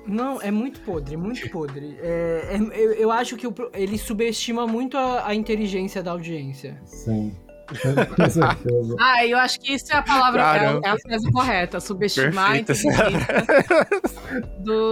Não, é muito podre, muito podre. É, é- eu, eu acho que o ele subestima muito a, a inteligência da audiência. Sim. Com certeza. Ah, eu acho que isso é a palavra, é a, Caramba. é a frase correta. Subestimar a do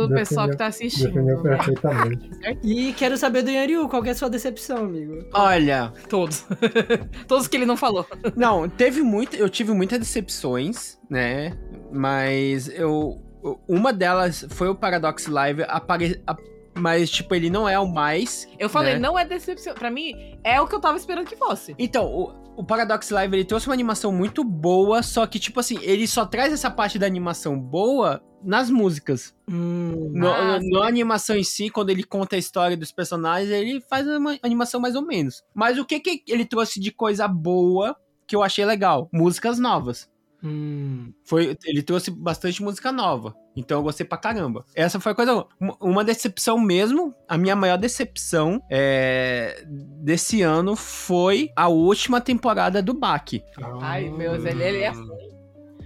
Definiu- pessoal que tá assistindo. Definiu perfeitamente. E quero saber do Yanryu, qual que é a sua decepção, amigo? Olha, Todos. Todos que ele não falou. não, teve muito, eu tive muitas decepções, né? Mas eu uma delas foi o Paradox Live, apare, a- mas tipo, ele não é o mais. Eu falei, né? não é decepção. Pra mim, é o que eu tava esperando que fosse. Então, o, Paradox Live ele trouxe uma animação muito boa, só que tipo assim, ele só traz essa parte da animação boa nas músicas. Hum, No, Ah, no- animação em si, quando ele conta a história dos personagens, ele faz uma animação mais ou menos. Mas o que, que ele trouxe de coisa boa que eu achei legal? Músicas novas. Hum. Foi, ele trouxe bastante música nova. Então eu gostei pra caramba. Essa foi a coisa. Uma- decepção mesmo. A minha maior decepção é, desse ano foi a última temporada do Baki. Ai, meu Deus, ele, ele é ruim.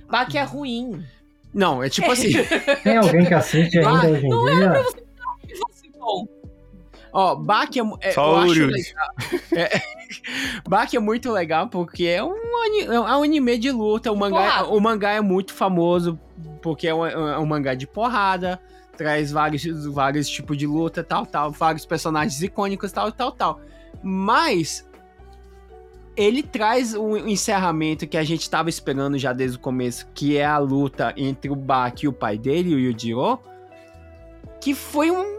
Bach é ruim. Não, é tipo assim. Tem alguém que assiste ainda Ah, hoje em dia? Ó, Baki é, é, Só eu o acho legal. É, Baki é muito legal porque é um, é um anime de luta. O mangá, Porrada. o mangá é muito famoso porque é um, é um mangá de porrada. Traz vários, vários tipos de luta, tal, tal. Vários personagens icônicos, tal, tal, tal. Mas ele traz um encerramento que a gente tava esperando já desde o começo, que é a luta entre o Baki e o pai dele, o Yujiro, que foi um-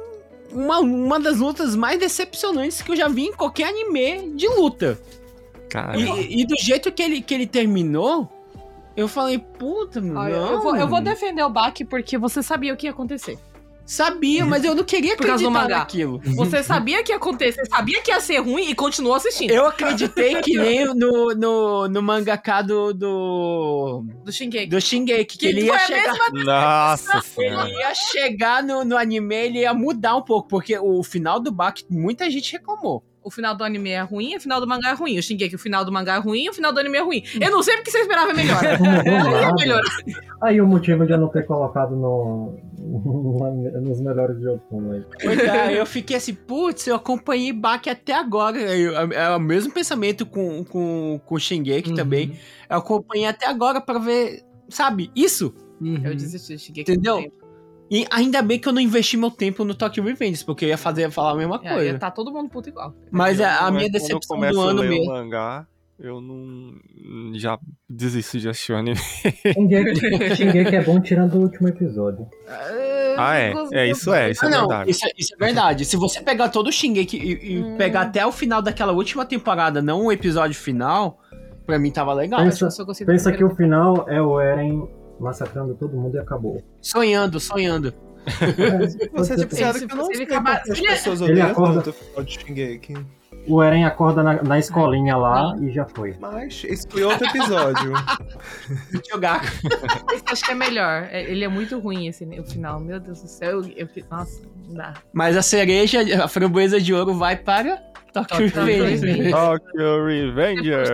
uma, uma das lutas mais decepcionantes que eu já vi em qualquer anime de luta. Cara, E, e do jeito que ele, que ele terminou, eu falei, puta, não. eu, vou, eu vou defender o Bach porque você sabia o que ia acontecer. Sabia, mas eu não queria Por causa do acreditar naquilo. Você sabia que ia acontecer, sabia que ia ser ruim e continuou assistindo. Eu acreditei que nem no, no, no mangaka do, do, Do Shingeki. do Shingeki, que, Que ele ia foi a chegar... nossa senhora. Ele ia chegar no, no anime, ele ia mudar um pouco, porque o final do Baki, muita gente reclamou. O final do anime é ruim, o final do mangá é ruim. O Shingeki, o final do mangá é ruim, o final do anime é ruim. Eu não sei porque você esperava melhor. Não é. Aí o motivo de eu não ter colocado no, nos melhores de outono aí. Pois é, eu fiquei assim, putz, eu acompanhei Baki até agora. Eu- É o mesmo pensamento com, com, com Shingeki Uhum. também. Eu acompanhei até agora pra ver, sabe, isso. Uhum. Eu desisti de Shingeki. Entendeu? E ainda bem que eu não investi meu tempo no Tokyo Revengers, porque eu ia fazer falar a mesma É, coisa. ia tá todo mundo puto igual. Mas a, a Mas minha eu decepção do a ano ler mesmo. o mangá, eu não. Já desisto de assistir o anime. Shingeki, Shingeki é bom tirando o último episódio. Ah, é. É, isso é, isso Ah, é não, verdade. isso, é- isso é verdade. Se você pegar todo o Shingeki e, e Hum. pegar até o final daquela última temporada, não o episódio final, pra mim tava legal. Pensa- Eu Pensa que o final é o Eren massacrando todo mundo e acabou. Sonhando, sonhando. Vou ser Você- Ele- que eu não sei acaba- as ele- pessoas ele odeiam acorda- tanto o final de Shingeki. O Eren acorda na, na escolinha lá e já foi. Mas esse foi outro episódio. Jogar. Esse acho que é melhor. É, Ele é muito ruim, esse, o final. Meu Deus do céu. Eu, eu- nossa, não dá. Mas a cereja, a framboesa de ouro vai para Tokyo. Revengers. Tokyo Revenger.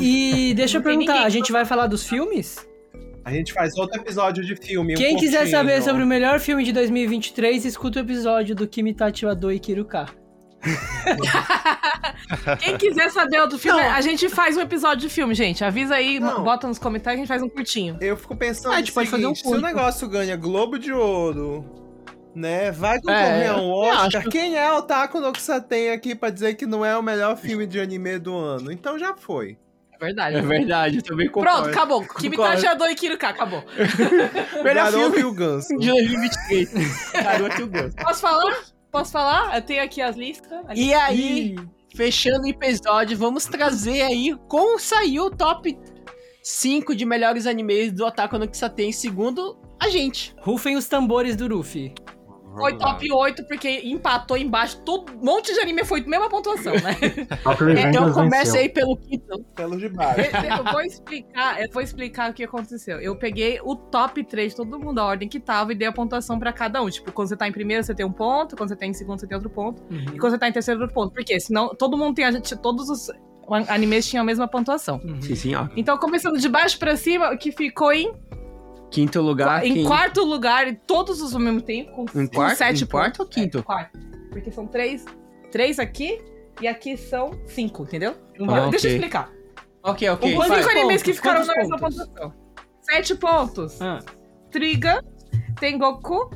E deixa eu perguntar, a gente vai falar dos filmes? A gente faz outro episódio de filme. um Quem quiser curtinho. saber sobre o melhor filme de 2023, escuta o episódio do Kimitachi wa Doi Kiruka. Quem quiser saber outro filme, a gente faz um episódio de filme, gente. Avisa aí, Não. bota nos comentários, a gente faz um curtinho. Eu fico pensando Ah, a gente pode fazer um seguinte, se o curto. negócio ganha Globo de Ouro, né, vai concorrer É, a um Oscar, acho. quem é o Taco no tem aqui pra dizer que não é o melhor filme de anime do ano? Então já foi. É verdade. É verdade, eu também concordo. Pronto, acabou. Kimitachi Concordo. Adoi Kiruka, acabou. Melhor filme e o Ganso. de 2023. Garoto e o Ganso. Posso falar? Posso falar? Eu tenho aqui as listas. E aí, fechando o episódio, vamos trazer aí como saiu o top 5 de melhores animes do Otaku no Kisaten, segundo a gente. Rufem os tambores do Ruffy. Foi top 8, porque empatou embaixo. Todo, um monte de anime foi mesma pontuação, né? Então começa aí pelo quinto. Pelos de baixo. Eu vou explicar, eu vou explicar o que aconteceu. Eu peguei o top 3 de todo mundo, a ordem que tava, e dei a pontuação pra cada um. Tipo, quando você tá em primeiro, você tem um ponto, quando você tá em segundo, você tem outro ponto, e quando você tá em terceiro, outro ponto. Por quê? Senão todo mundo tem. A gente, todos os animes tinham a mesma pontuação. Sim, sim, ó. Então, começando de baixo pra cima, o que ficou em, Quinto lugar. em quem- quarto lugar, e todos os ao mesmo tempo, com, Em com quarto? sete Em quarto ou pontos. quinto? É, quarto. Porque são três, três aqui, e aqui são cinco, entendeu? Ah, Deixa eu explicar. Ok, ok. Os Quantos cinco animes que ficaram na mesma pontuação. Sete pontos. Ah, Triga, Tengoku,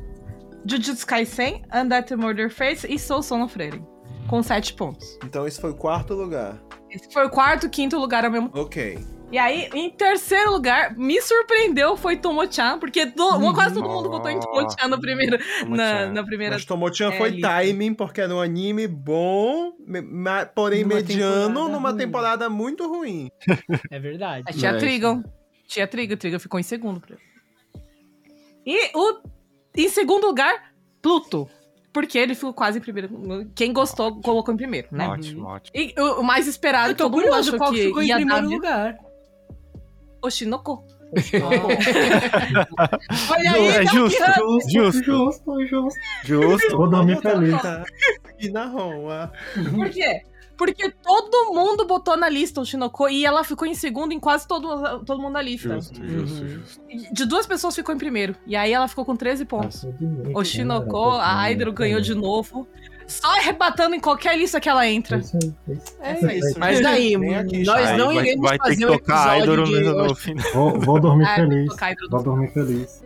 Jujutsu Kaisen, Undead Murder Face e Soul Sono Frieren. Com sete pontos. Então esse foi o quarto lugar. Esse foi o quarto, quinto lugar ao mesmo Ok. E aí, em terceiro lugar, me surpreendeu foi Tomo-chan, porque to- quase todo mundo votou em Tomo-chan no primeiro, na, na primeira. Mas Tomochan é, foi lista. timing, porque era um anime bom, ma- porém Numa mediano, temporada numa ruim. temporada muito ruim. é verdade. É, tinha Mas- Trigon. Tinha Trigon, Trigon ficou em segundo. E o, em segundo lugar, Pluto. Porque ele ficou quase em primeiro. Quem gostou, colocou em primeiro, né? Ótimo, ótimo. E o, mais esperado, Eu tô todo mundo achou qual que ficou em primeiro dar lugar. Oshinoko. Olha aí, É então, justo, justo, Justo, justo. justo. Vou dormir feliz. E na Roma. Por quê? Porque todo mundo botou na lista o Shinoko e ela ficou em segundo em quase todo, todo mundo na lista. Justo, justo, Uhum. justo. De duas pessoas ficou em primeiro. E aí ela ficou com 13 pontos. O Shinoko, cara, a Hydro ganhou de novo. Só arrebatando em qualquer lista que ela entra. É isso aí, é isso. É isso. Mas daí, aqui, nós Aí não vai, iremos vai ter fazer que um tocar episódio de... no, no final. Vou, vou dormir Ah, feliz. Vou dormir feliz.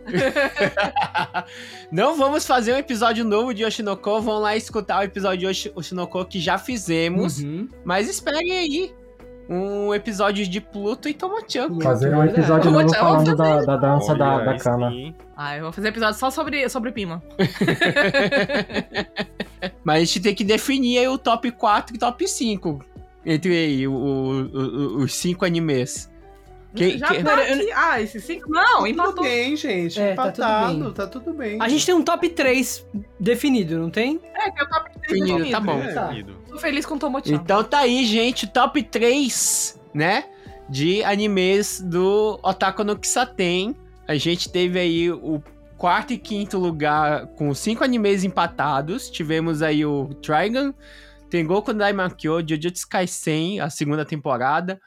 Não vamos fazer um episódio novo de Oshinoko, vão lá escutar o episódio de Oshi- Oshinoko que já fizemos, Uhum. mas esperem aí um episódio de Pluto e Tomo-chan. Fazer um episódio novo falando da, da dança da, Olha, da aí cana. sim. Ah, eu vou fazer episódio só sobre, sobre Pima. Mas a gente tem que definir aí o top 4 e top 5 entre aí, o- o- o- os cinco animes. Quem- Já quem- tá aqui. Ah, esse cinco. Não, Tudo empatou. bem, gente. É, tá tudo Empatado, bem. tá tudo bem. A gente tem um top 3 definido, não tem? É, tem o top 3 Definido, definido. tá bom. Tá. Tô feliz com o Tomo-chan. Então tá aí, gente, top 3, né, de animes do Otaku no Kisaten. A gente teve aí o quarto e quinto lugar com cinco animes empatados. Tivemos aí o Trigun, Tengoku Daimakyo, Jujutsu Kaisen, a segunda temporada,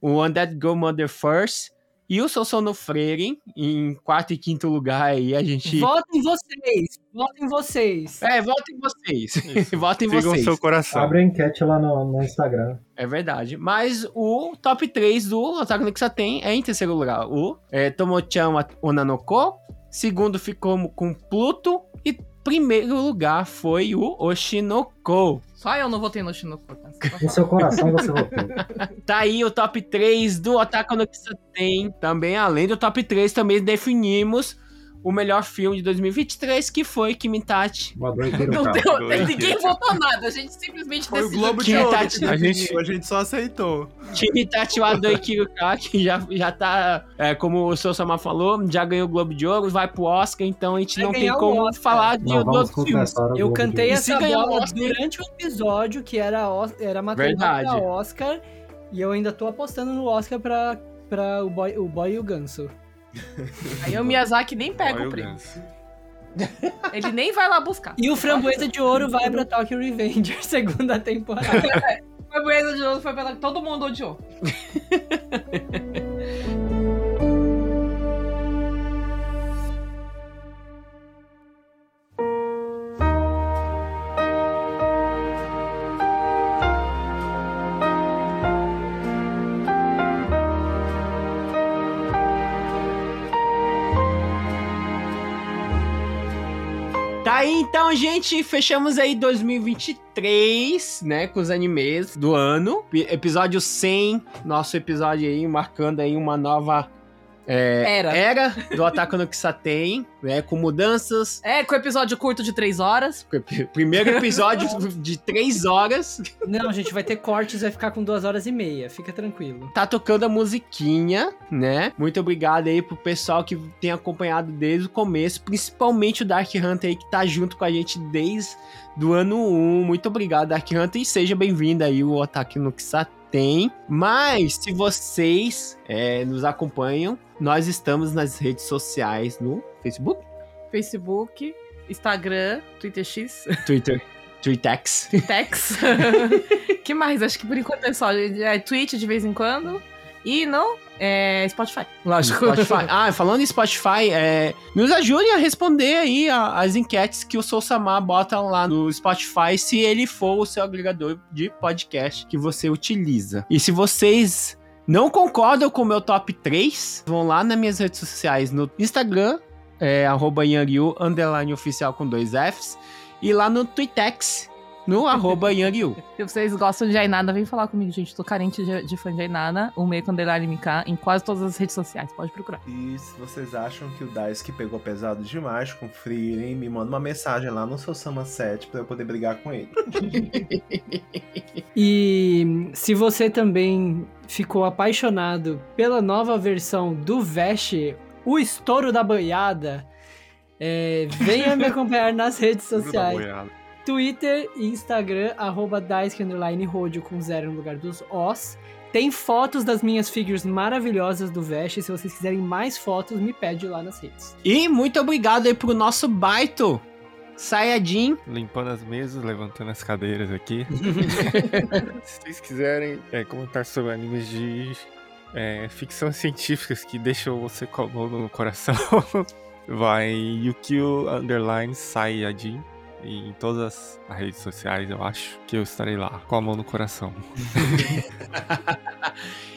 o Undead Go Mother First e o Sosono Frieren em quarto e quinto lugar aí. A gente... Votem vocês! Votem vocês! É, votem vocês. Votem Sigam vocês. seu coração. Abre a enquete lá no, no Instagram. É verdade. Mas o top 3 do Otaku no Kisaten é em terceiro lugar. O é, Tomo-chan Onanoko. Segundo ficou com Pluto. E primeiro lugar foi o Oshinoko. Só eu não votei no Shinoko. tá? No seu coração você votou. Tá aí o top 3 do Otaku no Kisaten. Também, além do top 3, também definimos o melhor filme de 2023, que foi Kimitachi. Não deu, ninguém votou nada. A gente simplesmente Foi o decidiu. Globo de Ouro a gente- a gente só aceitou. Kimitachi Wado e Kiruka, que já, já tá, é, como o seu Sama falou, já ganhou o Globo de Ouro, vai pro Oscar, então a gente Vai não tem o como Oscar. falar de Não, do vamos outros filmes. contestar o Eu cantei essa o bola Oscar? durante o episódio, que era, era pra Oscar, e eu ainda tô apostando no Oscar pra, pra o, boy, o Boy e o Ganso. Aí o Miyazaki nem pega Olha o prêmio. Ele nem vai lá buscar. E o Framboesa de Ouro vai pra Tokyo Revenger, segunda temporada. Foi bueno de novo, foi pela todo mundo odiou. Aí então, gente, fechamos aí 2023, né, com os animes do ano. Ep- Episódio 100, nosso episódio aí, marcando aí uma nova é, Era. era do Otaku no Kisaten, né, com mudanças. É, com episódio curto de três horas. Primeiro episódio de 3 horas, Não, gente, vai ter cortes, vai ficar com duas horas e meia, fica tranquilo. tá tocando a musiquinha, né? Muito obrigado aí pro pessoal que tem acompanhado desde o começo, principalmente o Dark Hunter aí que tá junto com a gente desde do ano 1. Muito obrigado, Dark Hunter, e seja bem-vindo aí o Ataque no Kisaten. Mas, se vocês é, nos acompanham, nós estamos nas redes sociais no Facebook, Facebook, Instagram, Twitter X, Twitter, Twitex. Tex. que mais? Acho que por enquanto é só. É Twitch de vez em quando. E não, é Spotify. Lógico. Spotify. Ah, falando em Spotify, é, nos ajude a responder aí a- as enquetes que o Sou Samar bota lá no Spotify, se ele for o seu agregador de podcast que você utiliza. E se vocês não concordam com o meu top 3, vão lá nas minhas redes sociais, no Instagram, é, arroba Yanryu, underline oficial com dois Fs, e lá no Twitex, no arroba Yanryu. Se vocês gostam de Ainada, vem falar comigo, gente. Tô carente de, de fã de Ainada, o meio Underline MK, em quase todas as redes sociais. Pode procurar. E se vocês acham que o Daisuke pegou pesado demais com o Frieren, me manda uma mensagem lá no seu Sama 7 pra eu poder brigar com ele. E se você também ficou apaixonado pela nova versão do Vest, o estouro da banhada, é, venha me acompanhar nas redes sociais. Twitter e Instagram, arroba Daisuke underline Rodio com zero no lugar dos Os. Tem fotos das minhas figures maravilhosas do Vest. Se vocês quiserem mais fotos, me pede lá nas redes. E muito obrigado aí pro nosso baito, Sayajin. Limpando as mesas, levantando as cadeiras aqui. Se vocês quiserem é, comentar sobre animes de é, ficção científicas que deixam você com a mão no coração, vai Yukio Underline Sayajin. E em todas as redes sociais, eu acho que eu estarei lá, com a mão no coração.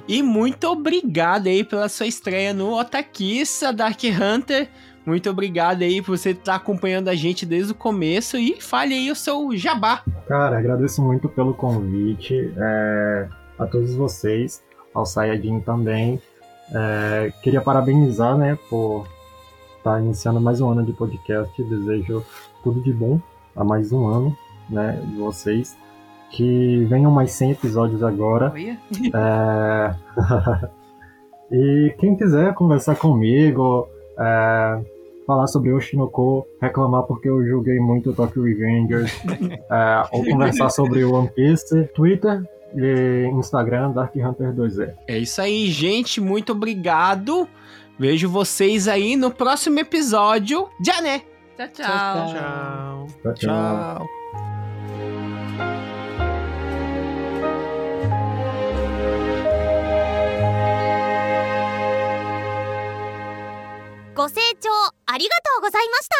E muito obrigado aí pela sua estreia no Otakissa Dark Hunter. Muito obrigado aí por você estar acompanhando a gente desde o começo e fale aí o seu jabá. Cara, agradeço muito pelo convite é, a todos vocês, ao Sayajin também. É, queria parabenizar, né, por estar iniciando mais um ano de podcast. Desejo tudo de bom a mais um ano, né, de vocês. Que venham mais 100 episódios agora. É, e quem quiser conversar comigo, é, falar sobre Oshinoko, reclamar porque eu julguei muito o Tokyo Revengers, é, ou conversar sobre One Piece, Twitter e Instagram, Dark Hunter 2E. É isso aí, gente. Muito obrigado. Vejo vocês aí no próximo episódio. Já né? Tchau, tchau. Tchau. Tchau, tchau. Tchau. ご清聴ありがとうございました